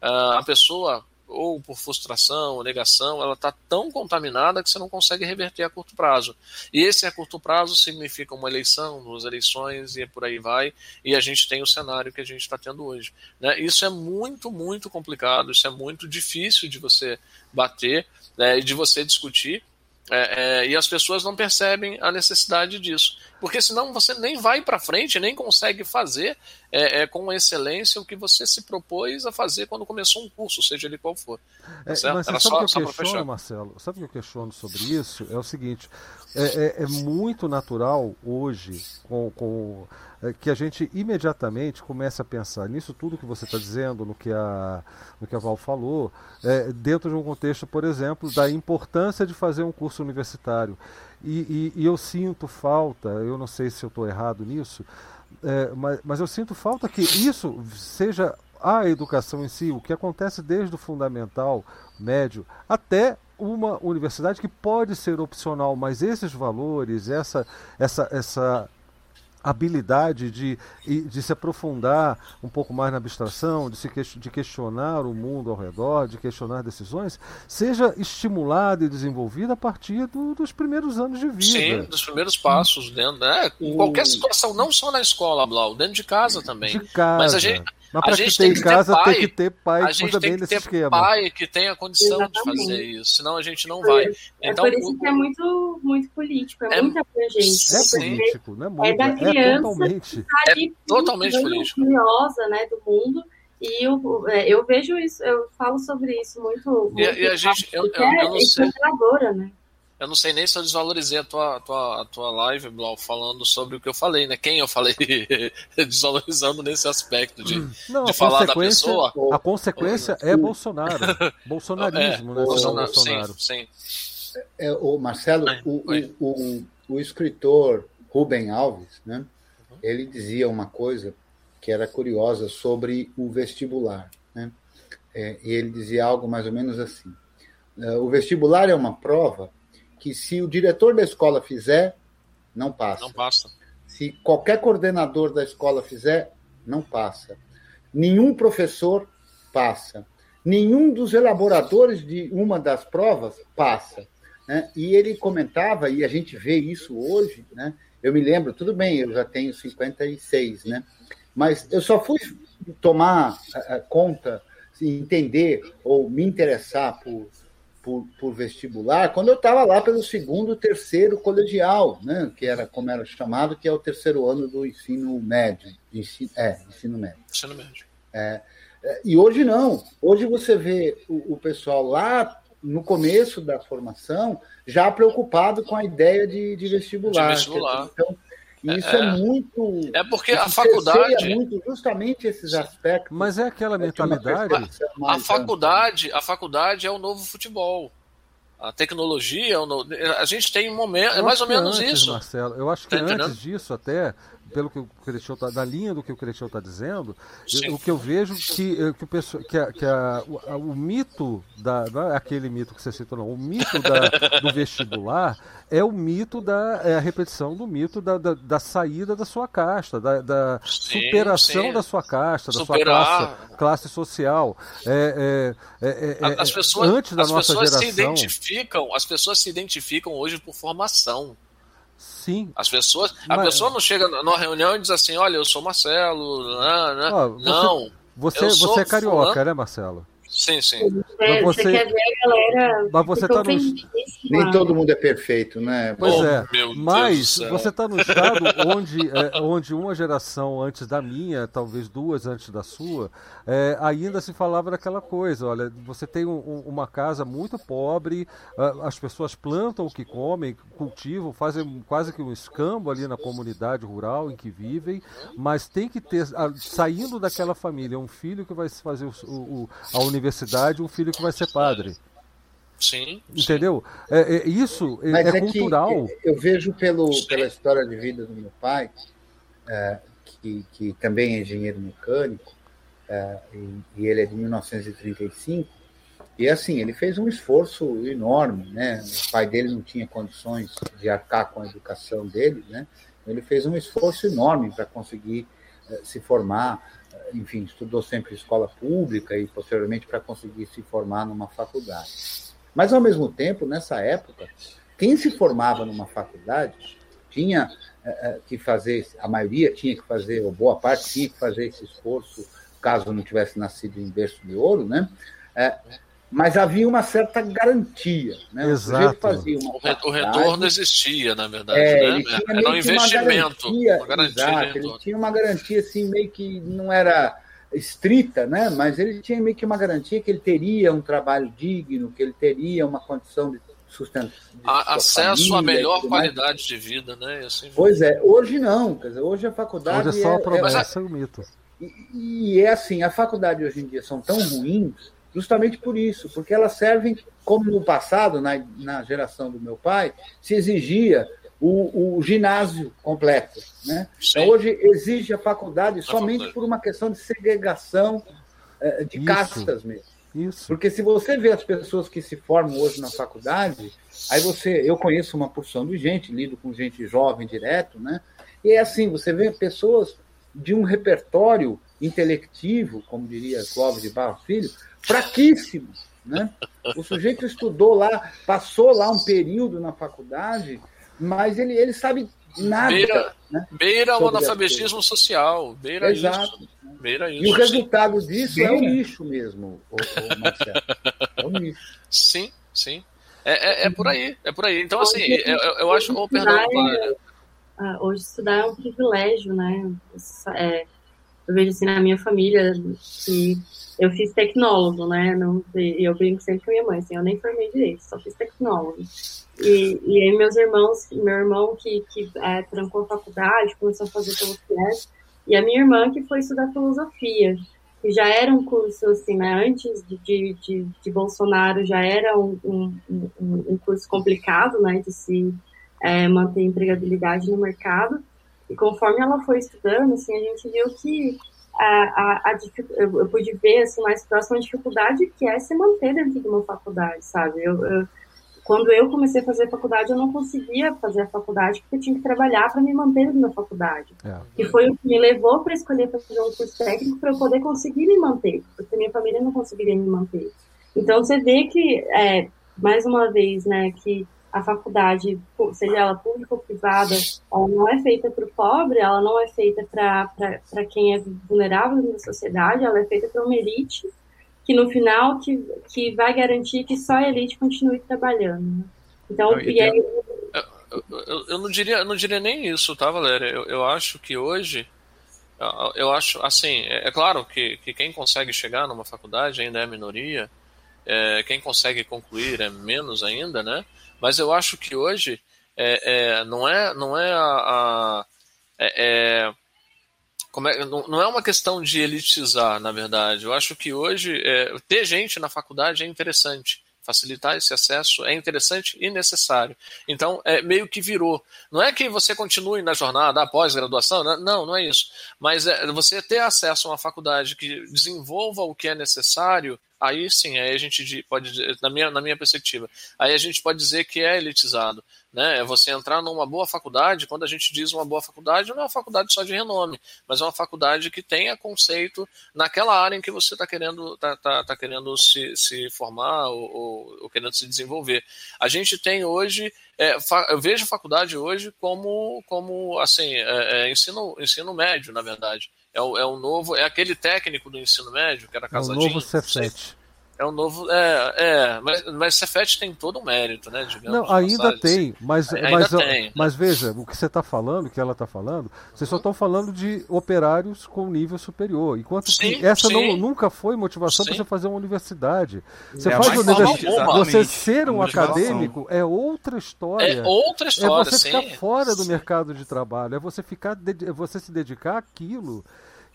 a pessoa ou por frustração, ou negação, ela está tão contaminada que você não consegue reverter a curto prazo. E esse a curto prazo significa uma eleição, duas eleições e por aí vai, e a gente tem o cenário que a gente está tendo hoje. Né? Isso é muito, muito complicado, isso é muito difícil de você bater né, e de você discutir, é, é, e as pessoas não percebem a necessidade disso. Porque senão você nem vai para frente, nem consegue fazer é, é, com excelência o que você se propôs a fazer quando começou um curso, seja ele qual for. Tá mas sabe só, o que eu questiono, Marcelo? Sabe o que eu questiono sobre isso? É o seguinte: é, é, é muito natural hoje, com, com é, que a gente imediatamente comece a pensar nisso tudo que você está dizendo, no que, a, no que a Val falou, é, dentro de um contexto, por exemplo, da importância de fazer um curso universitário. E, e, e eu sinto falta, eu não sei se eu estou errado nisso, é, mas, mas eu sinto falta que isso seja a educação em si, o que acontece desde o fundamental, médio, até uma universidade que pode ser opcional, mas esses valores, essa, essa, essa habilidade de, de se aprofundar um pouco mais na abstração, de, se de questionar o mundo ao redor, de questionar decisões, seja estimulada e desenvolvida a partir do, dos primeiros anos de vida. Sim, dos primeiros passos dentro, né? Em qualquer situação, não só na escola, Blau, dentro de casa também. De casa. Mas a gente, mas para que ter em casa pai, tem que ter pai a gente também tem que ter esquema. pai que tenha condição Exatamente. de fazer isso, senão a gente não vai. É então, por isso que é muito, muito político, é, é muita gente. É político, não é muito, é, da criança é totalmente, tá é totalmente político. curiosa, né, do mundo. E eu, é, eu vejo isso, eu falo sobre isso muito. muito e, e a gente, eu, eu, eu, não sei. Né? Eu não sei nem se eu desvalorizei a tua, a tua, a tua live, Blau, falando sobre o que eu falei, né? Quem eu falei (laughs) desvalorizando nesse aspecto de, não, de falar da pessoa. A consequência é Bolsonaro. (laughs) Bolsonarismo, é, né? Bolsonaro, Bolsonaro. Sim, sim. É, o Marcelo, o, o, o, o, escritor Rubem Alves, né? Uhum. Ele dizia uma coisa que era curiosa sobre o vestibular, né? É, e ele dizia algo mais ou menos assim: é, o vestibular é uma prova que se o diretor da escola fizer, não passa. Não passa. Se qualquer coordenador da escola fizer, não passa. Nenhum professor passa. Nenhum dos elaboradores de uma das provas passa. Né? E ele comentava, e a gente vê isso hoje, né? eu me lembro, tudo bem, eu já tenho 56, né? mas eu só fui tomar uh, conta, entender ou me interessar por por, por vestibular quando eu estava lá pelo segundo, terceiro colegial, né? que era como era chamado, que é o terceiro ano do ensino médio. Ensino, é, ensino médio. Ensino médio. É, é, e hoje não. Hoje você vê o, o pessoal lá no começo da formação já preocupado com a ideia de, de vestibular. De vestibular. Então, isso é, é, muito. É porque a faculdade. muito justamente esses aspectos. Mas é aquela mentalidade. A, a faculdade, a faculdade é o novo futebol. A tecnologia, a gente tem um momento, é mais ou menos antes, isso. Marcelo, eu acho que tá antes disso até, pelo que o Cretião tá, da linha do que o Cretião está dizendo, eu, o que eu vejo que, eh, que, o, pessoal, que, a, que a, o, o, mito da, não é aquele mito que você citou, não, o mito da, do vestibular é o mito da é a repetição do mito da, da, da saída da sua casta, da, da sim, superação sim. da sua casta, da Superar. sua classe, classe social. É, é, é, é as pessoas, antes da nossa geração. Se identificam, as pessoas se identificam hoje por formação. Sim. As pessoas, a Mas... pessoa não chega numa reunião e diz assim, olha, eu sou Marcelo, não, né? ah, você, não. Você, você é carioca, fulano. né, Marcelo? Sim, sim. É, você, você quer ver a galera. Mas você tá no... Nem todo mundo é perfeito, né? Pois oh, é. Mas você está no estado onde, é, onde uma geração antes da minha, talvez duas antes da sua, é, ainda se falava daquela coisa. Olha, você tem um, uma casa muito pobre, as pessoas plantam o que comem, cultivam, fazem quase que um escambo ali na comunidade rural em que vivem, mas tem que ter, saindo daquela família, um filho que vai fazer o, o, a universidade universidade um filho que vai ser padre. Sim. Entendeu? É, é isso é, é, é cultural. eu vejo pelo, pela história de vida do meu pai, é, que, que também é engenheiro mecânico, é, e, e, ele é de 1935, e assim, ele fez um esforço enorme, né? O pai dele não tinha condições de arcar com a educação dele, né? Ele fez um esforço enorme para conseguir uh, se formar, enfim, estudou sempre escola pública e posteriormente para conseguir se formar numa faculdade. Mas ao mesmo tempo, nessa época, quem se formava numa faculdade tinha uh, que fazer, a maioria tinha que fazer, ou boa parte tinha que fazer esse esforço, caso não tivesse nascido em berço de ouro, né? Mas havia uma certa garantia. Né? Exato. Fazia uma o retorno existia, na verdade. É, né? ele tinha era um investimento. Uma garantia, uma garantia exato, ele tinha uma garantia assim, meio que não era estrita, né? mas ele tinha meio que uma garantia que ele teria um trabalho digno, que ele teria uma condição de sustento. Acesso à melhor qualidade de vida, né? Assim, pois é, hoje não. Quer dizer, hoje a faculdade. Hoje é só a promessa é, é, é, mito. E, e é assim, a faculdade hoje em dia são tão ruins justamente por isso, porque elas servem, como no passado, na, na geração do meu pai, se exigia o, o ginásio completo. Né? Então, hoje exige a faculdade somente por uma questão de segregação eh, de isso. castas mesmo. Isso. Porque se você vê as pessoas que se formam hoje na faculdade, aí você, eu conheço uma porção de gente, lido com gente jovem direto, né? E é assim, você vê pessoas de um repertório intelectivo, como diria Clóvis de Barros Filho, fraquíssimo. Né? O sujeito estudou lá, passou lá um período na faculdade, mas ele, ele sabe nada. Beira, né, beira o analfabetismo social. Beira Exato. isso. Beira isso. E o resultado sim. disso beira. é o lixo mesmo, o, o Marcelo. É o lixo. Sim, sim. É, é, é, por aí, é por aí. Então, assim, eu, eu acho. Oh, perdão, é, ah, hoje estudar é um privilégio, né? É, eu vejo assim na minha família que eu fiz tecnólogo, né? Não, eu brinco sempre com minha mãe, assim, eu nem formei direito, só fiz tecnólogo. E, e aí meus irmãos, meu irmão que, que é, trancou a faculdade, começou a fazer filosofia, e a minha irmã que foi estudar filosofia, que já era um curso, assim, né? Antes de, de, de, de Bolsonaro, já era um, um, um, curso complicado, né? De se é, manter empregabilidade no mercado. E conforme ela foi estudando, assim, a gente viu que a, a, a, eu pude ver assim, mais próximo a dificuldade que é se manter dentro de uma faculdade, sabe? Eu, eu, quando eu comecei a fazer faculdade, eu não conseguia fazer a faculdade porque eu tinha que trabalhar para me manter dentro da faculdade. É. E foi o que me levou para escolher fazer um curso técnico para eu poder conseguir me manter, porque minha família não conseguiria me manter. Então você vê que, é, mais uma vez, né, que a faculdade, seja ela pública ou privada, ela não é feita para o pobre, ela não é feita para quem é vulnerável na sociedade, ela é feita para uma elite que no final que, que vai garantir que só a elite continue trabalhando. Né? Então, e aí... eu, eu, eu, não diria, eu não diria nem isso, tá, Valéria? Eu, eu acho que hoje, eu acho, assim, é, é claro que, que quem consegue chegar numa faculdade ainda é a minoria, é, quem consegue concluir é menos ainda, né? Mas eu acho que hoje é, é, não é, não é a, a é, é como é, não, não, é uma questão de elitizar, na verdade. Eu acho que hoje é, ter gente na faculdade é interessante. Facilitar esse acesso é interessante e necessário. Então, é meio que virou. Não é que você continue na jornada após graduação, não, não é isso. Mas é você ter acesso a uma faculdade que desenvolva o que é necessário aí sim, aí a gente pode, na minha, na minha perspectiva, aí a gente pode dizer que é elitizado. Né? É você entrar numa boa faculdade, quando a gente diz uma boa faculdade, não é uma faculdade só de renome, mas é uma faculdade que tenha conceito naquela área em que você está querendo, tá, tá, tá, querendo se, se formar ou, ou, ou, querendo se desenvolver. A gente tem hoje, é, eu vejo a faculdade hoje como, como assim, é, é ensino, ensino médio, na verdade. É o, é o novo, é aquele técnico do ensino médio, que era casadinho. É o novo Cefet. É um novo. É, é mas, mas Cefet tem todo o mérito, né? Digamos, não, ainda tem, mas, ainda mas, tem, mas veja, o que você está falando, que ela está falando, vocês só estão falando de operários com nível superior. Enquanto sim, que essa não, nunca foi motivação para você fazer uma universidade. Você é, faz universidade. Você ser um acadêmico é outra história. É outra história. É você ficar sim. fora do mercado de trabalho, é você ficar, é você se dedicar àquilo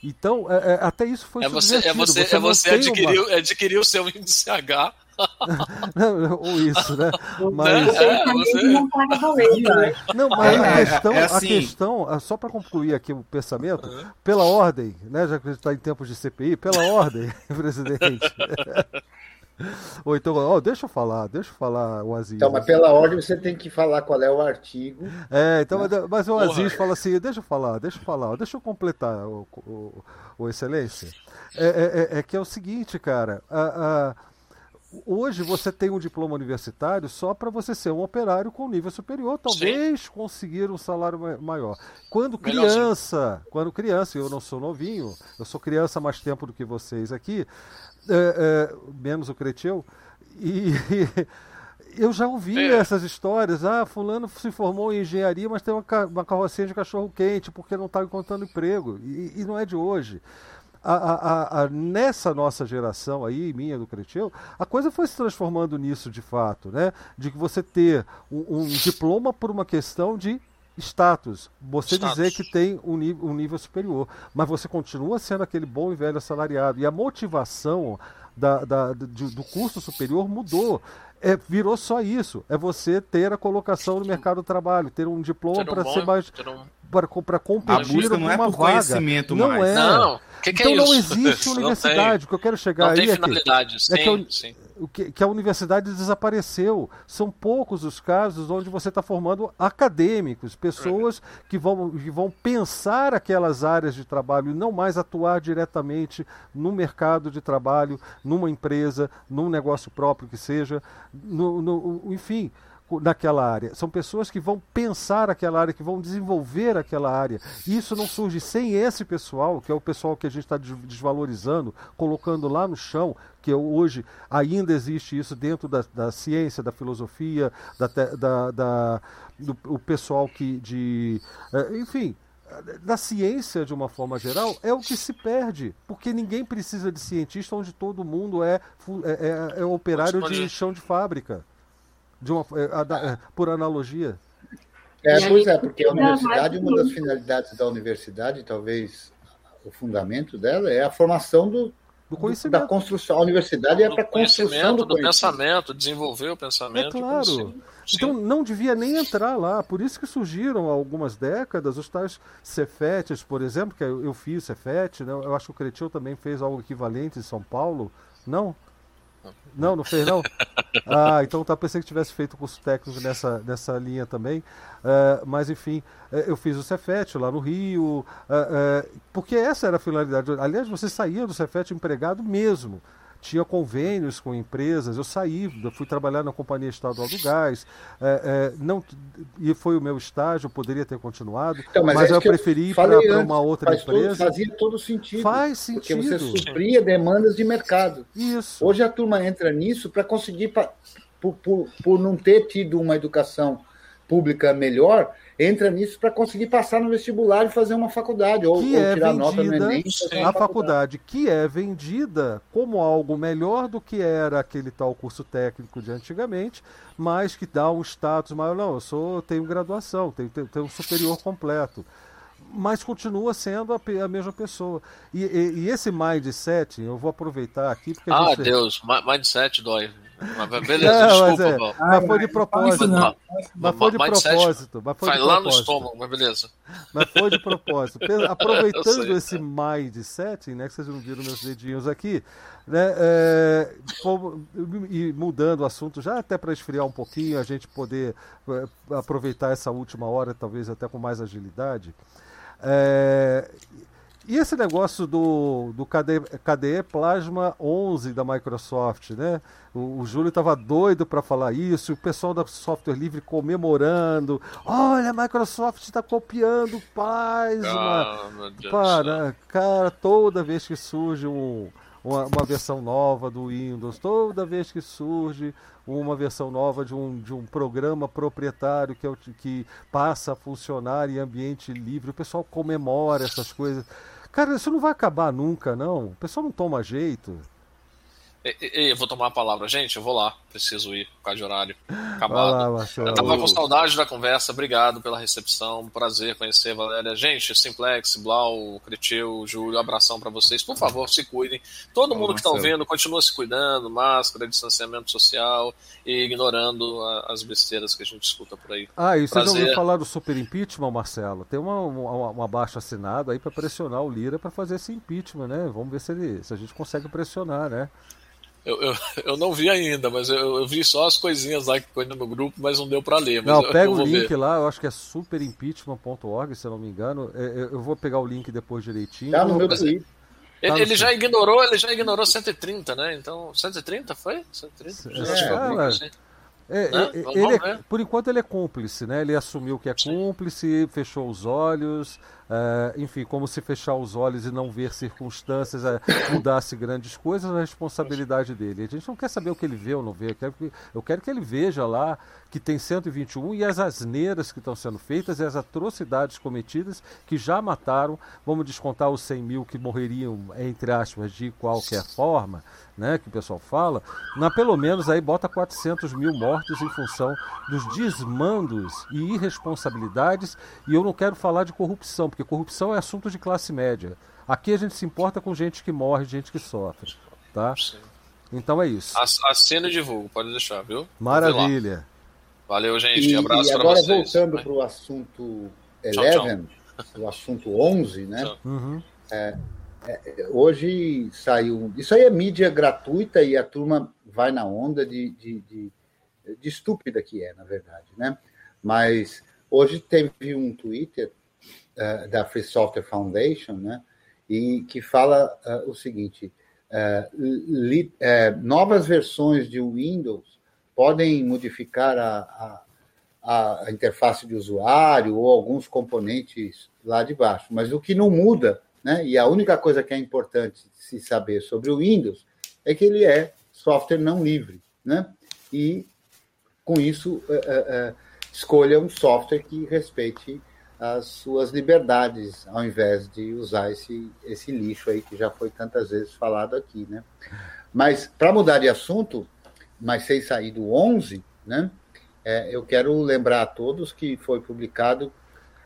Então, é, é, até isso foi é você, é você, você, é você adquirir, uma... adquirir o seu índice H. (laughs) ou isso, né? Mas... É, você... Não, mas a é, questão, é assim... a questão, só para concluir aqui o pensamento, pela ordem, né? Já que a gente está em tempos de CPI, pela ordem, (laughs) presidente. (laughs) Ou então, oh, deixa eu falar, deixa eu falar o Aziz. Então, mas pela ordem você tem que falar qual é o artigo. É, então, né? mas o Aziz fala assim, deixa eu falar, deixa eu falar, deixa eu completar o, o, o Excelência. É, é, é, é, que é o seguinte, cara, a, a, hoje você tem um diploma universitário só para você ser um operário com nível superior, talvez Sim. conseguir um salário maior. Quando criança, quando criança, eu não sou novinho, eu sou criança há mais tempo do que vocês aqui, é, é, menos o Cretil, e (laughs) eu já ouvi é. essas histórias. Ah, fulano se formou em engenharia, mas tem uma, uma carrocinha de cachorro quente porque não está encontrando emprego. E, e, não é de hoje. A, a, a, nessa nossa geração aí, minha do Cretil, a coisa foi se transformando nisso de fato, né? De que você ter um, um diploma por uma questão de status. Você status. dizer que tem um nível, um nível superior, mas você continua sendo aquele bom e velho assalariado. E a motivação da, da, do, do curso superior mudou. É, virou só isso. É você ter a colocação no mercado do trabalho, ter um diploma para ser mais. Um... Para competir não é por vaga. conhecimento não mais. É. Não, que que então é não existe (laughs) universidade. O que eu quero chegar não aí é que, sim, é que eu, sim que, que a universidade desapareceu. São poucos os casos onde você está formando acadêmicos, pessoas que vão, que vão pensar aquelas áreas de trabalho e não mais atuar diretamente no mercado de trabalho, numa empresa, num negócio próprio que seja, no, no enfim naquela área. São pessoas que vão pensar aquela área, que vão desenvolver aquela área. E isso não surge sem esse pessoal, que é o pessoal que a gente está desvalorizando, colocando lá no chão, que hoje ainda existe isso dentro da, da ciência, da filosofia, da, da, da do o pessoal que de. Eh, enfim, da ciência de uma forma geral é o que se perde, porque ninguém precisa de cientista onde todo mundo é, é, é, é operário de chão de fábrica de uma, é, é, por analogia. É, pois é, porque a universidade, uma das finalidades da universidade, talvez o fundamento dela, é a formação do, do conhecimento. Da construção. A universidade é para a construção do, do pensamento, desenvolver o pensamento. É claro. Então não devia nem entrar lá. Por isso que surgiram há algumas décadas os tais Cefetes, por exemplo, que eu, fiz Cefet, né? eu acho que o Cretil também fez algo equivalente em São Paulo. Não? Não, não fez não? (laughs) Ah, então tá, pensei que tivesse feito curso técnico nessa, nessa linha também. Uh, mas enfim, uh, eu fiz o Cefet lá no Rio, uh, porque essa era a finalidade. Aliás, você saía do Cefet empregado mesmo tinha convênios com empresas. Eu saí, eu fui trabalhar na Companhia Estadual do Gás, é, é, não, e foi o meu estágio, eu poderia ter continuado, então, mas, mas é eu preferi ir para uma outra empresa. Todo, fazia todo sentido. Faz sentido. Porque você supria demandas de mercado. Isso. Hoje a turma entra nisso para conseguir, por, por, por não ter tido uma educação pública melhor, entra nisso para conseguir passar no vestibular e fazer uma faculdade, ou, ou é tirar nota no Enem. A faculdade que é vendida como algo melhor do que era aquele tal curso técnico de antigamente, mas que dá um status maior. Não, eu sou, tenho graduação, tenho, tenho, tenho um superior completo mas continua sendo a, a mesma pessoa. E, e, e, esse mindset, eu vou aproveitar aqui. Porque ah, gente... Deus, mindset dói. Mas beleza, não, desculpa, mas, é, mas foi de propósito. Não, mas foi de propósito. Mas foi de lá no estômago, mas beleza. Mas foi de propósito. (laughs) Aproveitando esse mindset, né, que vocês não viram meus dedinhos aqui, né, é, e mudando o assunto já até para esfriar um pouquinho, a gente poder é, aproveitar essa última hora, talvez até com mais agilidade. É, e esse negócio do, do KDE, KDE Plasma 11 da Microsoft, né? O, o Júlio estava doido para falar isso, o pessoal da Software Livre comemorando. Olha, a Microsoft está copiando Plasma. Ah, Para, cara, toda vez que surge um, uma, uma, versão nova do Windows, toda vez que surge uma versão nova de um, de um programa proprietário que, é o, que passa a funcionar em ambiente livre, o pessoal comemora essas coisas. Cara, isso não vai acabar nunca, não. O pessoal não toma jeito. Eu vou tomar a palavra. Gente, eu vou lá. Preciso ir por causa de horário. Acabado. Lá, eu tava com saudade da conversa. Obrigado pela recepção. Prazer conhecer, Valéria. Gente, Simplex, Blau, Cretil, Júlio, abração para vocês. Por favor, se cuidem. Todo mundo que está ouvindo, continua se cuidando. Máscara, distanciamento social e ignorando as besteiras que a gente escuta por aí. Ah, e você já ouviu falar do super impeachment, Marcelo? Tem uma, uma, uma baixa assinada aí para pressionar o Lira para fazer esse impeachment, né? Vamos ver se, ele, se a gente consegue pressionar, né? Eu, eu, (laughs) eu, não vi ainda, mas eu, eu, vi só as coisinhas lá que foi no meu grupo, mas não deu para ler. não, pega (laughs) o link ver. lá, eu acho que é superimpeachment.org, se eu não me engano. É, é, eu vou pegar o link depois direitinho. Tá no meu Twitter. Ele, tá ele já ignorou, ele já ignorou 130, né? Então, 130 foi? 130? É, é, assim. é, né? ele é, por enquanto ele é cúmplice, né? Ele assumiu que é cúmplice, fechou os olhos, Uh, enfim, como se fechar os olhos e não ver circunstâncias uh, mudasse grandes coisas, a responsabilidade dele. A gente não quer saber o que ele vê ou não vê, eu quero que, eu quero que ele veja lá que tem 121 e as asneiras que estão sendo feitas e as atrocidades cometidas que já mataram, vamos descontar os 100 mil que morreriam, entre aspas, de qualquer forma, né, que o pessoal fala, na pelo menos aí bota 400 mil mortos em função dos desmandos e irresponsabilidades, e eu não quero falar de corrupção, porque corrupção é assunto de classe média. Aqui a gente se importa com gente que morre, gente que sofre, tá? Então é isso. Assina e divulgo, pode deixar, viu? Maravilha. Valeu, gente. E, Abraço para vocês. Agora voltando para o assunto 11, o assunto 11, né? Uhum. É, é, hoje saiu. Isso aí é mídia gratuita e a turma vai na onda de, de, de, de estúpida que é, na verdade, né? Mas hoje teve um Twitter uh, da Free Software Foundation, né? E que fala uh, o seguinte: uh, li, novas versões de Windows podem modificar a, a, a, interface de usuário ou alguns componentes lá de baixo, mas o que não muda, né? E a única coisa que é importante se saber sobre o Windows é que ele é software não livre, né? E com isso escolha um software que respeite as suas liberdades, ao invés de usar esse, esse lixo aí que já foi tantas vezes falado aqui, né? Mas, para mudar de assunto, mas sem sair do 11, né? É, eu quero lembrar a todos que foi publicado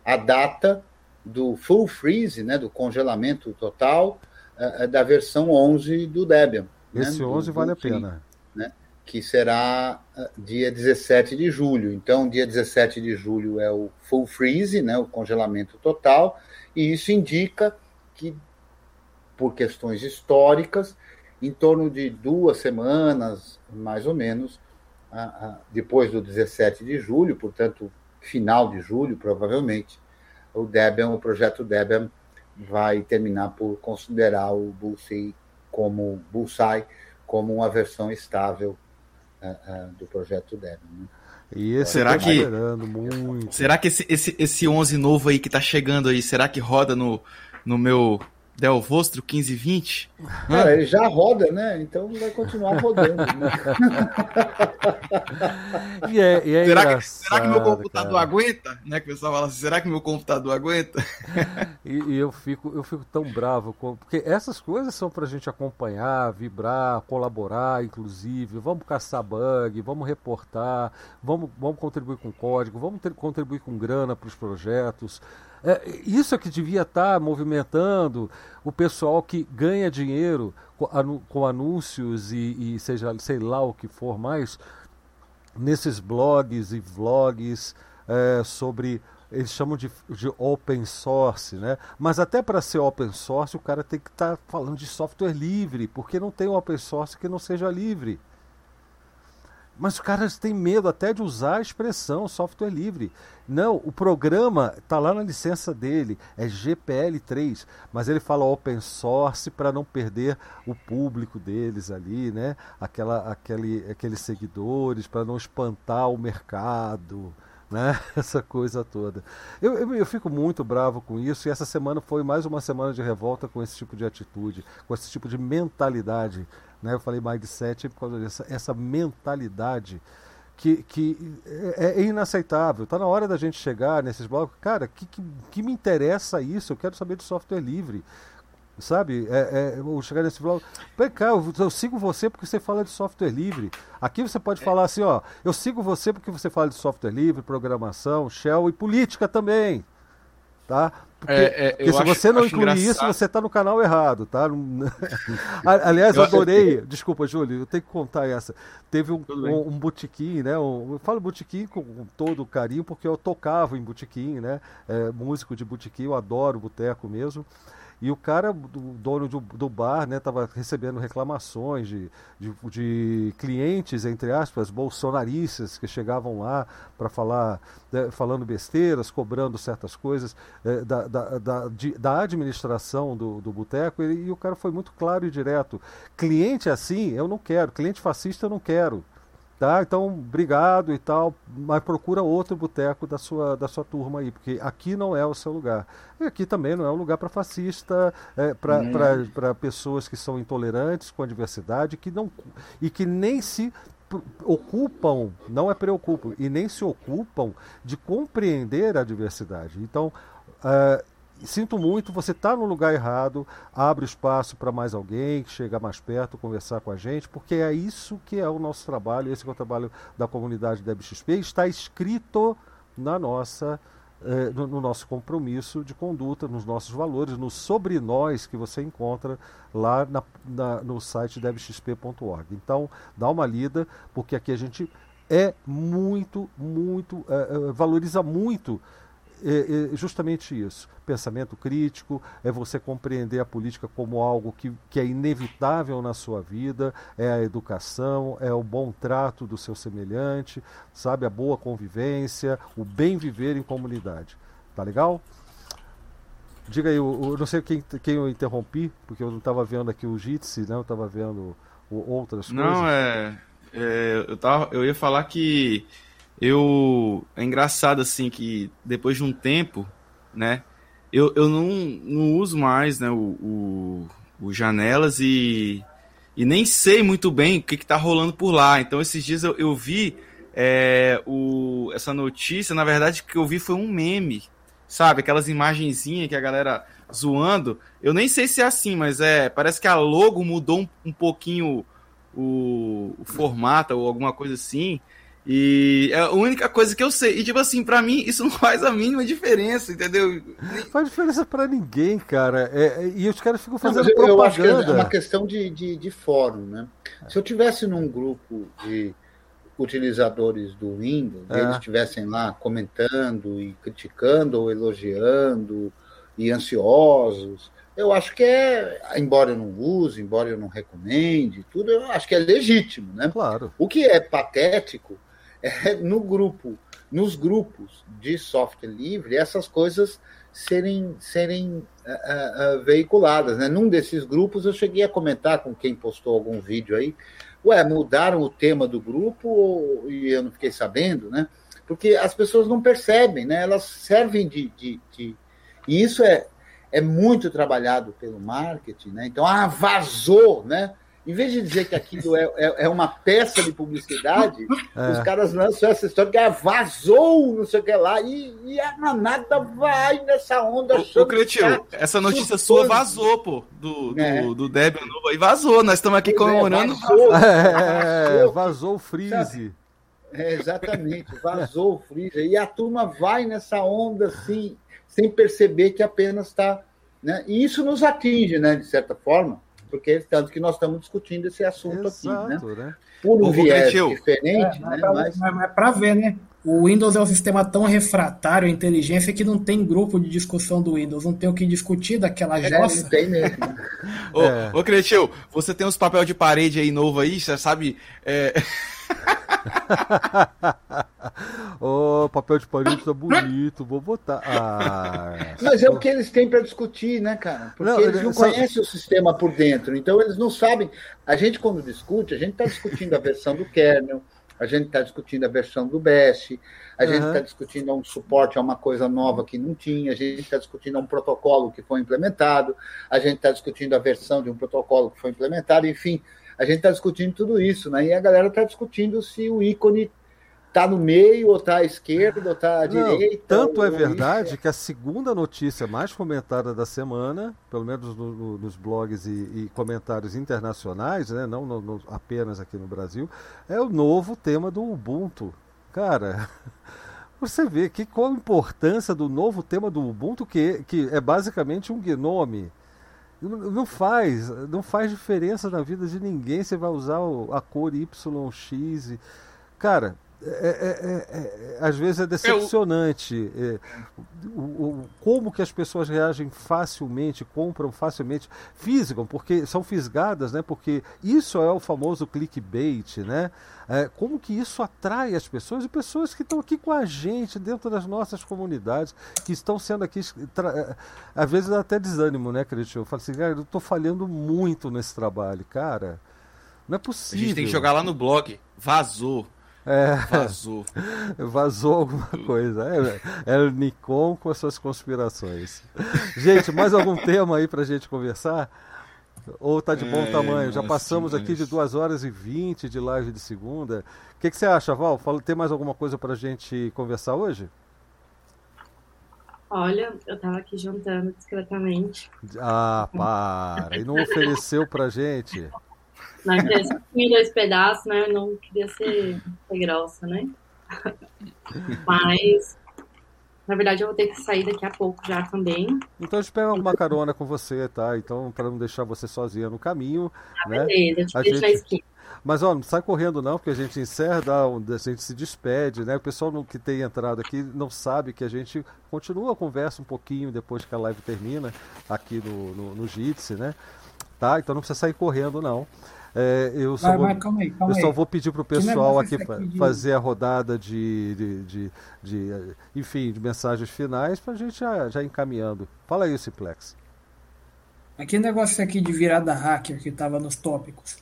a data do full freeze, né, do congelamento total uh, da versão 11 do Debian. Né? Esse né, 11 do, vale do a pena. Né? que será ah, dia 17 de julho. Então, dia 17 de julho é o full freeze, né, o congelamento total, e isso indica que, por questões históricas, em torno de duas semanas, mais ou menos, depois do 17 de julho, portanto, final de julho, provavelmente, o Debian, o projeto Debian vai terminar por considerar o Bullseye como, Bullseye como uma versão estável do projeto Debian. Né? E esse será tá que muito. será que esse, esse, esse 11 novo aí que está chegando aí, será que roda no, no meu Del Vostro 1520? Cara, ele já roda, né? Então vai continuar rodando. Né? (laughs) e é, e é será, que, será que meu computador cara. aguenta? Né, que o pessoal fala assim, será que meu computador aguenta? (laughs) e, e, eu, fico, eu fico tão bravo, com, porque essas coisas são pra gente acompanhar, vibrar, colaborar, inclusive. Vamos caçar bug, vamos reportar, vamos, vamos contribuir com código, vamos ter, contribuir com grana para os projetos. É, isso é que devia estar tá movimentando o pessoal que ganha dinheiro com, com anúncios e, e, seja sei lá o que for mais nesses blogs e vlogs é, sobre eles chamam de, de, open source, né? Mas até para ser open source o cara tem que estar tá falando de software livre, porque não tem open source que não seja livre. Mas os caras têm medo até de usar a expressão software livre. Não, o programa está lá na licença dele, é GPL3, mas ele fala open source para não perder o público deles ali, né? Aquela, aquele, aqueles seguidores, para não espantar o mercado. Né? (laughs) Essa coisa toda. Eu, eu, eu, fico muito bravo com isso, e essa semana foi mais uma semana de revolta com esse tipo de atitude, com esse tipo de mentalidade né? Eu falei mindset por causa dessa essa mentalidade que, que é, é inaceitável. Está na hora da gente chegar nesses blocos. Cara, que, que, que me interessa isso? Eu quero saber de software livre. Sabe? É, é, eu chegar nesse blog, vem cá, eu, eu, sigo você porque você fala de software livre. Aqui você pode é. falar assim, ó, eu sigo você porque você fala de software livre, programação, shell e política também, tá? Porque, é, é, porque se acho, você não incluir engraçado. isso, você está no canal errado, tá? (laughs) Aliás, eu adorei. Desculpa, Júlio, eu tenho que contar essa. Teve um, um, um botequim, né? Um, eu falo botequim com, com todo carinho, porque eu tocava em botequim, né? É, músico de botequim, eu adoro boteco mesmo. E o cara, o dono do, do bar, né, estava recebendo reclamações de, de, de, clientes, entre aspas, bolsonaristas que chegavam lá para falar, né, falando besteiras, cobrando certas coisas é, da, da, da, de, da, administração do, do boteco. E, e o cara foi muito claro e direto. Cliente assim, eu não quero. Cliente fascista, eu não quero. Tá? Então, obrigado e tal, mas procura outro boteco da sua, da sua turma aí, porque aqui não é o seu lugar. E aqui também não é um lugar para fascista, é, para hum. pessoas que são intolerantes com a diversidade que não, e que nem se ocupam, não é preocupam, e nem se ocupam de compreender a diversidade. Então, uh, sinto muito, você está no lugar errado, abre espaço para mais alguém que chega mais perto, conversar com a gente, porque é isso que é o nosso trabalho, esse é o trabalho da comunidade da está escrito na nossa eh, no, no, nosso compromisso de conduta, nos nossos valores, no sobre nós que você encontra lá na, na, no site debxp.org. Então, dá uma lida, porque aqui a gente é muito, muito, eh, valoriza muito é, é justamente isso. Pensamento crítico, é você compreender a política como algo que, que é inevitável na sua vida, é a educação, é o bom trato do seu semelhante, sabe, a boa convivência, o bem viver em comunidade. Tá legal? Diga aí, eu, eu não sei quem, quem eu interrompi, porque eu não estava vendo aqui o Jitsi, né? Eu estava vendo outras não, coisas. Não, é, é, eu, tava, eu ia falar que eu é engraçado assim que depois de um tempo, né, eu, eu não, não uso mais, né, o, o, o janelas e, e nem sei muito bem o que está rolando por lá. Então esses dias eu, eu vi é, o, essa notícia, na verdade que eu vi foi um meme, sabe, aquelas imagenzinhas que a galera zoando. Eu nem sei se é assim, mas é parece que a logo mudou um, um pouquinho o, o formato ou alguma coisa assim. E é a única coisa que eu sei. E, tipo assim, pra mim, isso (laughs) não faz a mínima diferença, entendeu? Não faz diferença pra ninguém, cara. É, é, e os caras ficam fazendo não, eu, propaganda. Eu acho que é uma questão de, de, de fórum, né? Se eu tivesse num grupo de utilizadores do Windows, é. eles estivessem lá comentando e criticando ou elogiando e ansiosos, eu acho que é, embora eu não use, embora eu não recomende, tudo, eu acho que é legítimo, né? Claro. O que é patético é, no grupo, nos grupos de software livre, essas coisas serem, serem uh, uh, veiculadas. Né? Num desses grupos, eu cheguei a comentar com quem postou algum vídeo aí, ué, mudaram o tema do grupo ou, e eu não fiquei sabendo, né? Porque as pessoas não percebem, né? Elas servem de, de, de... E isso é, é muito trabalhado pelo marketing, né? Então, ah, vazou, né? Em vez de dizer que aquilo é, é, é uma peça de publicidade, é. os caras lançam essa história que ah, vazou, não sei o que lá, e, e a manada vai nessa onda. Ô, Cretil, essa notícia sua vazou, pô, do, do, é. do Débio Novo aí, vazou. Nós estamos aqui é, comemorando. Vazou, (laughs) é, vazou o freeze. É, exatamente, vazou o freezer. E a turma vai nessa onda assim, sem perceber que apenas está. Né? E isso nos atinge, né, de certa forma porque tanto que nós estamos discutindo esse assunto Exato, aqui, né? né? Por um viés diferente, é, né? Mas... Mas é para ver, né? O Windows é um sistema tão refratário à inteligência que não tem grupo de discussão do Windows, não tem o que discutir daquela é, jossa. Não tem mesmo. ô, é. ô Cretil, você tem uns papel de parede aí novo aí, você sabe? É... (laughs) oh, papel de parede tá bonito, vou botar. Ah, Mas é o que eles têm para discutir, né, cara? Porque não, eles não conhecem o sistema por dentro, então eles não sabem. A gente, quando discute, a gente está discutindo a versão do kernel, a gente está discutindo a versão do Bash, a gente está discutindo um suporte a uma coisa nova que não tinha, a gente está discutindo um protocolo que foi implementado, a gente está discutindo a versão de um protocolo que foi implementado, enfim a gente está discutindo tudo isso, né? E a galera está discutindo se o ícone tá no meio, ou tá à esquerda, ou tá à Não, direita. Tanto é verdade que a segunda notícia mais comentada da semana, pelo menos no, no, nos blogs e, e, comentários internacionais, né, não no, apenas aqui no Brasil, é o novo tema do Ubuntu. Cara, (laughs) você vê que qual a importância do novo tema do Ubuntu, que, que é basicamente um gnome. Não faz, não faz diferença na vida de ninguém. Você vai usar a cor YX. Cara, é, é, é, às vezes é decepcionante o, o, como que as pessoas reagem facilmente, compram facilmente, fisgam, porque são fisgadas, né? Porque isso é o famoso clickbait, né? como que isso atrai as pessoas e pessoas que estão aqui com a gente dentro das nossas comunidades, que estão sendo aqui, às vezes dá até desânimo, né, Cristian? Eu falo assim, cara, eu estou falhando muito nesse trabalho, cara. Não é possível. A gente tem que jogar lá no blog. Vazou. É, vazou. Vazou alguma (laughs) coisa. É, é o Nikon com as suas conspirações. Gente, mais algum (laughs) tema aí pra gente conversar? Ou tá de bom é, tamanho? Já passamos aqui de 2 horas e 20 de live de segunda. O que, que você acha, Val? Fala, tem mais alguma coisa pra gente conversar hoje? Olha, eu tava aqui jantando discretamente. Ah, para! E não ofereceu pra gente? (laughs) Não, eu comi dois pedaços, né? Eu não queria ser, ser grossa, né? (laughs) Mas, na verdade, eu vou ter que sair daqui a pouco já também. Então a gente pega uma carona com você, tá? Então, para não deixar você sozinha no caminho. Ah, né? beleza, eu te a deixo gente... na esquina. Mas ó, não sai correndo não, porque a gente encerra, dá, a gente se despede, né? O pessoal que tem entrado aqui não sabe que a gente continua a conversa um pouquinho depois que a live termina aqui no, no, no Jitsi, né? Tá? Então não precisa sair correndo não. É, eu só, vou, calma aí, calma eu só vou pedir para o pessoal aqui, aqui de... fazer a rodada de, de, de, de, enfim, de mensagens finais para a gente já, já encaminhando. Fala aí, Simplex. Aqui negócio aqui de virada hacker que estava nos tópicos.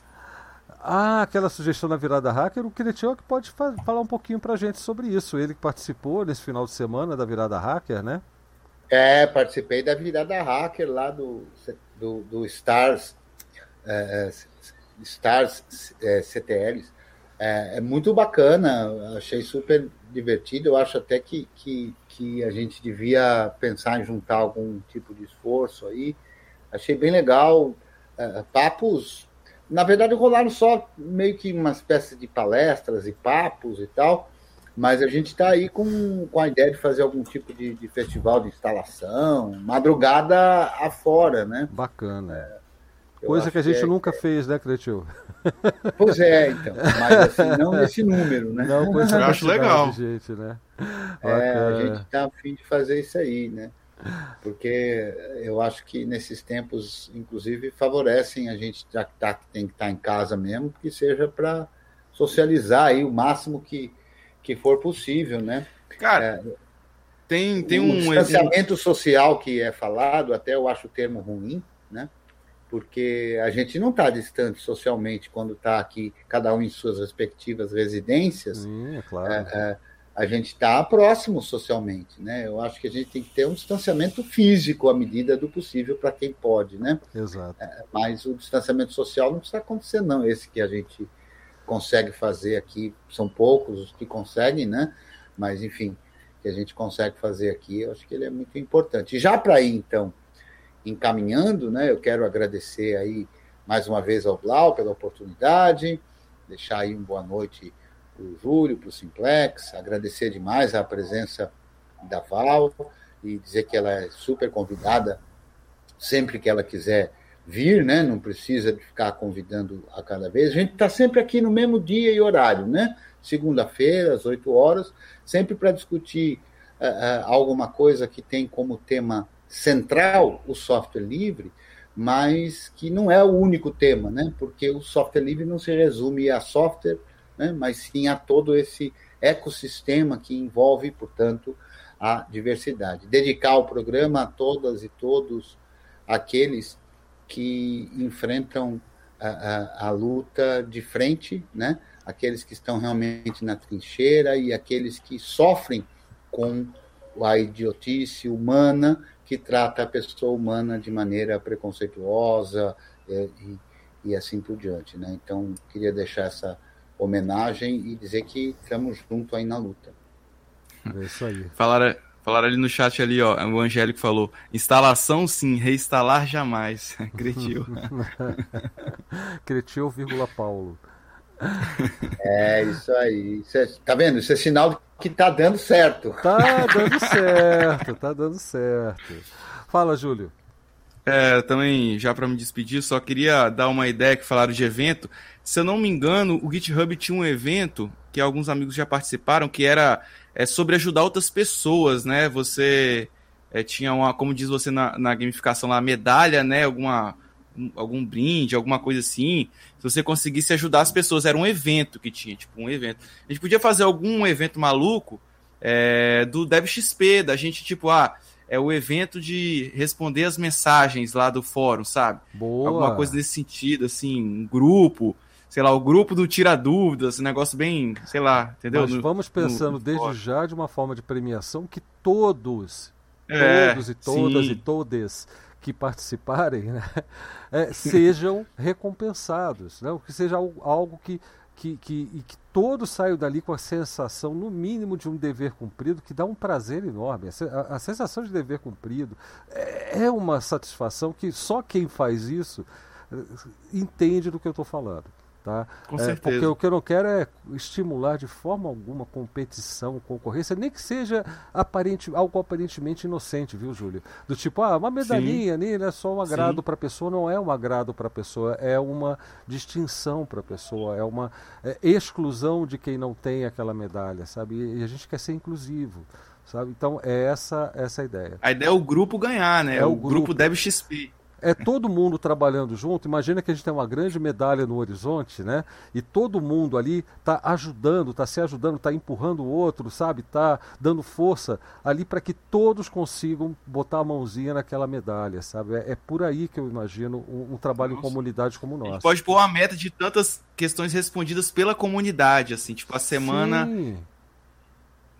Ah, aquela sugestão da virada hacker, o Kretiok pode falar um pouquinho para a gente sobre isso. Ele que participou nesse final de semana da virada hacker, né? É, participei da virada hacker lá do, do, do Stars é, é Stars é, CTLs. É, é, muito bacana, achei super divertido. Eu acho até que, que, que a gente devia pensar em juntar algum tipo de esforço aí. Achei bem legal. É, papos, na verdade, rolaram só meio que uma espécie de palestras e papos e tal. Mas a gente está aí com, com a ideia de fazer algum tipo de, de festival de instalação, madrugada afora, né? Bacana. É, Coisa que a gente que é, nunca é... fez, né, Cretil? (laughs) Pois é, então. Mas assim, não nesse número, né? Não, eu acho legal. Gente, né? É, a gente está a fim de fazer isso aí, né? Porque eu acho que nesses tempos, inclusive, favorecem a gente, já que tá, tem que estar tá em casa mesmo, que seja para socializar aí o máximo que, que for possível, né? Cara, é, tem, tem um. distanciamento social que é falado, até eu acho o termo ruim, né? Porque a gente não está distante socialmente quando está aqui, cada um em suas respectivas residências. É claro. É, é, a gente está próximo socialmente, né? Eu acho que a gente tem que ter um distanciamento físico à medida do possível para quem pode, né? Exato. É, mas o distanciamento social não precisa acontecer, não. Esse que a gente consegue fazer aqui, são poucos os que conseguem, né? Mas, enfim, que a gente consegue fazer aqui, eu acho que ele é muito importante. Já para ir, então, encaminhando, né? Eu quero agradecer aí mais uma vez ao Blau pela oportunidade, deixar aí uma boa noite para o Júlio, para o Simplex, agradecer demais a presença da Val e dizer que ela é super convidada sempre que ela quiser vir, né? Não precisa ficar convidando a cada vez. A gente está sempre aqui no mesmo dia e horário, né? Segunda-feira, às 8 horas, sempre para discutir uh, uh, alguma coisa que tem como tema central o software livre, mas que não é o único tema, né? Porque o software livre não se resume a software, né? mas sim a todo esse ecossistema que envolve, portanto, a diversidade. Dedicar o programa a todas e todos aqueles que enfrentam a, a, a luta de frente, né? Aqueles que estão realmente na trincheira e aqueles que sofrem com a idiotice humana que trata a pessoa humana de maneira preconceituosa é, e, e, assim por diante. Né? Então, queria deixar essa homenagem e dizer que estamos juntos aí na luta. É isso aí. Falaram, falaram ali no chat ali, ó, o Angélico falou, instalação sim, reinstalar jamais. (laughs) (laughs) Cretil. Cretil, vírgula Paulo. É, isso aí. Isso é, tá vendo? Isso é sinal que tá dando certo. Tá dando certo, tá dando certo. Fala, Júlio. É, também, já para me despedir, só queria dar uma ideia que falaram de evento. Se eu não me engano, o GitHub tinha um evento que alguns amigos já participaram, que era é, sobre ajudar outras pessoas, né? Você é, tinha uma, como diz você na, na gamificação lá, medalha, né? Alguma, algum brinde, alguma coisa assim. Se você conseguisse ajudar as pessoas, era um evento que tinha, tipo, um evento. A gente podia fazer algum evento maluco é, do DebXP, da gente, tipo, ah, é o evento de responder as mensagens lá do fórum, sabe? Boa. Alguma coisa nesse sentido, assim, um grupo, sei lá, o grupo do Tira Dúvidas, um negócio bem, sei lá, entendeu? Nós vamos pensando no, no desde fórum. já de uma forma de premiação que todos, é, todos e todas sim. e todes que participarem né, (laughs) é, sejam recompensados, né, que seja algo, algo que que, que, que todos saiam dali com a sensação, no mínimo, de um dever cumprido, que dá um prazer enorme. A, a sensação de dever cumprido é, é uma satisfação que só quem faz isso eh, entende do que eu estou falando. Tá? Com é, certeza. Porque o que eu não quero é estimular de forma alguma competição, concorrência, nem que seja aparente, algo aparentemente inocente, viu, Júlio? Do tipo, ah, uma medalhinha ali, né, só um agrado para a pessoa, não é um agrado para a pessoa, é uma distinção para a pessoa, é uma é, exclusão de quem não tem aquela medalha, sabe? E a gente quer ser inclusivo. Sabe? Então é essa essa a ideia. A ideia é o grupo ganhar, né? É o, o grupo, grupo Deb XP é todo mundo trabalhando junto. Imagina que a gente tem uma grande medalha no horizonte, né? E todo mundo ali está ajudando, está se ajudando, está empurrando o outro, sabe? Está dando força ali para que todos consigam botar a mãozinha naquela medalha, sabe? É, é por aí que eu imagino um, um trabalho Nossa. em comunidade como o nosso. A gente pode pôr uma meta de tantas questões respondidas pela comunidade, assim, tipo a semana. Sim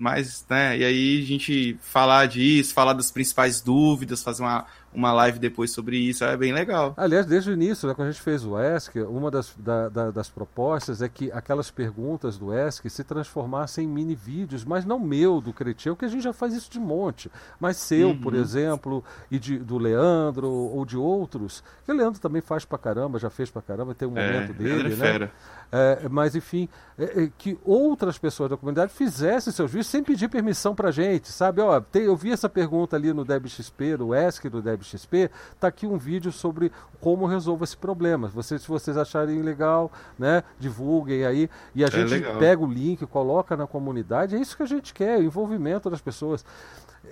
mas, né, e aí a gente falar disso, falar das principais dúvidas, fazer uma, uma live depois sobre isso, é bem legal. Aliás, desde o início, né, quando a gente fez o ESC, uma das, da, da, das propostas é que aquelas perguntas do ESC se transformassem em mini vídeos, mas não meu, do Cretinho, que a gente já faz isso de monte, mas seu, uhum. por exemplo, e de, do Leandro, ou de outros, que o Leandro também faz pra caramba, já fez pra caramba, tem um é, momento dele, é né? Fera. É, mas, enfim, é, é, que outras pessoas da comunidade fizessem seus vídeos sem pedir permissão pra gente, sabe? Ó, tem, eu vi essa pergunta ali no DebXP, no ESC do DebXP, XP, está aqui um vídeo sobre como resolver esse problema. Vocês, se vocês acharem legal, né, divulguem aí. E a é gente legal. pega o link, coloca na comunidade. É isso que a gente quer, o envolvimento das pessoas.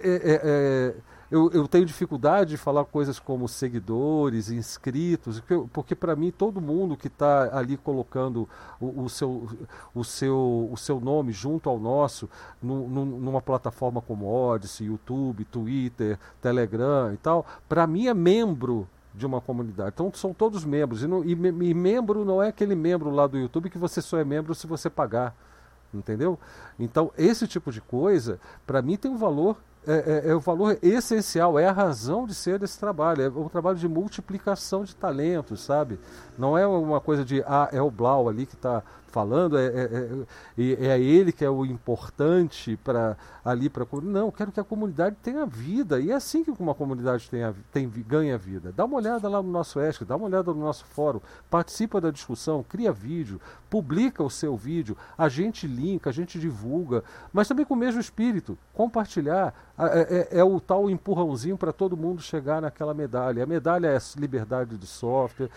É, é, é eu, eu tenho dificuldade de falar coisas como seguidores, inscritos, porque para mim todo mundo que está ali colocando o, o, seu, o, seu, o seu nome junto ao nosso, no, no, numa plataforma como Odyssey, YouTube, Twitter, Telegram e tal, para mim é membro de uma comunidade. Então são todos membros. E, não, e, e membro não é aquele membro lá do YouTube que você só é membro se você pagar entendeu? Então, esse tipo de coisa, para mim, tem um valor é, é, é, o valor essencial, é a razão de ser desse trabalho. É um trabalho de multiplicação de talentos, sabe? Não é uma coisa de, ah, é o Blau ali que está falando, é, é, é, é, ele que é o importante para ali para não, quero que a comunidade tenha vida e é assim que uma comunidade tenha, tem, ganha vida. Dá uma olhada lá no nosso ESC, dá uma olhada no nosso fórum, participa da discussão, cria vídeo, publica o seu vídeo, a gente linka, a gente divulga, mas também com o mesmo espírito, compartilhar é, é, é o tal empurrãozinho para todo mundo chegar naquela medalha. A medalha é liberdade de software,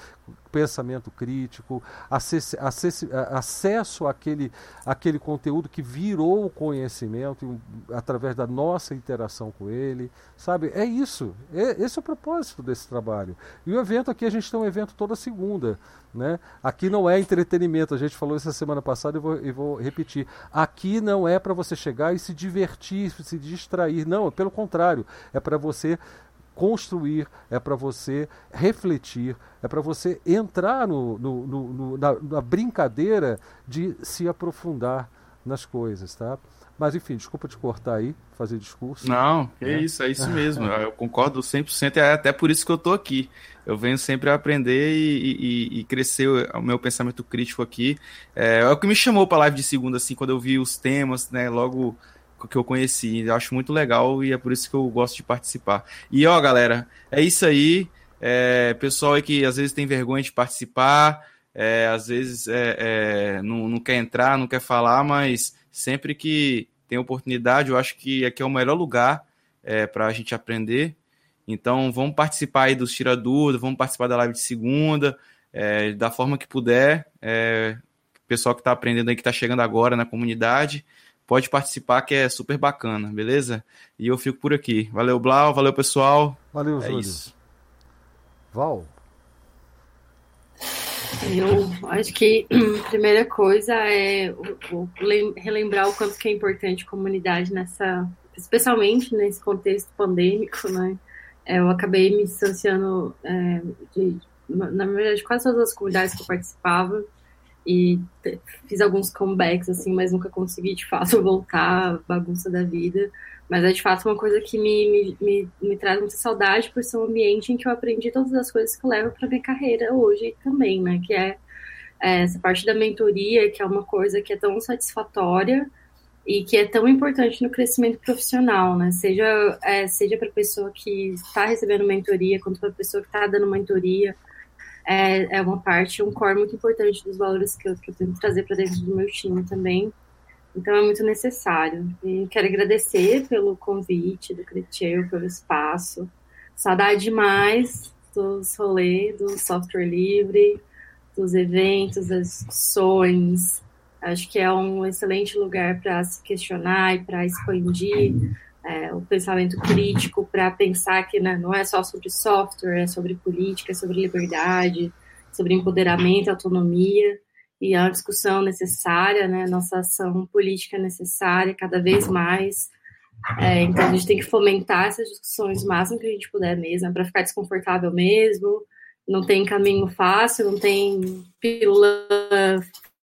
pensamento crítico, acess, acess, acesso àquele, àquele conteúdo que virou conhecimento através da nossa interação com ele, sabe? É isso, é, esse é o propósito desse trabalho. E o evento aqui, a gente tem um evento toda segunda, né? Aqui não é entretenimento, a gente falou isso semana passada e vou, e vou repetir. Aqui não é para você chegar e se divertir, se distrair, não, pelo contrário, é para você construir, é para você refletir, é para você entrar no, no, no, na, na, brincadeira de se aprofundar nas coisas, tá? Mas enfim, desculpa te cortar aí, fazer discurso. Não, é né? isso, é isso (laughs) mesmo. eu concordo 100%, é até por isso que eu tô aqui. Eu venho sempre a aprender e, e, e crescer o, o meu pensamento crítico aqui. É, é o que me chamou para live de segunda, assim, quando eu vi os temas, né, logo que eu conheci. Eu acho muito legal e é por isso que eu gosto de participar. E ó, galera, é isso aí. É, pessoal aí que às vezes tem vergonha de participar, é, às vezes é, é, não, não quer entrar, não quer falar, mas sempre que tem oportunidade, eu acho que aqui é o melhor lugar é, para a gente aprender. Então, vamos participar aí dos Tira Dúvida, vamos participar da live de segunda, é, da forma que puder. Pessoal que está aprendendo aí, que está chegando agora na comunidade, pode participar, que é super bacana, beleza? E eu fico por aqui. Valeu, Blau, valeu, pessoal. Valeu, é Júlio. Isso. Val. Eu acho que a primeira coisa é relembrar o quanto que é importante a comunidade nessa, especialmente nesse contexto pandêmico, né? É, eu acabei me distanciando é, de, na verdade, quase todas as comunidades que eu participava e fiz alguns comebacks, assim, mas nunca consegui, de fato, (laughs) voltar à bagunça da vida. Mas é, de fato, uma coisa que me, me, me, me traz muita saudade por ser um ambiente em que eu aprendi todas as coisas que eu levo para minha carreira hoje também, né? Que é, é essa parte da mentoria, que é uma coisa que é tão satisfatória e que é tão importante no crescimento profissional, né? Seja, é, seja para a pessoa que está recebendo mentoria, quanto para a pessoa que está dando mentoria, é, é uma parte, um core muito importante dos valores que eu, que eu tento trazer para dentro do meu time também. Então é muito necessário. E quero agradecer pelo convite do Creteu, pelo espaço. Saudade demais dos rolês, do software livre, dos eventos, das discussões. Acho que é um excelente lugar para se questionar e para expandir é, o pensamento crítico para pensar que né, não é só sobre software, é sobre política, é sobre liberdade, sobre empoderamento, autonomia, e é uma discussão necessária, né, nossa ação política é necessária cada vez mais. É, então a gente tem que fomentar essas discussões o máximo que a gente puder mesmo, é para ficar desconfortável mesmo. Não tem caminho fácil, não tem pílula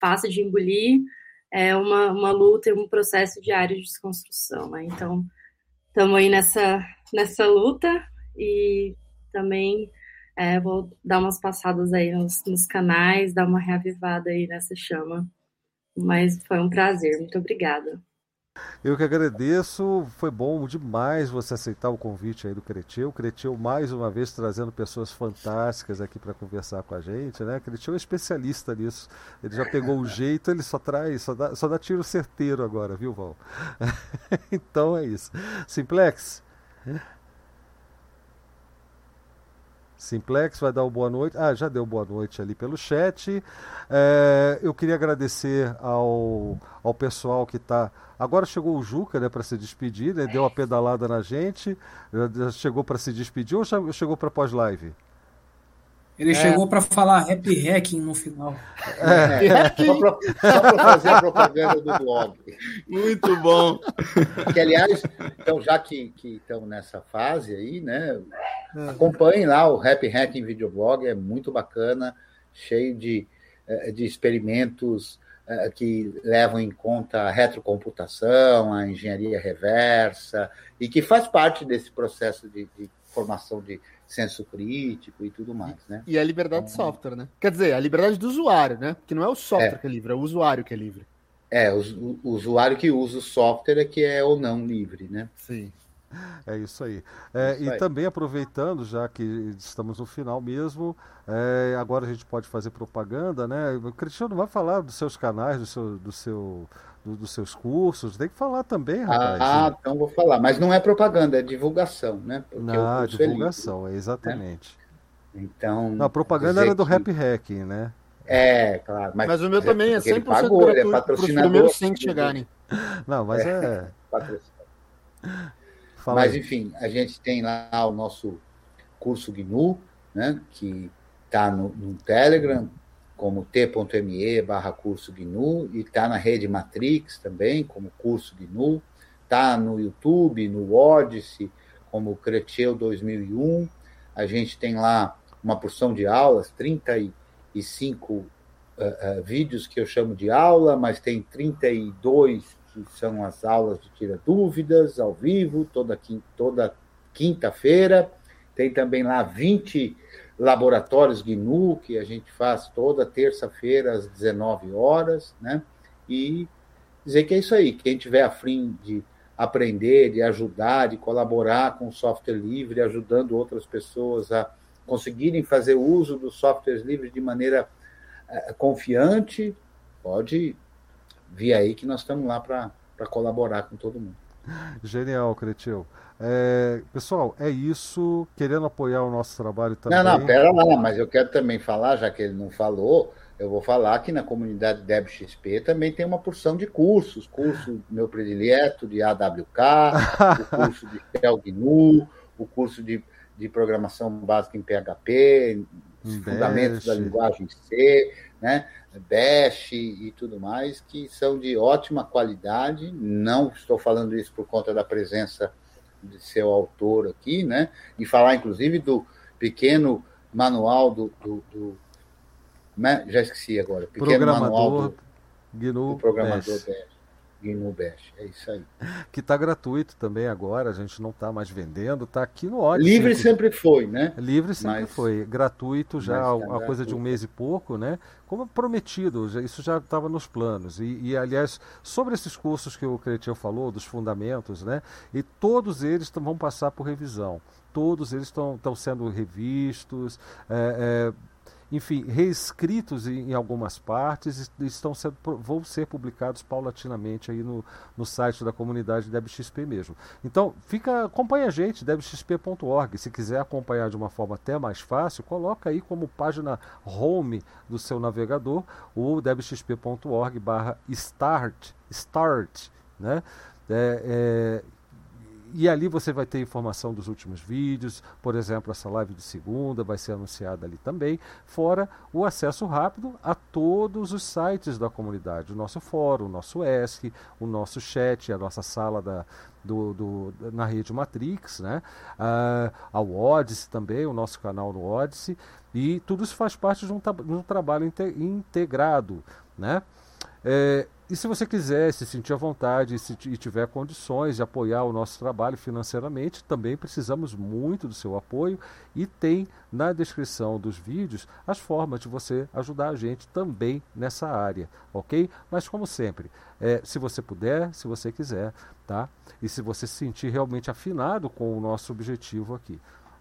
fácil de engolir. É uma, uma luta e um processo diário de desconstrução. Né? Então, estamos aí nessa, nessa luta e também é, vou dar umas passadas aí nos, nos canais, dar uma reavivada aí nessa chama. Mas foi um prazer, muito obrigada. Eu que agradeço, foi bom demais você aceitar o convite aí do Cretil. Cretil, mais uma vez, trazendo pessoas fantásticas aqui para conversar com a gente, né? Cretil é especialista nisso. Ele já pegou o (laughs) jeito, ele só traz, só dá, só dá tiro certeiro agora, viu, Val? (laughs) então é isso. Simplex. Simplex vai dar o boa noite. Ah, já deu boa noite ali pelo chat. É, eu queria agradecer ao, ao pessoal que está. Agora chegou o Juca, né, para se despedir, né, deu uma pedalada na gente. Já chegou para se despedir ou chegou para pós-live? Ele é. chegou para falar happy hacking no final. É. É. Só para fazer a propaganda do blog. Muito bom. Que, aliás, então, já que, que estão nessa fase aí, né? É. Acompanhem lá o Happy Hacking Videoblog, é muito bacana, cheio de, eh, de experimentos eh, que levam em conta a retrocomputação, a engenharia reversa, e que faz parte desse processo de, de formação de senso crítico e tudo mais, né? E a liberdade então, de software, né? Quer dizer, a liberdade do usuário, né? Que não é o software é. que é livre, é o usuário que é livre. É, o, o, usuário que usa o software é que é ou não livre, né? Sim. É isso aí. É, isso e aí. também aproveitando, já que estamos no final mesmo, é, agora a gente pode fazer propaganda, né? O Cristiano vai falar dos seus canais, do seu, do seu do, dos seus cursos, tem que falar também, rapaz. Ah, então vou falar. Mas não é propaganda, é divulgação, né? Porque não, é divulgação, é, livre, exatamente. Né? Então. Não, a propaganda era do que... Rap Hacking, né? É, claro. Mas, mas o meu também é 100% pagou, gratuito é para os primeiros 100 que chegarem. Não, mas é. é... (laughs) mas, aí. enfim, a gente tem lá o nosso curso GNU, né? Que está no, no Telegram, como t.me barra curso GNU, e está na rede Matrix também, como curso GNU, está no YouTube, no Odyssey, como Creteu 2001. A gente tem lá uma porção de aulas, 35 uh, uh, vídeos que eu chamo de aula, mas tem 32 que são as aulas de tira dúvidas ao vivo, toda, toda quinta-feira. Tem também lá 20 laboratórios GNU, que a gente faz toda terça-feira às 19 horas, né? E dizer que é isso aí, quem tiver afim de aprender, de ajudar, de colaborar com o software livre, ajudando outras pessoas a conseguirem fazer uso dos softwares livres de maneira é, confiante, pode vir aí que nós estamos lá para colaborar com todo mundo. Genial, Cretil. É, pessoal, é isso. Querendo apoiar o nosso trabalho também. Não, não, pera lá, mas eu quero também falar, já que ele não falou, eu vou falar que na comunidade DebXP também tem uma porção de cursos. Curso meu predileto de AWK, o (laughs) curso de Shell GNU, o curso de, de programação básica em PHP, fundamentos da linguagem C, né? Bash e tudo mais, que são de ótima qualidade. Não estou falando isso por conta da presença de seu autor aqui, né? E falar, inclusive, do pequeno manual do, do, do né? já esqueci agora, pequeno manual do, GNU do programador Bash. Bash. GNU Bash, é isso aí. Que está gratuito também agora, a gente não está mais vendendo, está aqui no ótimo. Livre sempre foi, né? Livre sempre mas, foi, gratuito já há uma coisa de um mês e pouco, né? Como prometido, isso já estava nos planos. E, e, aliás, sobre esses cursos que o Cretinho falou, dos fundamentos, né? E todos eles vão passar por revisão. Todos eles estão sendo revistos. É, é, enfim, reescritos em, em algumas partes, estão sendo, vão ser publicados paulatinamente aí no, no site da comunidade DebXP mesmo. Então, fica, acompanha a gente, debxp.org. Se quiser acompanhar de uma forma até mais fácil, coloca aí como página home do seu navegador o debxp.org barra start, start, né? É, é, e ali você vai ter informação dos últimos vídeos, por exemplo, essa live de segunda vai ser anunciada ali também, fora o acesso rápido a todos os sites da comunidade, o nosso fórum, o nosso ESC, o nosso chat, a nossa sala da, do, do, na rede Matrix, né? Uh, a Odyssey também, o nosso canal no Odyssey, e tudo isso faz parte de um, de um trabalho integrado, né? É, e se você quiser se sentir à vontade se e tiver condições de apoiar o nosso trabalho financeiramente, também precisamos muito do seu apoio e tem na descrição dos vídeos as formas de você ajudar a gente também nessa área, ok? Mas como sempre, é, se você puder, se você quiser, tá? E se você se sentir realmente afinado com o nosso objetivo aqui,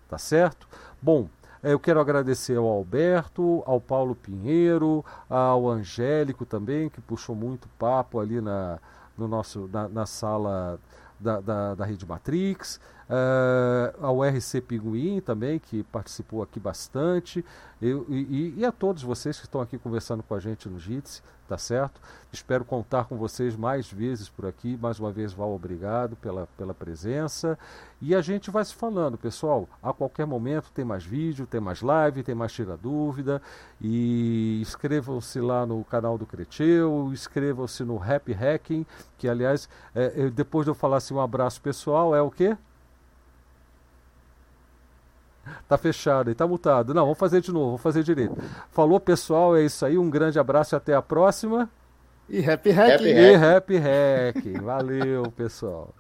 tá certo? Bom, eu quero agradecer ao Alberto, ao Paulo Pinheiro, ao Angélico também, que puxou muito papo ali na, no nosso, na, na sala da, da, da Rede Matrix, uh, ao RC Pinguim também, que participou aqui bastante, eu, e, e, a todos vocês que estão aqui conversando com a gente no JITSE tá certo? Espero contar com vocês mais vezes por aqui. Mais uma vez, Val, obrigado pela, pela presença. E a gente vai se falando, pessoal. A qualquer momento tem mais vídeo, tem mais live, tem mais Tira Dúvida. E inscrevam-se lá no canal do Creteu, inscrevam-se no Happy Hacking, que aliás, é, depois de eu falar assim um abraço pessoal, é o quê? Tá fechado e tá multado. Não, vamos fazer de novo, vamos fazer direito. Falou, pessoal, é isso aí. Um grande abraço e até a próxima. E happy hacking. E happy hacking. Valeu, pessoal.